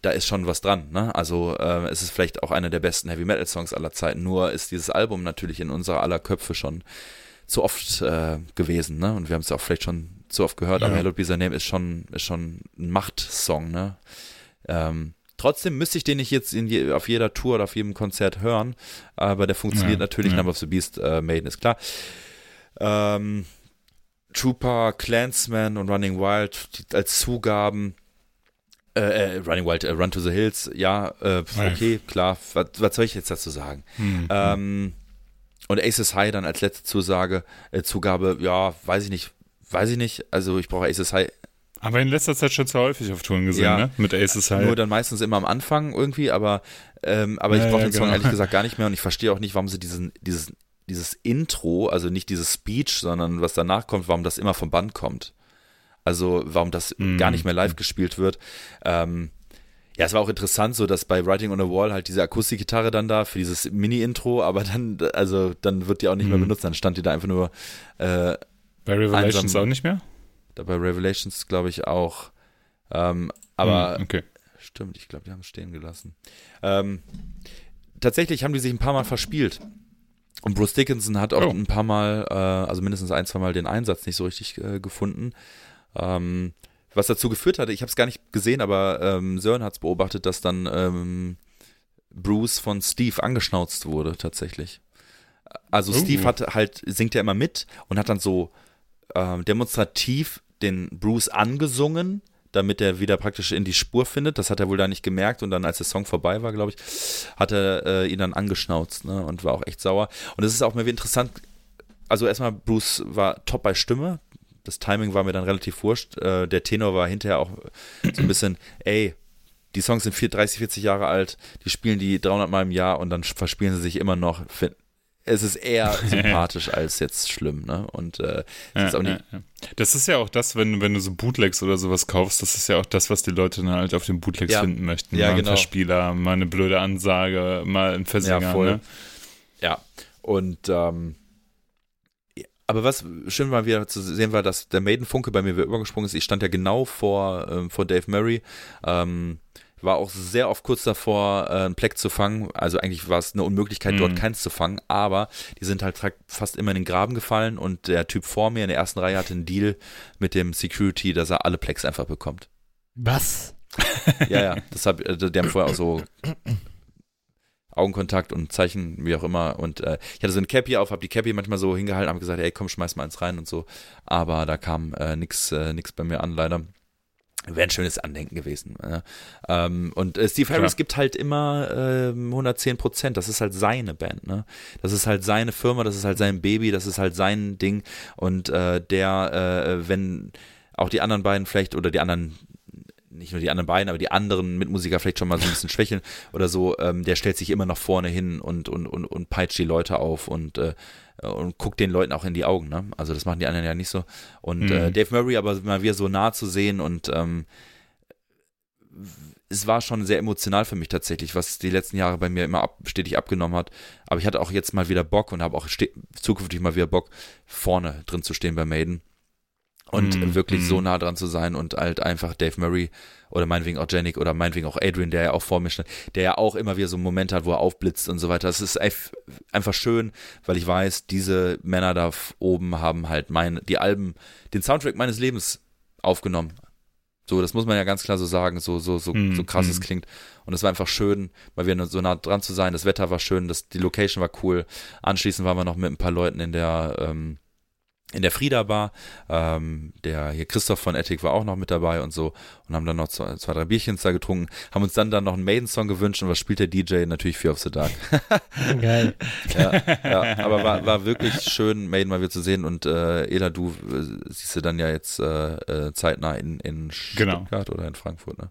da ist schon was dran. Ne? Also äh, es ist vielleicht auch einer der besten Heavy-Metal-Songs aller Zeiten, nur ist dieses Album natürlich in unserer aller Köpfe schon zu oft äh, gewesen, ne? Und wir haben es auch vielleicht schon zu oft gehört, aber Ja. Hallowed Be Thy Name ist schon, ist schon ein Machtsong, ne? Ähm, trotzdem müsste ich den nicht jetzt je, auf jeder Tour oder auf jedem Konzert hören, aber der funktioniert Ja, natürlich. Number of the Beast, äh, Maiden ist klar. Ähm, Trooper, Clansman und Running Wild die, als Zugaben. Äh, äh, Running Wild, äh, Run to the Hills, ja, äh, okay, klar. Was, was soll ich jetzt dazu sagen? Hm, Ähm, und Aces High dann als letzte Zusage, äh, Zugabe, ja, weiß ich nicht, weiß ich nicht. Also ich brauche Aces High Aber in letzter Zeit schon zu häufig auf Touren gesehen, Ja. ne? Mit Aces High. Nur dann meistens immer am Anfang irgendwie, aber, ähm, aber ich Ja, brauche ja, den Song genau. ehrlich gesagt gar nicht mehr und ich verstehe auch nicht, warum sie diesen, dieses, dieses Intro, also nicht dieses Speech, sondern was danach kommt, warum das immer vom Band kommt. Also warum das Mhm. gar nicht mehr live gespielt wird. Ähm, ja, es war auch interessant, so dass bei Writing on the Wall halt diese Akustikgitarre dann da für dieses Mini-Intro, aber dann, also dann wird die auch nicht mehr Mhm. benutzt, dann stand die da einfach nur äh, Bei Revelations einsam- auch nicht mehr? Da bei Revelations glaube ich auch. Ähm, aber Hm, okay. stimmt, ich glaube, die haben es stehen gelassen. Ähm, tatsächlich haben die sich ein paar Mal verspielt. Und Bruce Dickinson hat auch Oh. ein paar Mal, äh, also mindestens ein, zwei Mal den Einsatz nicht so richtig äh, gefunden. Ähm, was dazu geführt hatte, ich habe es gar nicht gesehen, aber ähm, Sören hat es beobachtet, dass dann ähm, Bruce von Steve angeschnauzt wurde, tatsächlich. Also Oh. Steve hat halt, singt ja immer mit und hat dann so ähm, demonstrativ den Bruce angesungen, damit er wieder praktisch in die Spur findet. Das hat er wohl da nicht gemerkt und dann, als der Song vorbei war, glaube ich, hat er äh, ihn dann angeschnauzt ne, und war auch echt sauer. Und es ist auch mal wieder interessant. Also erstmal, Bruce war top bei Stimme. Das Timing war mir dann relativ wurscht. Äh, der Tenor war hinterher auch so ein bisschen, ey, die Songs sind vier- 30, 40 Jahre alt, die spielen die 300 Mal im Jahr und dann verspielen sie sich immer noch. Fin- Es ist eher sympathisch als jetzt schlimm, ne? Und äh, es Ja, ist ja, ja. Das ist ja auch das, wenn, wenn du so Bootlegs oder sowas kaufst, das ist ja auch das, was die Leute dann halt auf den Bootlegs finden möchten. Ja, mal genau. ein Verspieler, mal eine blöde Ansage, mal ein Versinger. Ja, voll. Ne? Ja, und ähm, aber was schön mal wieder zu sehen war, dass der Maiden-Funke bei mir wieder übergesprungen ist. Ich stand ja genau vor, ähm, vor Dave Murray. Ähm, war auch sehr oft kurz davor, äh, einen Pleck zu fangen. Also eigentlich war es eine Unmöglichkeit, dort Mhm. keins zu fangen. Aber die sind halt fast immer in den Graben gefallen und der Typ vor mir in der ersten Reihe hatte einen Deal mit dem Security, dass er alle Plecks einfach bekommt. Was? Ja, ja, das hab, äh, die haben vorher auch so Augenkontakt und Zeichen, wie auch immer. Und äh, ich hatte so eine Cappy auf, habe die Cappy manchmal so hingehalten, habe gesagt, ey, komm, schmeiß mal eins rein und so. Aber da kam äh, nix, äh, nix bei mir an, leider. Wäre ein schönes Andenken gewesen. Ähm, und äh, Steve Harris Klar. gibt halt immer ähm, 110 Prozent. Das ist halt seine Band. Ne? Das ist halt seine Firma, das ist halt sein Baby, das ist halt sein Ding. Und äh, der, äh, wenn auch die anderen beiden vielleicht oder die anderen nicht nur die anderen beiden, aber die anderen Mitmusiker vielleicht schon mal so ein bisschen schwächeln oder so, ähm, der stellt sich immer nach vorne hin und, und, und, und peitscht die Leute auf und, äh, und guckt den Leuten auch in die Augen. Ne? Also das machen die anderen ja nicht so. Und Mhm. äh, Dave Murray aber mal wieder so nah zu sehen und ähm, es war schon sehr emotional für mich tatsächlich, was die letzten Jahre bei mir immer ab, stetig abgenommen hat. Aber ich hatte auch jetzt mal wieder Bock und habe auch zukünftig mal wieder Bock, vorne drin zu stehen bei Maiden. Und Mm, wirklich mm. so nah dran zu sein und halt einfach Dave Murray oder meinetwegen auch Janik oder meinetwegen auch Adrian, der ja auch vor mir stand, der ja auch immer wieder so einen Moment hat, wo er aufblitzt und so weiter. Das ist einfach schön, weil ich weiß, diese Männer da oben haben halt mein, die Alben, den Soundtrack meines Lebens aufgenommen. So, das muss man ja ganz klar so sagen, so, so, so, Mm, so krass es mm. klingt. Und es war einfach schön, weil wir so nah dran zu sein. Das Wetter war schön, das, die Location war cool. Anschließend waren wir noch mit ein paar Leuten in der, ähm, in der Frieda Bar. Ähm, der hier Christoph von Ethic war auch noch mit dabei und so und haben dann noch zwei, zwei drei Bierchens da getrunken, haben uns dann dann noch einen Maiden-Song gewünscht und was spielt der DJ? Natürlich Fear of the Dark. Geil. ja, ja, aber war, war wirklich schön, Maiden mal wieder zu sehen und äh, Ela, du äh, siehst du dann ja jetzt äh, äh, zeitnah in, in Genau. Stuttgart oder in Frankfurt, ne?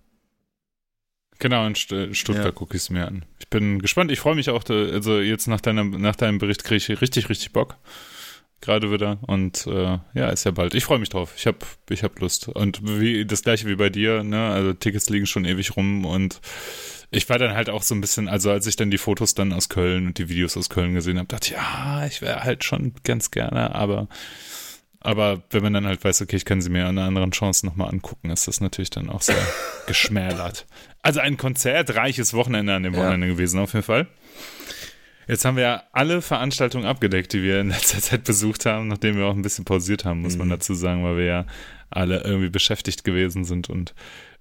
Genau, in St Stuttgart Ja. gucke ich es mir an. Ich bin gespannt. Ich freue mich auch, also jetzt nach, deinem nach deinem Bericht kriege ich richtig, richtig Bock. Gerade wieder. Und äh, ja, ist ja bald. Ich freue mich drauf. Ich habe ich hab Lust. Und wie das gleiche wie bei dir, ne? Also Tickets liegen schon ewig rum und ich war dann halt auch so ein bisschen, also als ich dann die Fotos dann aus Köln und die Videos aus Köln gesehen habe, dachte ich, ja, ich wäre halt schon ganz gerne, aber aber wenn man dann halt weiß, okay, ich kann sie mir an einer anderen Chance nochmal angucken, ist das natürlich dann auch sehr geschmälert. Also ein konzertreiches Wochenende an dem Ja. Wochenende gewesen, auf jeden Fall. Jetzt haben wir ja alle Veranstaltungen abgedeckt, die wir in letzter Zeit besucht haben, nachdem wir auch ein bisschen pausiert haben, muss man dazu sagen, weil wir ja alle irgendwie beschäftigt gewesen sind und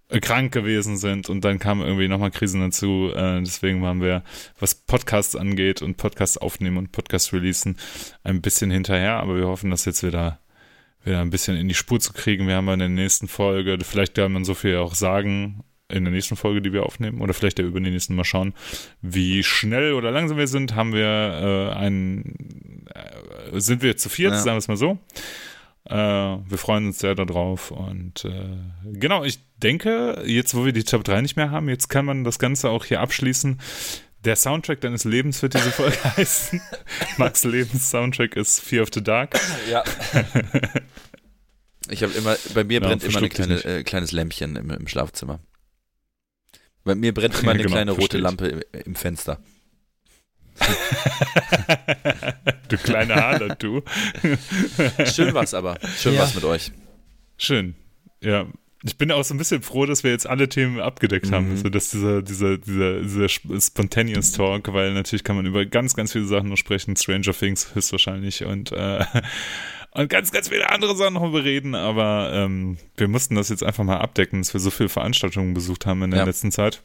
äh, krank gewesen sind und dann kamen irgendwie nochmal Krisen dazu. Äh, deswegen waren wir, was Podcasts angeht und Podcasts aufnehmen und Podcasts releasen, ein bisschen hinterher, aber wir hoffen, das jetzt wieder wieder ein bisschen in die Spur zu kriegen. Wir haben in der nächsten Folge, vielleicht kann man so viel auch sagen, in der nächsten Folge, die wir aufnehmen, oder vielleicht der übernächsten mal schauen, wie schnell oder langsam wir sind, haben wir äh, ein, äh, sind wir zu viert, Ja. sagen wir es mal so. Äh, wir freuen uns sehr darauf und äh, genau, ich denke, jetzt wo wir die Top 3 nicht mehr haben, jetzt kann man das Ganze auch hier abschließen. Der Soundtrack deines Lebens wird diese Folge heißen. Max Lebens Soundtrack ist Fear of the Dark. Ja. Ich habe immer, bei mir Genau, brennt immer ein kleine, äh, kleines Lämpchen im, im Schlafzimmer. Bei mir brennt immer eine Genau, kleine rote verstehe ich. Lampe im, im Fenster. du kleine Harlot, du. Schön war's aber. Schön Ja. war's mit euch. Schön. Ja. Ich bin auch so ein bisschen froh, dass wir jetzt alle Themen abgedeckt haben. Mhm. Also, dass dieser, dieser, dieser, dieser sp- Spontaneous Talk, weil natürlich kann man über ganz, ganz viele Sachen noch sprechen. Stranger Things höchstwahrscheinlich und, äh, und ganz, ganz viele andere Sachen noch bereden. Aber ähm, wir mussten das jetzt einfach mal abdecken, dass wir so viele Veranstaltungen besucht haben in der Ja. letzten Zeit.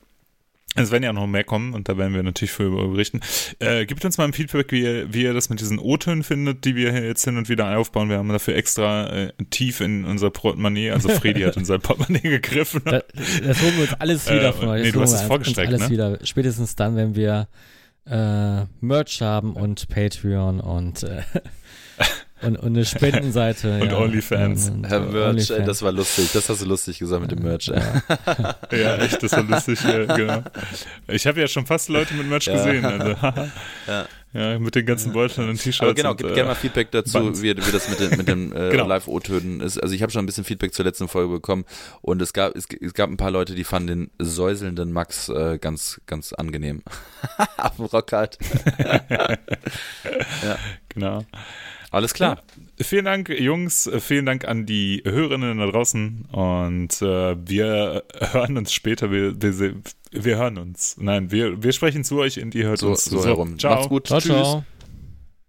Es werden ja noch mehr kommen und da werden wir natürlich für berichten. Äh, gebt uns mal ein Feedback, wie ihr, wie ihr das mit diesen O-Tönen findet, die wir jetzt hin und wieder aufbauen. Wir haben dafür extra äh, tief in unser Portemonnaie, also Freddy hat in sein Portemonnaie gegriffen. Da, das holen wir uns alles wieder Äh, von euch. nee, Das du hast es vorgestreckt, alles ne? wieder. Spätestens dann, wenn wir äh, Merch haben und Patreon und, äh, und, und eine Spendenseite. Und ja. OnlyFans. Und, Herr äh, Merch, OnlyFans. ey, das war lustig. Das hast du lustig gesagt mit dem Merch. ey. Ja, echt, das war lustig, ja, genau. Ich habe ja schon fast Leute mit Merch Ja. gesehen, also. Ja. ja, mit den ganzen Beuteln und T-Shirts. Aber genau, und, gib äh, gerne mal Feedback dazu, wie, wie das mit den, mit den äh, Genau. Live-O-Tönen ist. Also ich habe schon ein bisschen Feedback zur letzten Folge bekommen und es gab, es, es gab ein paar Leute, die fanden den säuselnden Max äh, ganz, ganz angenehm. Auf dem Rock halt. ja. Genau. Alles klar. Ja. Vielen Dank, Jungs. Vielen Dank an die Hörerinnen da draußen. Und äh, wir hören uns später. Wir, wir, wir hören uns. Nein, wir, wir sprechen zu euch und ihr hört So, uns so zu. herum. Ciao. Macht's gut. Ciao, Tschüss. ciao.